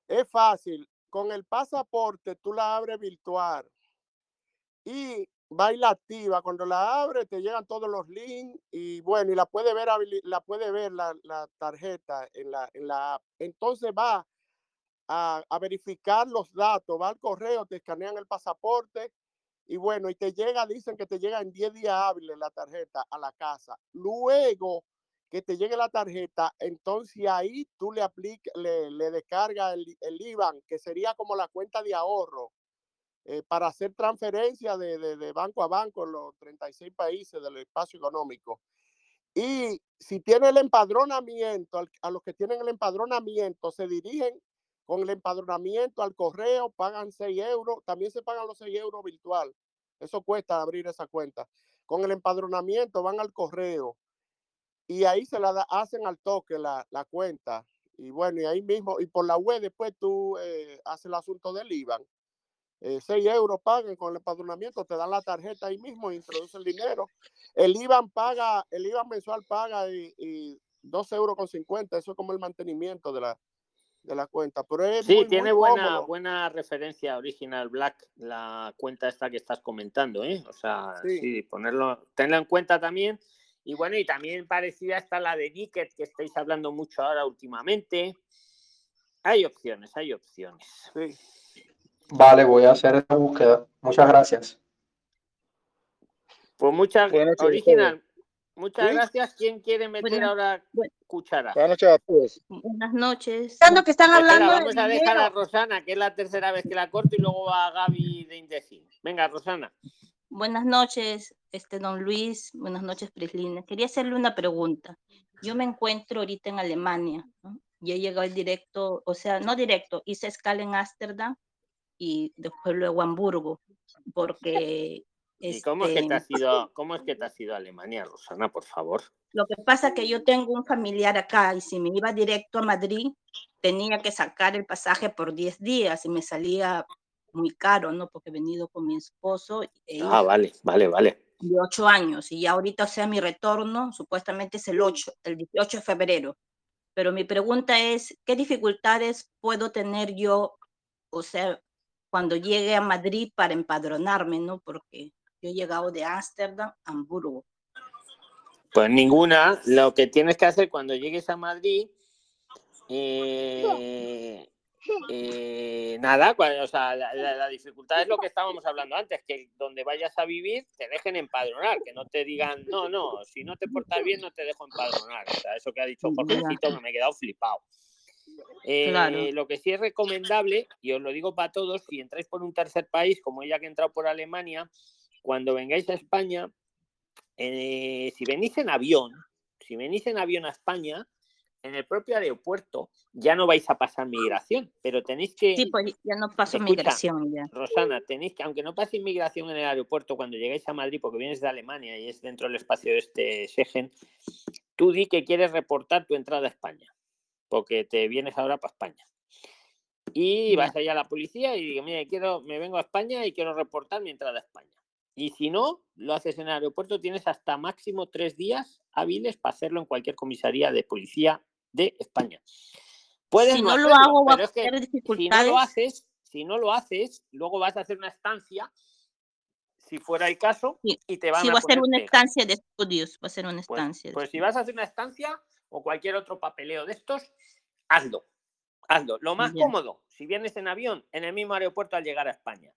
Es fácil. Con el pasaporte tú la abres virtual y va la activa. Cuando la abres te llegan todos los links y bueno, y la puede ver, la puede ver la, tarjeta en la, en la app. Entonces va a, a, verificar los datos, va al correo, te escanean el pasaporte y bueno, y te llega, dicen que te llega en 10 días hábiles la tarjeta a la casa. Luego que te llegue la tarjeta, entonces ahí tú le aplicas, le, le descargas el, el, IBAN, que sería como la cuenta de ahorro, eh, para hacer transferencia de, de, banco a banco en los 36 países del espacio económico. Y si tiene el empadronamiento, a los que tienen el empadronamiento, se dirigen con el empadronamiento al correo, pagan 6 euros, también se pagan los 6 euros virtual. Eso cuesta abrir esa cuenta. Con el empadronamiento van al correo, y ahí se la hacen al toque la, la, cuenta. Y bueno, y ahí mismo, y por la web después tú eh, haces el asunto del IBAN. Eh, 6 euros pagan con el empadronamiento, te dan la tarjeta ahí mismo, introduce el dinero. El IBAN paga, el IBAN mensual paga y, y 2 euros con 50, eso es como el mantenimiento de la, de la cuenta. Pero es sí, tiene buena, buena referencia original Black, la cuenta esta que estás comentando, ¿eh? O sea, sí, sí ponerlo, tenlo en cuenta también y bueno, y también parecida está la de Nicket, que estáis hablando mucho ahora últimamente. Hay opciones, hay opciones. Vale, voy a hacer esa búsqueda. Muchas gracias. Pues muchas gracias, original. Muchas gracias. ¿Quién quiere meter ahora cuchara? Buenas noches a todos. Buenas noches. que están hablando vamos a dejar a Rosana, que es la tercera vez que la corto, y luego a Gaby de Indecin. Venga, Rosana. Buenas noches, este don Luis. Buenas noches, Prislina. Quería hacerle una pregunta. Yo me encuentro ahorita en Alemania ¿no? y he llegado directo, o sea, no directo, hice escala en Ámsterdam y después luego a Hamburgo, porque... ¿Y cómo, es que te has ido, cómo es que te has ido a Alemania, Rosana, por favor? Lo que pasa es que yo tengo un familiar acá y si me iba directo a Madrid, tenía que sacar el pasaje por 10 días y me salía muy caro, ¿no? Porque he venido con mi esposo. E ah, vale, vale, vale. De ocho años y ya ahorita, o sea, mi retorno supuestamente es el 8, el 18 de febrero. Pero mi pregunta es, ¿qué dificultades puedo tener yo, o sea, cuando llegue a Madrid para empadronarme, ¿no? Porque yo he llegado de Ámsterdam a Hamburgo. Pues ninguna. Lo que tienes que hacer cuando llegues a Madrid, eh, eh, nada, o sea, la, dificultad es lo que estábamos hablando antes, que donde vayas a vivir te dejen empadronar, que no te digan, no, no, si no te portas bien no te dejo empadronar. O sea, eso que ha dicho Jorgecito me he quedado flipado. Eh, lo que sí es recomendable, y os lo digo para todos, si entráis por un tercer país, como ella que ha entrado por Alemania, cuando vengáis a España, eh, si venís en avión, si venís en avión a España, en el propio aeropuerto ya no vais a pasar migración, pero tenéis que... Sí, pues ya no paso migración ya. Rosana, tenéis que, aunque no pase inmigración en el aeropuerto cuando llegáis a Madrid, porque vienes de Alemania y es dentro del espacio de este Schengen, tú di que quieres reportar tu entrada a España, porque te vienes ahora para España. Y vas allá a la policía y digo, mire, quiero, me vengo a España y quiero reportar mi entrada a España. Y si no, lo haces en el aeropuerto, tienes hasta máximo tres días hábiles para hacerlo en cualquier comisaría de policía de España. Puedes si no, lo hago, pero es que si no lo haces, si no lo haces, luego vas a hacer una estancia, si fuera el caso, y te van a. Si va a ser una estancia de estudios, va a ser una pues, estancia. Pues, si vas a hacer una estancia o cualquier otro papeleo de estos, hazlo. Hazlo. Lo más cómodo, si vienes en avión, en el mismo aeropuerto al llegar a España.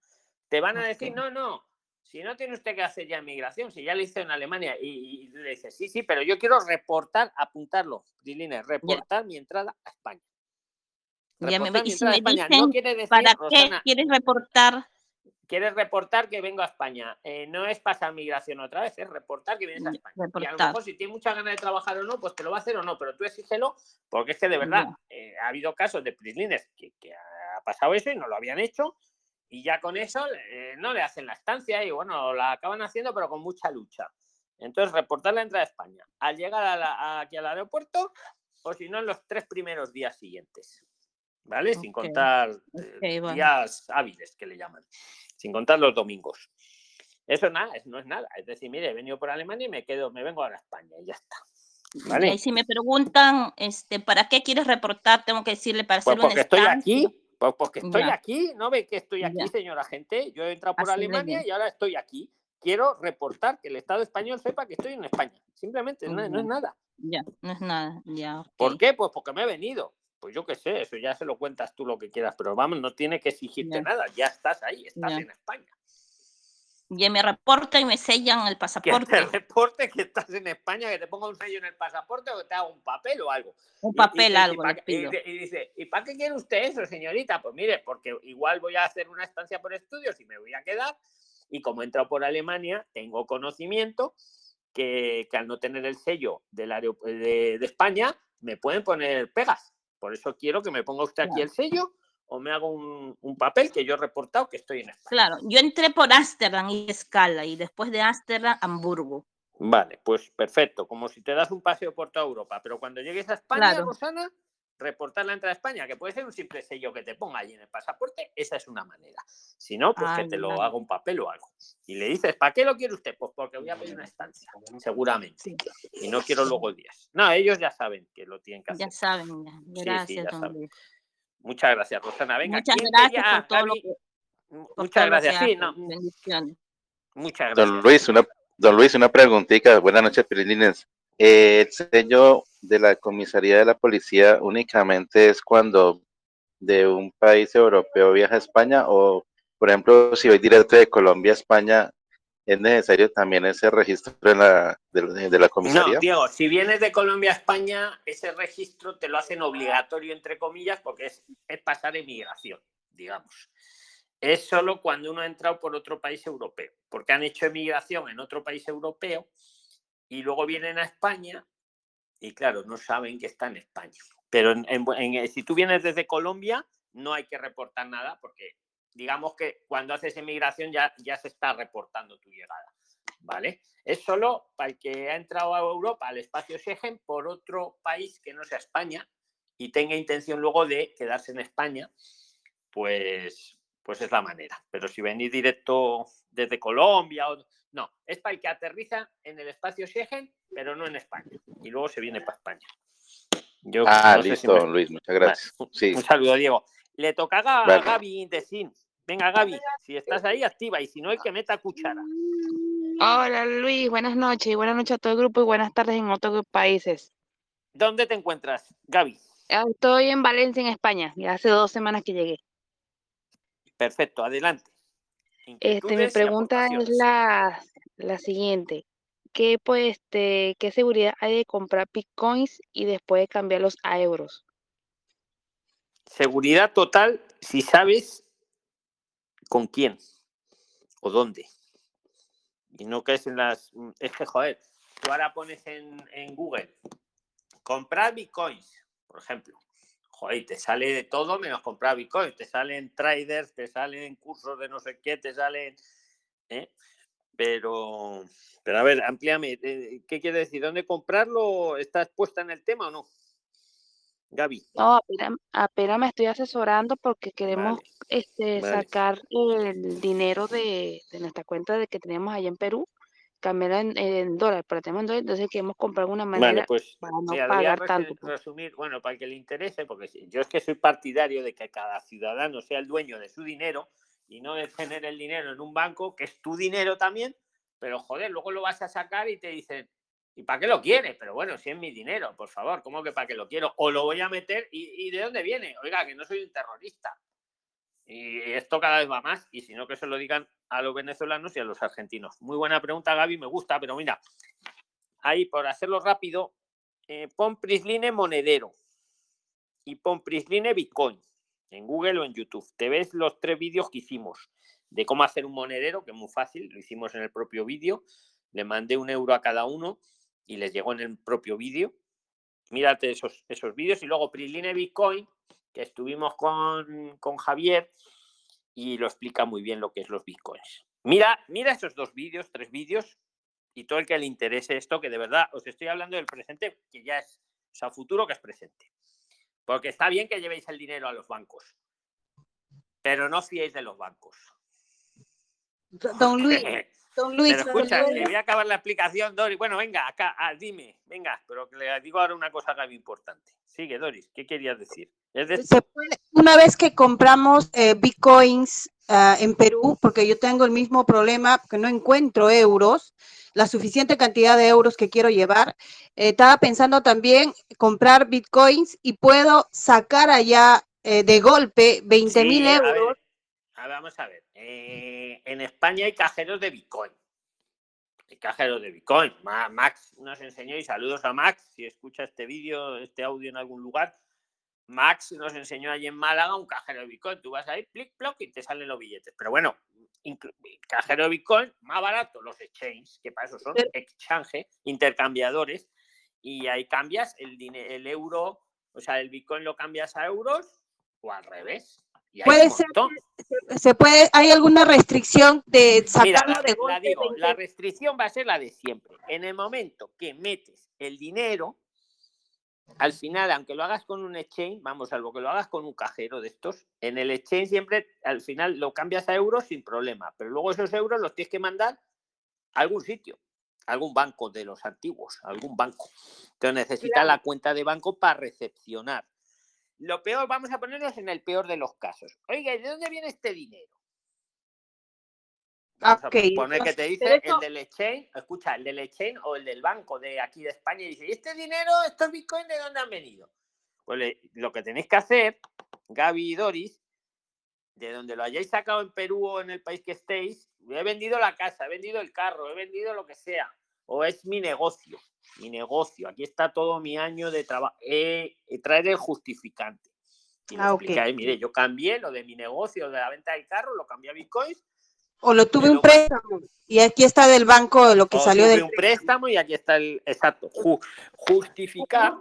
Te van a decir, no, no, si no tiene usted que hacer ya migración, si ya lo hizo en Alemania y, le dice, sí, sí, pero yo quiero reportar, apuntarlo, Diline, reportar mi entrada a España. Ya me, y si me dicen, ¿para qué quieres reportar? Quieres reportar que vengo a España. Eh, no es pasar migración otra vez, es reportar que vienes a España. Y a lo mejor si tiene mucha ganas de trabajar o no, pues te lo va a hacer o no, pero tú exígelo, porque es que de verdad eh, ha habido casos de prislines que, que ha pasado eso y no lo habían hecho y ya con eso eh, no le hacen la estancia y bueno, la acaban haciendo pero con mucha lucha. Entonces, reportar la entrada a España al llegar aquí al aeropuerto o si no en los tres primeros días siguientes. ¿Vale? Sin contar días hábiles que le llaman. Sin contar los domingos. Eso nada, no es nada. Es decir, mire, he venido por Alemania y me quedo, me vengo ahora a España y ya está. ¿Vale? Y si me preguntan, este, ¿para qué quieres reportar? Tengo que decirle para pues hacer porque estoy aquí pues porque estoy aquí, ¿no ve que estoy aquí, señora gente? Yo he entrado por Alemania y ahora estoy aquí. Quiero reportar que el Estado español sepa que estoy en España. Simplemente, no, es nada. Ya, no es nada, ya. ¿Por qué? Pues porque me he venido. Pues yo qué sé, eso ya se lo cuentas tú lo que quieras, pero vamos, no tiene que exigirte nada, ya estás ahí, estás en España y me reporta y me sellan el pasaporte. Que te reporte que estás en España, que te ponga un sello en el pasaporte o que te haga un papel o algo. Un papel, algo. Y, dice, ¿y para qué quiere usted eso, señorita? Pues mire, porque igual voy a hacer una estancia por estudios y me voy a quedar. Y como he entrado por Alemania, tengo conocimiento que, al no tener el sello del de, de, España, me pueden poner pegas. Por eso quiero que me ponga usted aquí el sello o me hago un, papel que yo he reportado que estoy en España. Claro, yo entré por Ámsterdam y Escala y después de Ámsterdam, Hamburgo. Vale, pues perfecto, como si te das un paseo por toda Europa, pero cuando llegues a España, Rosana, reportar la entrada a España, que puede ser un simple sello que te ponga allí en el pasaporte, esa es una manera. Si no, pues que te lo haga un papel o algo. Y le dices, ¿para qué lo quiere usted? Pues porque voy a pedir una estancia, seguramente. Y no quiero luego días. No, ellos ya saben que lo tienen que hacer. Ya saben, Gracias, Muchas gracias, Rosana. Venga, muchas gracias por todo lo que... Muchas gracias. Sí, no. Muchas gracias. Don Luis, una, don Luis, una preguntita. Buenas noches, Pirilines. Eh, el sello de la comisaría de la policía únicamente es cuando de un país europeo viaja a España o, por ejemplo, si voy directo de Colombia a España, ¿es necesario también ese registro de la, comisaría? No, Diego, si vienes de Colombia a España, ese registro te lo hacen obligatorio, entre comillas, porque es, es pasar emigración, digamos. Es solo cuando uno ha entrado por otro país europeo, porque han hecho emigración en otro país europeo y luego vienen a España y, claro, no saben que está en España. Pero si tú vienes desde Colombia, no hay que reportar nada porque digamos que cuando haces emigración ya, ya se está reportando tu llegada, ¿vale? Es solo para el que ha entrado a Europa, al espacio Schengen, por otro país que no sea España y tenga intención luego de quedarse en España, pues, pues es la manera. Pero si venís directo desde Colombia o... No, es para el que aterriza en el espacio Schengen, pero no en España. Y luego se viene para España. Yo, ah, listo, Luis, muchas gracias. Un saludo, Diego. Le toca a Gaby de Sin. Venga, Gaby, si estás ahí, activa. Y si no, hay que meta cuchara. Hola, Luis. Buenas noches. Y buenas noches a todo el grupo y buenas tardes en otros países. ¿Dónde te encuentras, Gaby? Estoy en Valencia, en España. Ya hace dos semanas que llegué. Perfecto, adelante. Este, mi pregunta es la, la siguiente. ¿Qué, pues, este, ¿Qué seguridad hay de comprar bitcoins y después cambiarlos a euros? Seguridad total si sabes con quién o dónde. Y no caes en las... Es que, joder, tú ahora pones en, Google comprar bitcoins, por ejemplo. Joder, te sale de todo menos comprar bitcoins. Te salen traders, te salen cursos de no sé qué, te salen... ¿eh? Pero, pero a ver, amplíame. Eh, ¿Qué quiere decir? ¿Dónde comprarlo? ¿Estás puesta en el tema o no? Gaby. No, apenas, me estoy asesorando porque queremos este, sacar el dinero de, nuestra cuenta de que tenemos allá en Perú, cambiarla en, dólares, pero tenemos en dólares, entonces queremos comprar una manera pues, para no pagar tanto. Pues. Resumir, bueno, para que le interese, porque yo es que soy partidario de que cada ciudadano sea el dueño de su dinero y no de tener el dinero en un banco, que es tu dinero también, pero joder, luego lo vas a sacar y te dicen, ¿Y para qué lo quiere? Pero bueno, si es mi dinero, por favor, ¿cómo que para qué lo quiero? O lo voy a meter y, ¿y de dónde viene? Oiga, que no soy un terrorista. Y esto cada vez va más, y si no que se lo digan a los venezolanos y a los argentinos. Muy buena pregunta, Gaby, me gusta, pero mira, ahí por hacerlo rápido, eh, pon Prisline monedero y pon Prisline Bitcoin en Google o en YouTube. Te ves los tres vídeos que hicimos de cómo hacer un monedero, que es muy fácil, lo hicimos en el propio vídeo. Le mandé un euro a cada uno y les llegó en el propio vídeo. Mírate esos, esos vídeos y luego Prisline Bitcoin, que estuvimos con, con Javier y lo explica muy bien lo que es los bitcoins. Mira, mira esos dos vídeos, tres vídeos, y todo el que le interese esto, que de verdad os estoy hablando del presente, que ya es, o sea, futuro que es presente. Porque está bien que llevéis el dinero a los bancos, pero no fiéis de los bancos. Don Luis, (laughs) don Luis. Pero escucha, le voy a acabar la explicación, Doris. Bueno, venga, acá, ah, dime, venga, pero que le digo ahora una cosa muy importante. Sigue, Doris, ¿qué querías decir? Una vez que compramos eh, bitcoins ah, en Perú, porque yo tengo el mismo problema, que no encuentro euros, la suficiente cantidad de euros que quiero llevar. Eh, estaba pensando también comprar bitcoins y puedo sacar allá eh, de golpe 20 mil euros. vamos a ver. En España hay cajeros de bitcoin. Hay cajeros de bitcoin. Max nos enseñó y saludos a Max si escucha este vídeo, este audio en algún lugar. Max nos enseñó allí en Málaga un cajero de Bitcoin. Tú vas ahí, plic, ploc, y te salen los billetes. Pero bueno, cajero de Bitcoin, más barato, los exchanges, que para eso son exchange, intercambiadores, y ahí cambias el, el euro, o sea, el Bitcoin lo cambias a euros o al revés. puede ser, se puede, hay alguna restricción de sacarlo de golpe. la restricción va a ser la de siempre. En el momento que metes el dinero, al final, aunque lo hagas con un exchange, vamos, salvo que lo hagas con un cajero de estos, en el exchange siempre, al final lo cambias a euros sin problema, pero luego esos euros los tienes que mandar a algún sitio, a algún banco de los antiguos, algún banco. Entonces necesita la cuenta de banco para recepcionar. Lo peor, vamos a ponernos en el peor de los casos. Oiga, ¿de dónde viene este dinero? Vamos poner que te dice el del exchange, escucha, el del exchange o el del banco de aquí de España y dice, ¿y este dinero, estos bitcoins, de dónde han venido? Pues lo que tenéis que hacer, Gaby y Doris, de donde lo hayáis sacado en Perú o en el país que estéis, he vendido la casa, he vendido el carro, he vendido lo que sea, o es mi negocio, mi negocio, aquí está todo mi año de trabajo, eh, traer el justificante. Y ah, mire, yo cambié lo de mi negocio, de la venta del carro, lo cambié a bitcoins o lo tuve un préstamo y aquí está del banco lo que salió de un préstamo y aquí está el exacto justificar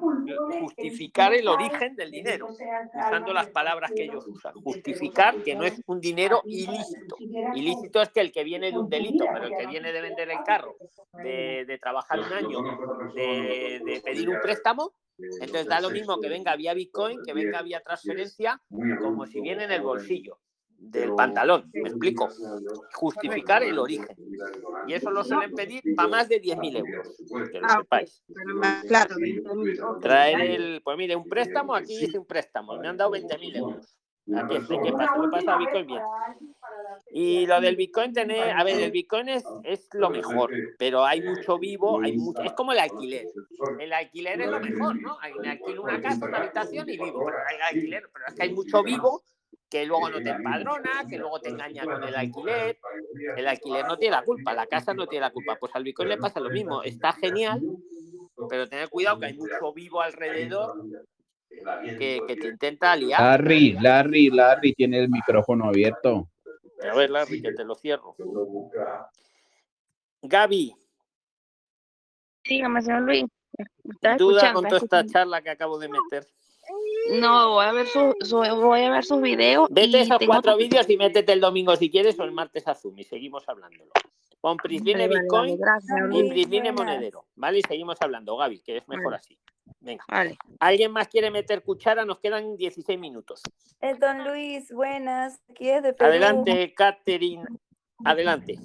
justificar el origen del dinero usando las palabras que ellos usan justificar que no es un dinero ilícito. Ilícito es que el que viene de un delito pero el que viene de vender el carro de, trabajar un año de, de pedir un préstamo entonces da lo mismo que venga vía Bitcoin que venga vía transferencia como si viene en el bolsillo del pantalón, me explico, justificar el origen. Y eso lo suelen pedir para más de 10.000 euros, que lo ah, sepáis. Claro, Traer el, pues mire, un préstamo, aquí dice un préstamo, me han dado 20.000 euros. Aquí este, ¿qué pasa? ¿Qué pasa Bitcoin? Bien. Y lo del Bitcoin, tener, a ver, el Bitcoin es, es lo mejor, pero hay mucho vivo, hay mucho, es como el alquiler. El alquiler es lo mejor, ¿no? Me alquilo una casa, una habitación y vivo, pero hay alquiler, pero es que hay mucho vivo que luego no te empadrona, que luego te engaña con el alquiler. El alquiler no tiene la culpa, la casa no tiene la culpa. Pues al Bitcoin le pasa lo mismo. Está genial, pero tener cuidado que hay mucho vivo alrededor que, te intenta liar. Larry, Larry, Larry tiene el micrófono abierto. A ver, Larry, que te lo cierro. Gaby. Dígame, señor Luis. Duda con toda esta charla que acabo de meter. No, voy a ver, su, voy a ver sus videos. Vete esos cuatro vídeos y métete el domingo si quieres o el martes a Zoom y seguimos hablándolo. Con Prisline Bitcoin y Prisline Monedero. ¿Vale? Y seguimos hablando, Gaby, que es mejor así. Venga. Vale. ¿Alguien más quiere meter cuchara? Nos quedan 16 minutos. El don Luis, buenas. Aquí es de Perú. Adelante, Catherine. Adelante.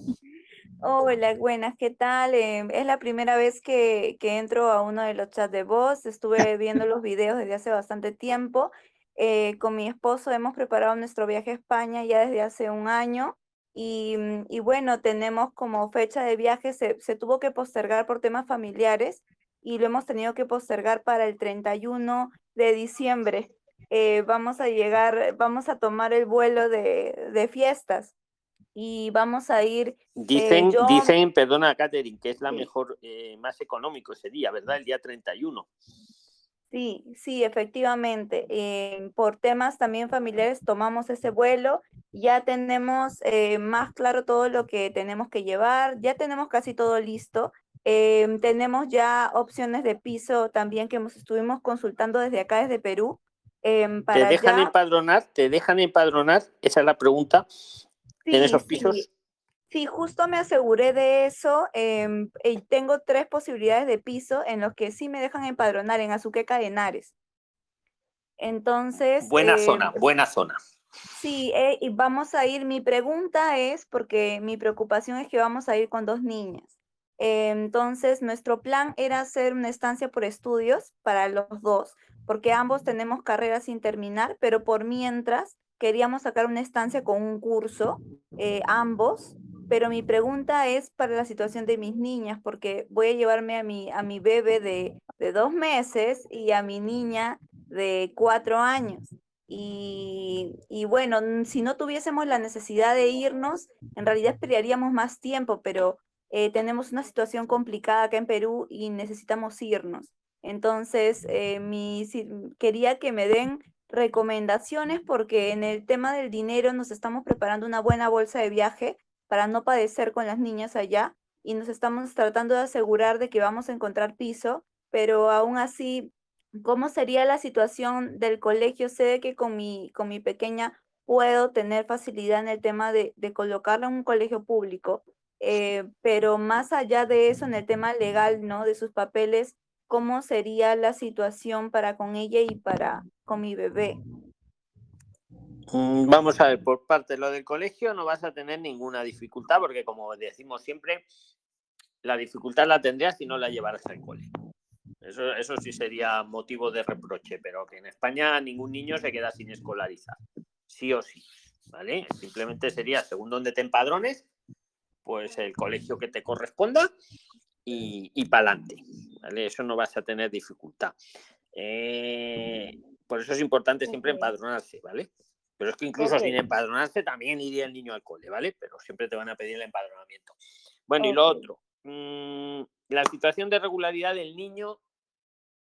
Hola, buenas, ¿qué tal? Em, es la primera vez que, que, entro a uno de los chats de voz. Estuve viendo los videos desde hace bastante tiempo. Eh, con mi esposo hemos preparado nuestro viaje a España ya desde hace un año. Y, mm, y bueno, tenemos como fecha de viaje, se, se, tuvo que postergar por temas familiares y lo hemos tenido que postergar para el 31 de diciembre. eh, vamos a llegar, vamos a tomar el vuelo de, de fiestas y vamos a ir. Eh, dicen, dicen, perdona, Catherine, que es la mejor, eh, más económico ese día, ¿verdad? El día 31. Sí, sí, efectivamente. por temas también familiares tomamos ese vuelo. Ya tenemos más claro todo lo que tenemos que llevar. Ya tenemos casi todo listo. Em, tenemos ya opciones de piso también que hemos, estuvimos consultando desde acá, desde Perú. Em, ¿Te dejan empadronar? ¿Te dejan empadronar? Esa es la pregunta. ¿En esos pisos? Sí. justo me aseguré de eso. Em, y tengo tres posibilidades de piso en los que sí me dejan empadronar en Azuqueca de Henares. Entonces. Buena zona, buena zona. Sí, eh, y vamos a ir. Mi pregunta es, porque mi preocupación es que vamos a ir con dos niñas. Entonces, nuestro plan era hacer una estancia por estudios para los dos, porque ambos tenemos carreras sin terminar, pero por mientras queríamos sacar una estancia con un curso, eh, ambos. Pero mi pregunta es para la situación de mis niñas, porque voy a llevarme a mi, a mi bebé de, de dos meses y a mi niña de cuatro años. Y, y, bueno, si no tuviésemos la necesidad de irnos, en realidad esperaríamos más tiempo, pero eh, tenemos una situación complicada acá en Perú y necesitamos irnos. Entonces, eh, mi, quería que me den recomendaciones porque en el tema del dinero nos estamos preparando una buena bolsa de viaje para no padecer con las niñas allá y nos estamos tratando de asegurar de que vamos a encontrar piso, pero aún así, ¿cómo sería la situación del colegio? Sé que con mi, con mi pequeña puedo tener facilidad en el tema de, de colocarla en un colegio público, eh, pero más allá de eso, en el tema legal, ¿no? De sus papeles, ¿cómo sería la situación para con ella y para con mi bebé? Mm, vamos a ver, por parte de lo del colegio no vas a tener ninguna dificultad porque como decimos siempre, la dificultad la tendrías si no la llevaras al colegio. Eso, eso sí sería motivo de reproche, pero que en España ningún niño se queda sin escolarizar, sí o sí, ¿vale? Simplemente sería según donde te empadrones, pues el colegio que te corresponda y, y para adelante. ¿vale? Eso no vas a tener dificultad. Eh, por eso es importante siempre empadronarse, ¿vale? Pero es que incluso sin empadronarse también iría el niño al cole, ¿vale? Pero siempre te van a pedir el empadronamiento. Bueno, y lo otro, mm, la situación de regularidad del niño,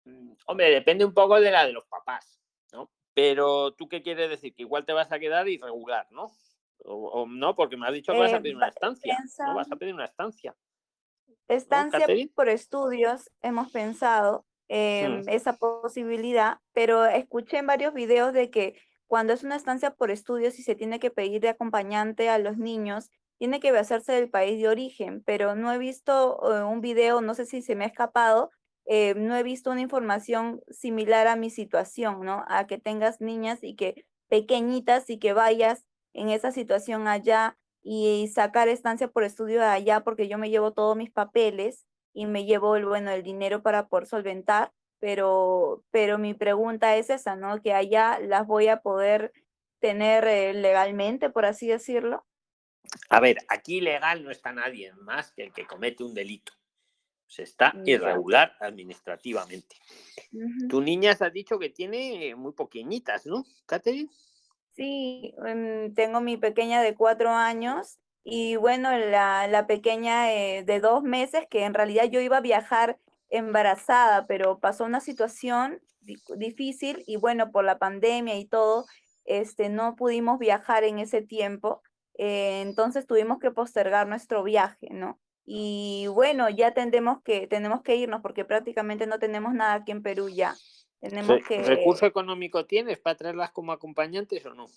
mm, hombre, depende un poco de la de los papás, ¿no? Pero tú qué quieres decir, que igual te vas a quedar irregular, ¿no? O, no, porque me has dicho que vas a eh, pedir una estancia. No vas a pedir una estancia. Estancia por estudios, hemos pensado en mm. esa posibilidad, pero escuché en varios videos de que cuando es una estancia por estudios y se tiene que pedir de acompañante a los niños, tiene que hacerse del país de origen, pero no he visto eh, un video, no sé si se me ha escapado, eh, no he visto una información similar a mi situación, ¿no? A que tengas niñas y que pequeñitas y que vayas en esa situación allá y sacar estancia por estudio de allá porque yo me llevo todos mis papeles y me llevo el, bueno, el dinero para poder solventar, pero, pero mi pregunta es esa, ¿no? Que allá las voy a poder tener eh, legalmente, por así decirlo. A ver, aquí legal no está nadie más que el que comete un delito. Se está irregular administrativamente. Tu niña se ha dicho que tiene muy pequeñitas, ¿no, Catherine? Sí, em, tengo mi pequeña de cuatro años y bueno, la, la pequeña eh, de dos meses, que en realidad yo iba a viajar embarazada, pero pasó una situación difícil y bueno, por la pandemia y todo, este, no pudimos viajar en ese tiempo, eh, entonces tuvimos que postergar nuestro viaje, ¿no? Y bueno, ya tendremos que, tenemos que irnos porque prácticamente no tenemos nada aquí en Perú ya. Tenemos que... ¿Recurso económico tienes para traerlas como acompañantes o no?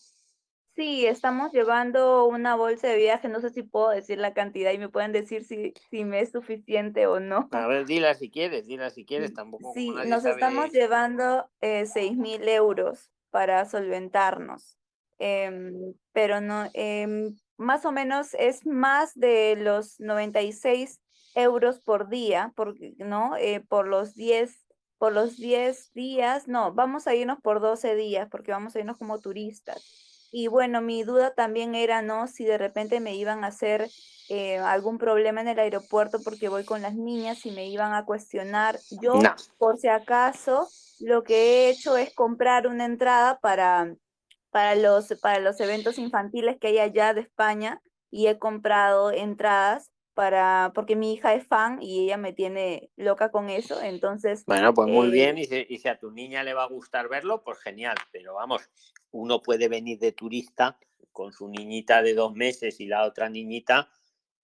Sí, estamos llevando una bolsa de viaje, no sé si puedo decir la cantidad y me pueden decir si, si me es suficiente o no. A ver, dila si quieres, dila si quieres, tampoco. Sí, nos estamos llevando eh, seis mil euros para solventarnos, em, pero no, em, más o menos es más de los 96 euros por día, por, ¿no? Eh, por los 10 por los 10 días, no, vamos a irnos por 12 días porque vamos a irnos como turistas. Y bueno, mi duda también era, ¿no? Si de repente me iban a hacer eh, algún problema en el aeropuerto porque voy con las niñas y me iban a cuestionar. Yo, por si acaso, lo que he hecho es comprar una entrada para, para, los, para los eventos infantiles que hay allá de España y he comprado entradas para, porque mi hija es fan y ella me tiene loca con eso, entonces... Bueno, pues muy eh, bien, y si, a tu niña le va a gustar verlo, pues genial, pero vamos, uno puede venir de turista con su niñita de dos meses y la otra niñita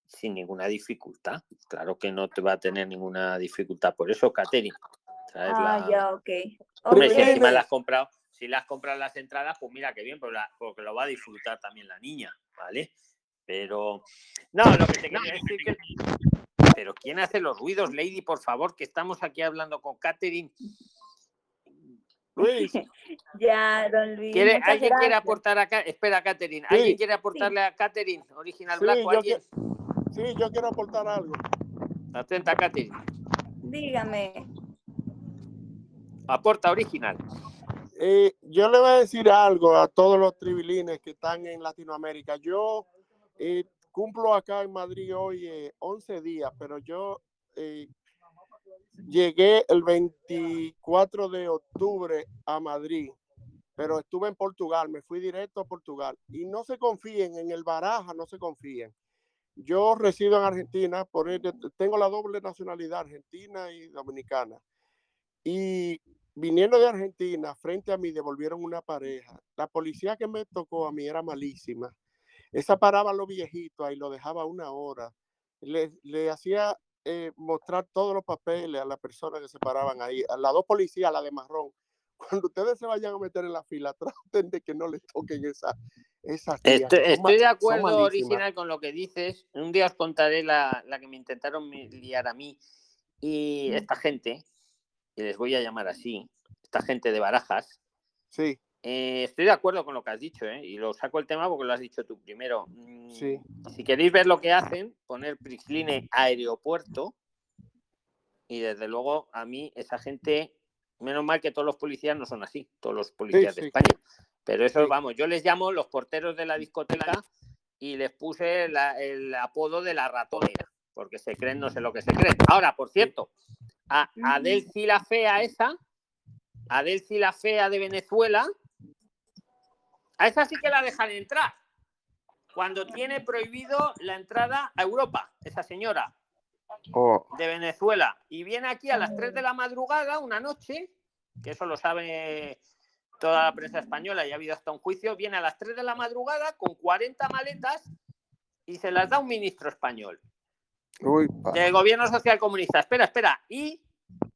sin ninguna dificultad. Claro que no te va a tener ninguna dificultad. Por eso, Katherine. Ah, ya, ok. Hombre, si encima las has comprado, si las compras las entradas, pues mira qué bien, porque lo va a disfrutar también la niña, ¿vale? Pero, no, lo que te quería decir que... Pero ¿quién hace los ruidos, Lady, por favor? Que estamos aquí hablando con Katherine. (laughs) Luis. ya, don Luis. ¿Alguien quiere aportar acá? Espera, Katherine. ¿Alguien quiere aportarle a Katherine, Original Black? sí, yo quiero aportar algo. Atenta, Katherine. Dígame. Aporta, Original. Eh, yo le voy a decir algo a todos los tribilines que están en Latinoamérica. Yo eh, cumplo acá en Madrid hoy 11 eh, días, pero yo eh, llegué el 24 de octubre a Madrid, pero estuve en Portugal, me fui directo a Portugal. Y no se confíen en el Baraja, no se confíen. Yo resido en Argentina, por tengo la doble nacionalidad argentina y dominicana. Y viniendo de Argentina, frente a mí devolvieron una pareja. La policía que me tocó a mí era malísima esa paraba a los viejitos ahí, lo dejaba una hora. Le, le hacía eh, mostrar todos los papeles a las personas que se paraban ahí. A las dos policías, la de marrón. (laughs) Cuando ustedes se vayan a meter en la fila, (laughs) traten de que no les toquen esa, esas Estoy, de acuerdo, original, con lo que dices. Un día os contaré la, la que me intentaron liar a mí y esta gente, y les voy a llamar así, esta gente de barajas. Sí. Eh, estoy de acuerdo con lo que has dicho, ¿eh? y lo saco el tema porque lo has dicho tú primero. Mm, si queréis ver lo que hacen, poner Prixline aeropuerto, y desde luego a mí esa gente, menos mal que todos los policías no son así, todos los policías de España. Pero eso, vamos, yo les llamo los porteros de la discoteca y les puse el apodo de la ratonera, porque se creen, no sé lo que se creen. Ahora, por cierto, a Adelci la fea esa, Adelci la fea de Venezuela, a esa sí que la dejan entrar. Cuando tiene prohibido la entrada a Europa, esa señora oh. de Venezuela. Y viene aquí a las 3 de la madrugada, una noche, que eso lo sabe toda la prensa española y ha habido hasta un juicio, viene a las 3 de la madrugada con 40 maletas y se las da un ministro español. del gobierno social comunista. Espera, espera. ¿Y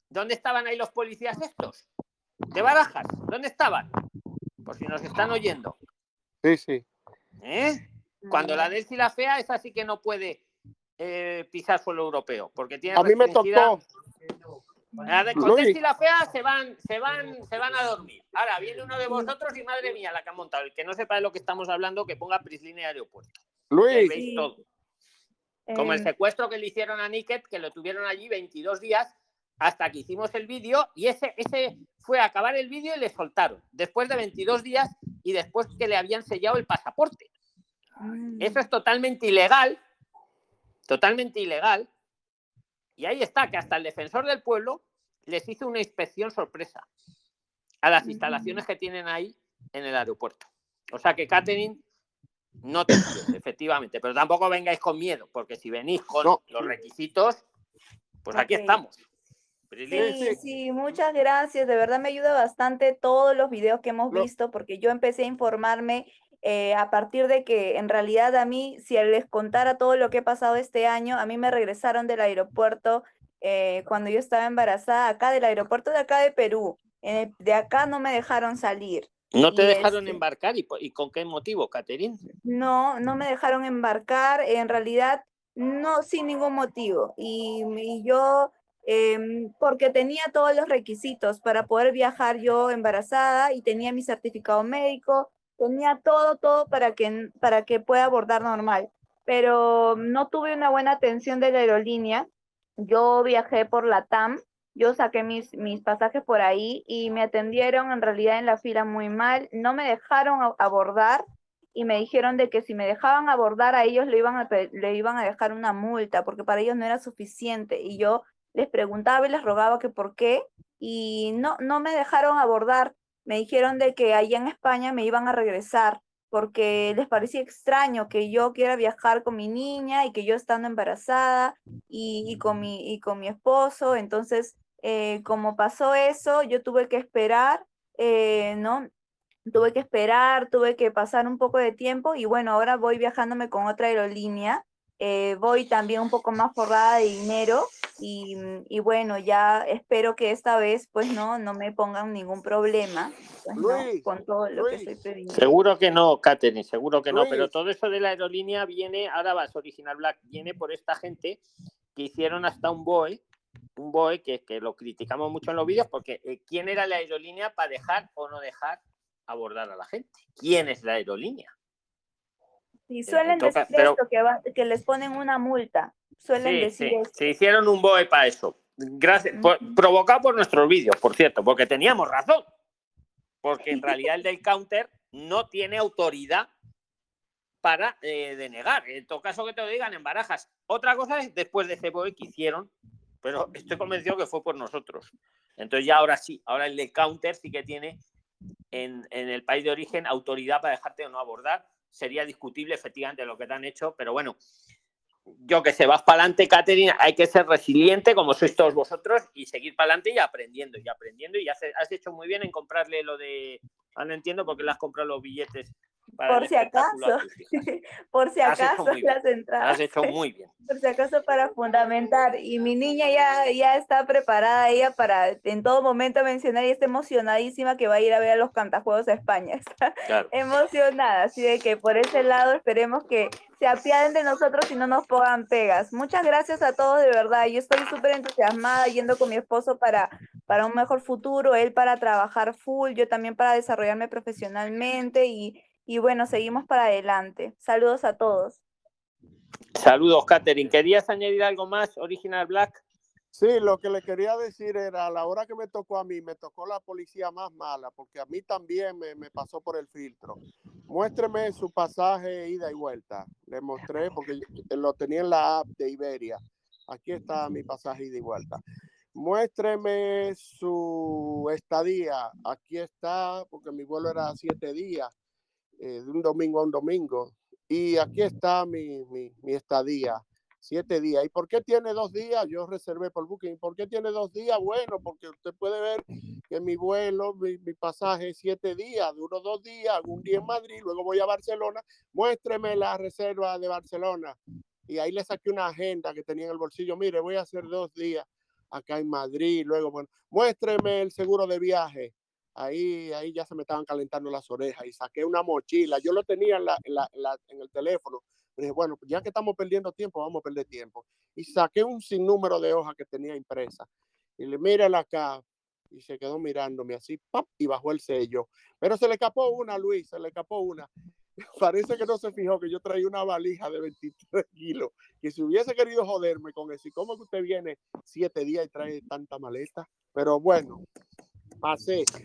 dónde estaban ahí los policías estos? De Barajas. ¿Dónde estaban? Por si nos están oyendo. Sí, sí. ¿Eh? Cuando la y la fea, esa sí que no puede eh, pisar suelo europeo, porque tiene A mí me tocó. La de con y la fea se van, se van, se van a dormir. Ahora viene uno de vosotros y madre mía la que ha montado. El que no sepa de lo que estamos hablando, que ponga Prisline Aeropuerto. Luis. Como el eh. secuestro que le hicieron a Niket, que lo tuvieron allí 22 días hasta que hicimos el vídeo y ese, ese fue a acabar el vídeo y le soltaron después de 22 días y después que le habían sellado el pasaporte. Eso es totalmente ilegal, totalmente ilegal. Y ahí está, que hasta el defensor del pueblo les hizo una inspección sorpresa a las instalaciones que tienen ahí en el aeropuerto. O sea que Catherine, no te (laughs) efectivamente, pero tampoco vengáis con miedo, porque si venís con los requisitos, pues aquí estamos. Sí, sí, muchas gracias. De verdad me ayuda bastante todos los videos que hemos visto porque yo empecé a informarme eh, a partir de que en realidad a mí, si les contara todo lo que he pasado este año, a mí me regresaron del aeropuerto eh, cuando yo estaba embarazada, acá del aeropuerto de acá de Perú. de acá no me dejaron salir. ¿No te dejaron este embarcar? ¿Y, ¿Y, con qué motivo, Caterín? No, no me dejaron embarcar. En realidad, no sin ningún motivo. Y, y yo Em, porque tenía todos los requisitos para poder viajar yo embarazada y tenía mi certificado médico, tenía todo, todo para que, para que pueda abordar normal. Pero no tuve una buena atención de la aerolínea. Yo viajé por la TAM, yo saqué mis, mis pasajes por ahí y me atendieron en realidad en la fila muy mal, no me dejaron abordar y me dijeron de que si me dejaban abordar a ellos le iban a, le iban a dejar una multa porque para ellos no era suficiente y yo les preguntaba y les rogaba que por qué y no, no me dejaron abordar. Me dijeron de que allá en España me iban a regresar porque les parecía extraño que yo quiera viajar con mi niña y que yo estando embarazada y, con, mi, y con mi esposo. Entonces, eh, como pasó eso, yo tuve que esperar, eh, ¿no? Tuve que esperar, tuve que pasar un poco de tiempo y bueno, ahora voy viajándome con otra aerolínea. Eh, voy también un poco más forrada de dinero y, y, bueno, ya espero que esta vez pues no, no me pongan ningún problema pues, ¿no? con todo lo que estoy pidiendo. Seguro que no, Katherine, seguro que no, pero todo eso de la aerolínea viene, ahora vas Original Black, viene por esta gente que hicieron hasta un BOE, un BOE que, que lo criticamos mucho en los vídeos porque eh, ¿quién era la aerolínea para dejar o no dejar abordar a la gente. ¿Quién es la aerolínea? Eh, suelen decir esto, que, que, les ponen una multa. Suelen decir esto. Se hicieron un BOE para eso. Gracias, provocado por nuestros vídeos, por cierto, porque teníamos razón. Porque en (laughs) realidad el del counter no tiene autoridad para eh, denegar. En todo caso que te lo digan en barajas. Otra cosa es después de ese BOE que hicieron, pero estoy convencido que fue por nosotros. Entonces ya ahora sí, ahora el del counter sí que tiene en, el país de origen autoridad para dejarte o no abordar. Sería discutible efectivamente lo que te han hecho, pero bueno, yo que sé, vas para adelante, Catherine, hay que ser resiliente como sois todos vosotros y seguir para adelante y aprendiendo y aprendiendo. Y has, has, hecho muy bien en comprarle lo de. Ah, no entiendo por qué le has comprado los billetes por si acaso, (laughs) por si acaso las entradas. Has hecho (laughs) muy bien. Por si acaso para fundamentar. Y mi niña ya, ya está preparada ella para en todo momento mencionar y está emocionadísima que va a ir a ver a los cantajuegos a España. (laughs) Está emocionada. Así de que por ese lado esperemos que se apiaden de nosotros y no nos pongan pegas. Muchas gracias a todos de verdad. Yo estoy súper entusiasmada yendo con mi esposo para, para un mejor futuro, él para trabajar full, yo también para desarrollarme profesionalmente y y bueno, seguimos para adelante. Saludos a todos. Saludos, Katherine. ¿Querías añadir algo más, Original Black? Sí, lo que le quería decir era, a la hora que me tocó a mí, me tocó la policía más mala, porque a mí también me, me pasó por el filtro. Muéstreme su pasaje ida y vuelta. Le mostré, porque lo tenía en la app de Iberia. Aquí está mi pasaje ida y vuelta. Muéstreme su estadía. Aquí está, porque mi vuelo era siete días. Eh, de un domingo a un domingo. Y aquí está mi, mi, mi, estadía, siete días. ¿Y por qué tiene dos días? Yo reservé por Booking. ¿Por qué tiene dos días? Bueno, porque usted puede ver que mi vuelo, mi, mi pasaje es siete días, duro dos días, un día en Madrid, luego voy a Barcelona. Muéstreme la reserva de Barcelona. Y ahí le saqué una agenda que tenía en el bolsillo. Mire, voy a hacer dos días acá en Madrid. Luego, bueno, muéstreme el seguro de viaje ahí, ahí ya se me estaban calentando las orejas y saqué una mochila. Yo lo tenía en, la, en, la, en, el teléfono. dije, bueno, pues ya que estamos perdiendo tiempo, vamos a perder tiempo. Y saqué un sinnúmero de hojas que tenía impresa. Y le mira acá y se quedó mirándome así, ¡pap! y bajó el sello. Pero se le escapó una, Luis, se le escapó una. (laughs) Parece que no se fijó que yo traía una valija de 23 kilos. Que si hubiese querido joderme con eso, ¿y cómo que usted viene siete días y trae tanta maleta? Pero bueno,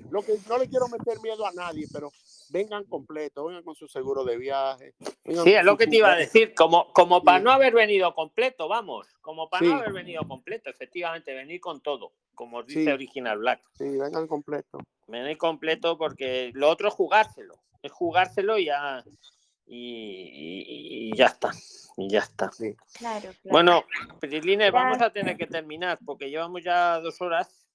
Lo que no le quiero meter miedo a nadie, pero vengan completos, vengan con su seguro de viaje. Sí, es lo que te iba a decir, como, como para no haber venido completo, vamos, como para no haber venido completo, efectivamente, venir con todo, como dice Original Black. Sí, vengan completo. Venir completo porque lo otro es jugárselo, es jugárselo y ya, y, ya está. Y ya está. Claro, Bueno, Prislines, vamos a tener que terminar porque llevamos ya dos horas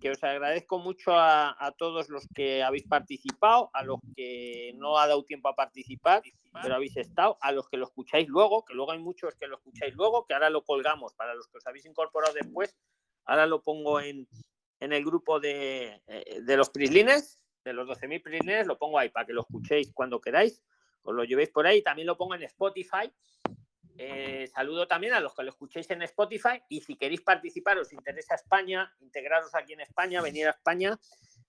que os agradezco mucho a, todos los que habéis participado, a los que no ha dado tiempo a participar, pero habéis estado, a los que lo escucháis luego, que luego hay muchos que lo escucháis luego, que ahora lo colgamos. Para los que os habéis incorporado después, ahora lo pongo en, el grupo de, eh, de los Prislines, de los 12.000 Prislines, lo pongo ahí para que lo escuchéis cuando queráis, os lo llevéis por ahí, también lo pongo en Spotify eh, saludo también a los que lo escuchéis en Spotify y si queréis participar, os interesa España, integraros aquí en España, venir a España,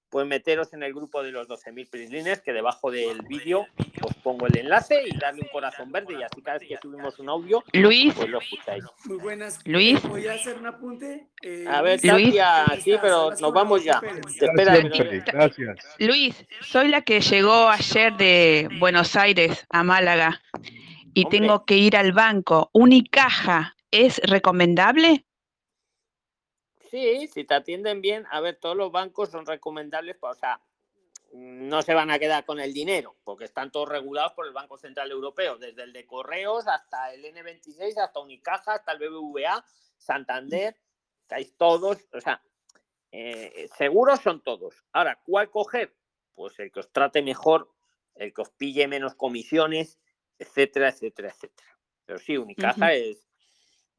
pues meteros en el grupo de los 12.000 prislines, que debajo del vídeo os pongo el enlace y darle un corazón verde y así cada vez que subimos un audio, Luis, pues lo escucháis. Muy buenas. Luis. ¿Voy a hacer un apunte? Eh, A ver, Luis. Tatia, sí, pero nos vamos ya. Espera, Siempre, gracias. Luis, soy la que llegó ayer de Buenos Aires a Málaga y Hombre. tengo que ir al banco. ¿Unicaja es recomendable? Sí, si te atienden bien, a ver, todos los bancos son recomendables, pues, o sea, no se van a quedar con el dinero, porque están todos regulados por el Banco Central Europeo, desde el de Correos hasta el N26, hasta Unicaja, hasta el BBVA, Santander, estáis todos, o sea, eh, seguros son todos. Ahora, ¿cuál coger? Pues el que os trate mejor, el que os pille menos comisiones, etcétera, etcétera, etcétera. Pero sí, Unicaja es,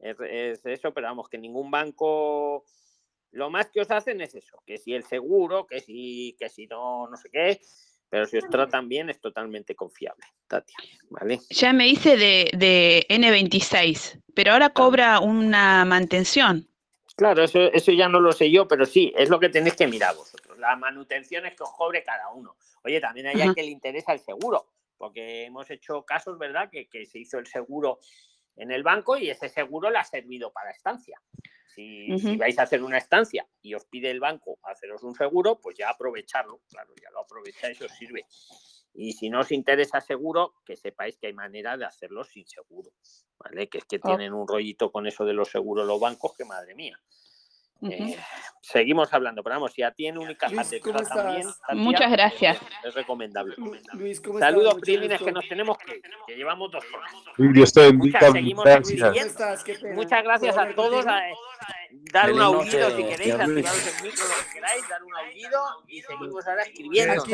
es, es eso, pero vamos, que ningún banco lo más que os hacen es eso, que si el seguro, que si, que si no, no sé qué, pero si os tratan bien es totalmente confiable, Tatia, ¿vale? Ya me hice de, de N26, pero ahora cobra una mantención. Claro, eso, eso ya no lo sé yo, pero sí, es lo que tenéis que mirar vosotros. La manutención es que os cobre cada uno. Oye, también hay a que le interesa el seguro, porque hemos hecho casos, ¿verdad?, que, que se hizo el seguro en el banco y ese seguro le ha servido para estancia. Si, vais a hacer una estancia y os pide el banco haceros un seguro, pues ya aprovecharlo, claro, ya lo aprovecháis, os sirve. Y si no os interesa seguro, que sepáis que hay manera de hacerlo sin seguro, ¿vale? Que es que Oh. tienen un rollito con eso de los seguros los bancos, que madre mía. Ujú. Eh, seguimos hablando, pero vamos, si a ti en Unicaja te. Tatia, Muchas gracias. Es, es recomendable. Luis. Saludos, Prilines, que nos tenemos que que llevamos dos horas. Dios te bendiga, Muchas, seguimos gracias. Muchas gracias ¿Puedo a todos. a- dar un aullido si queréis, activaros el micro lo que queráis, dar un aullido y seguimos ahora escribiendo.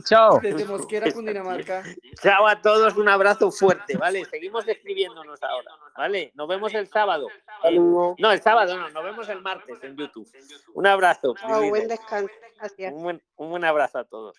Chao. desde Mosquera, Cundinamarca. Chao a todos, un abrazo fuerte, ¿vale? Seguimos escribiéndonos ahora, ¿vale? Nos vemos el sábado. No, el sábado no, nos vemos el martes en YouTube. Un abrazo. Chao, buen descanso. Gracias. Un buen, un buen abrazo a todos.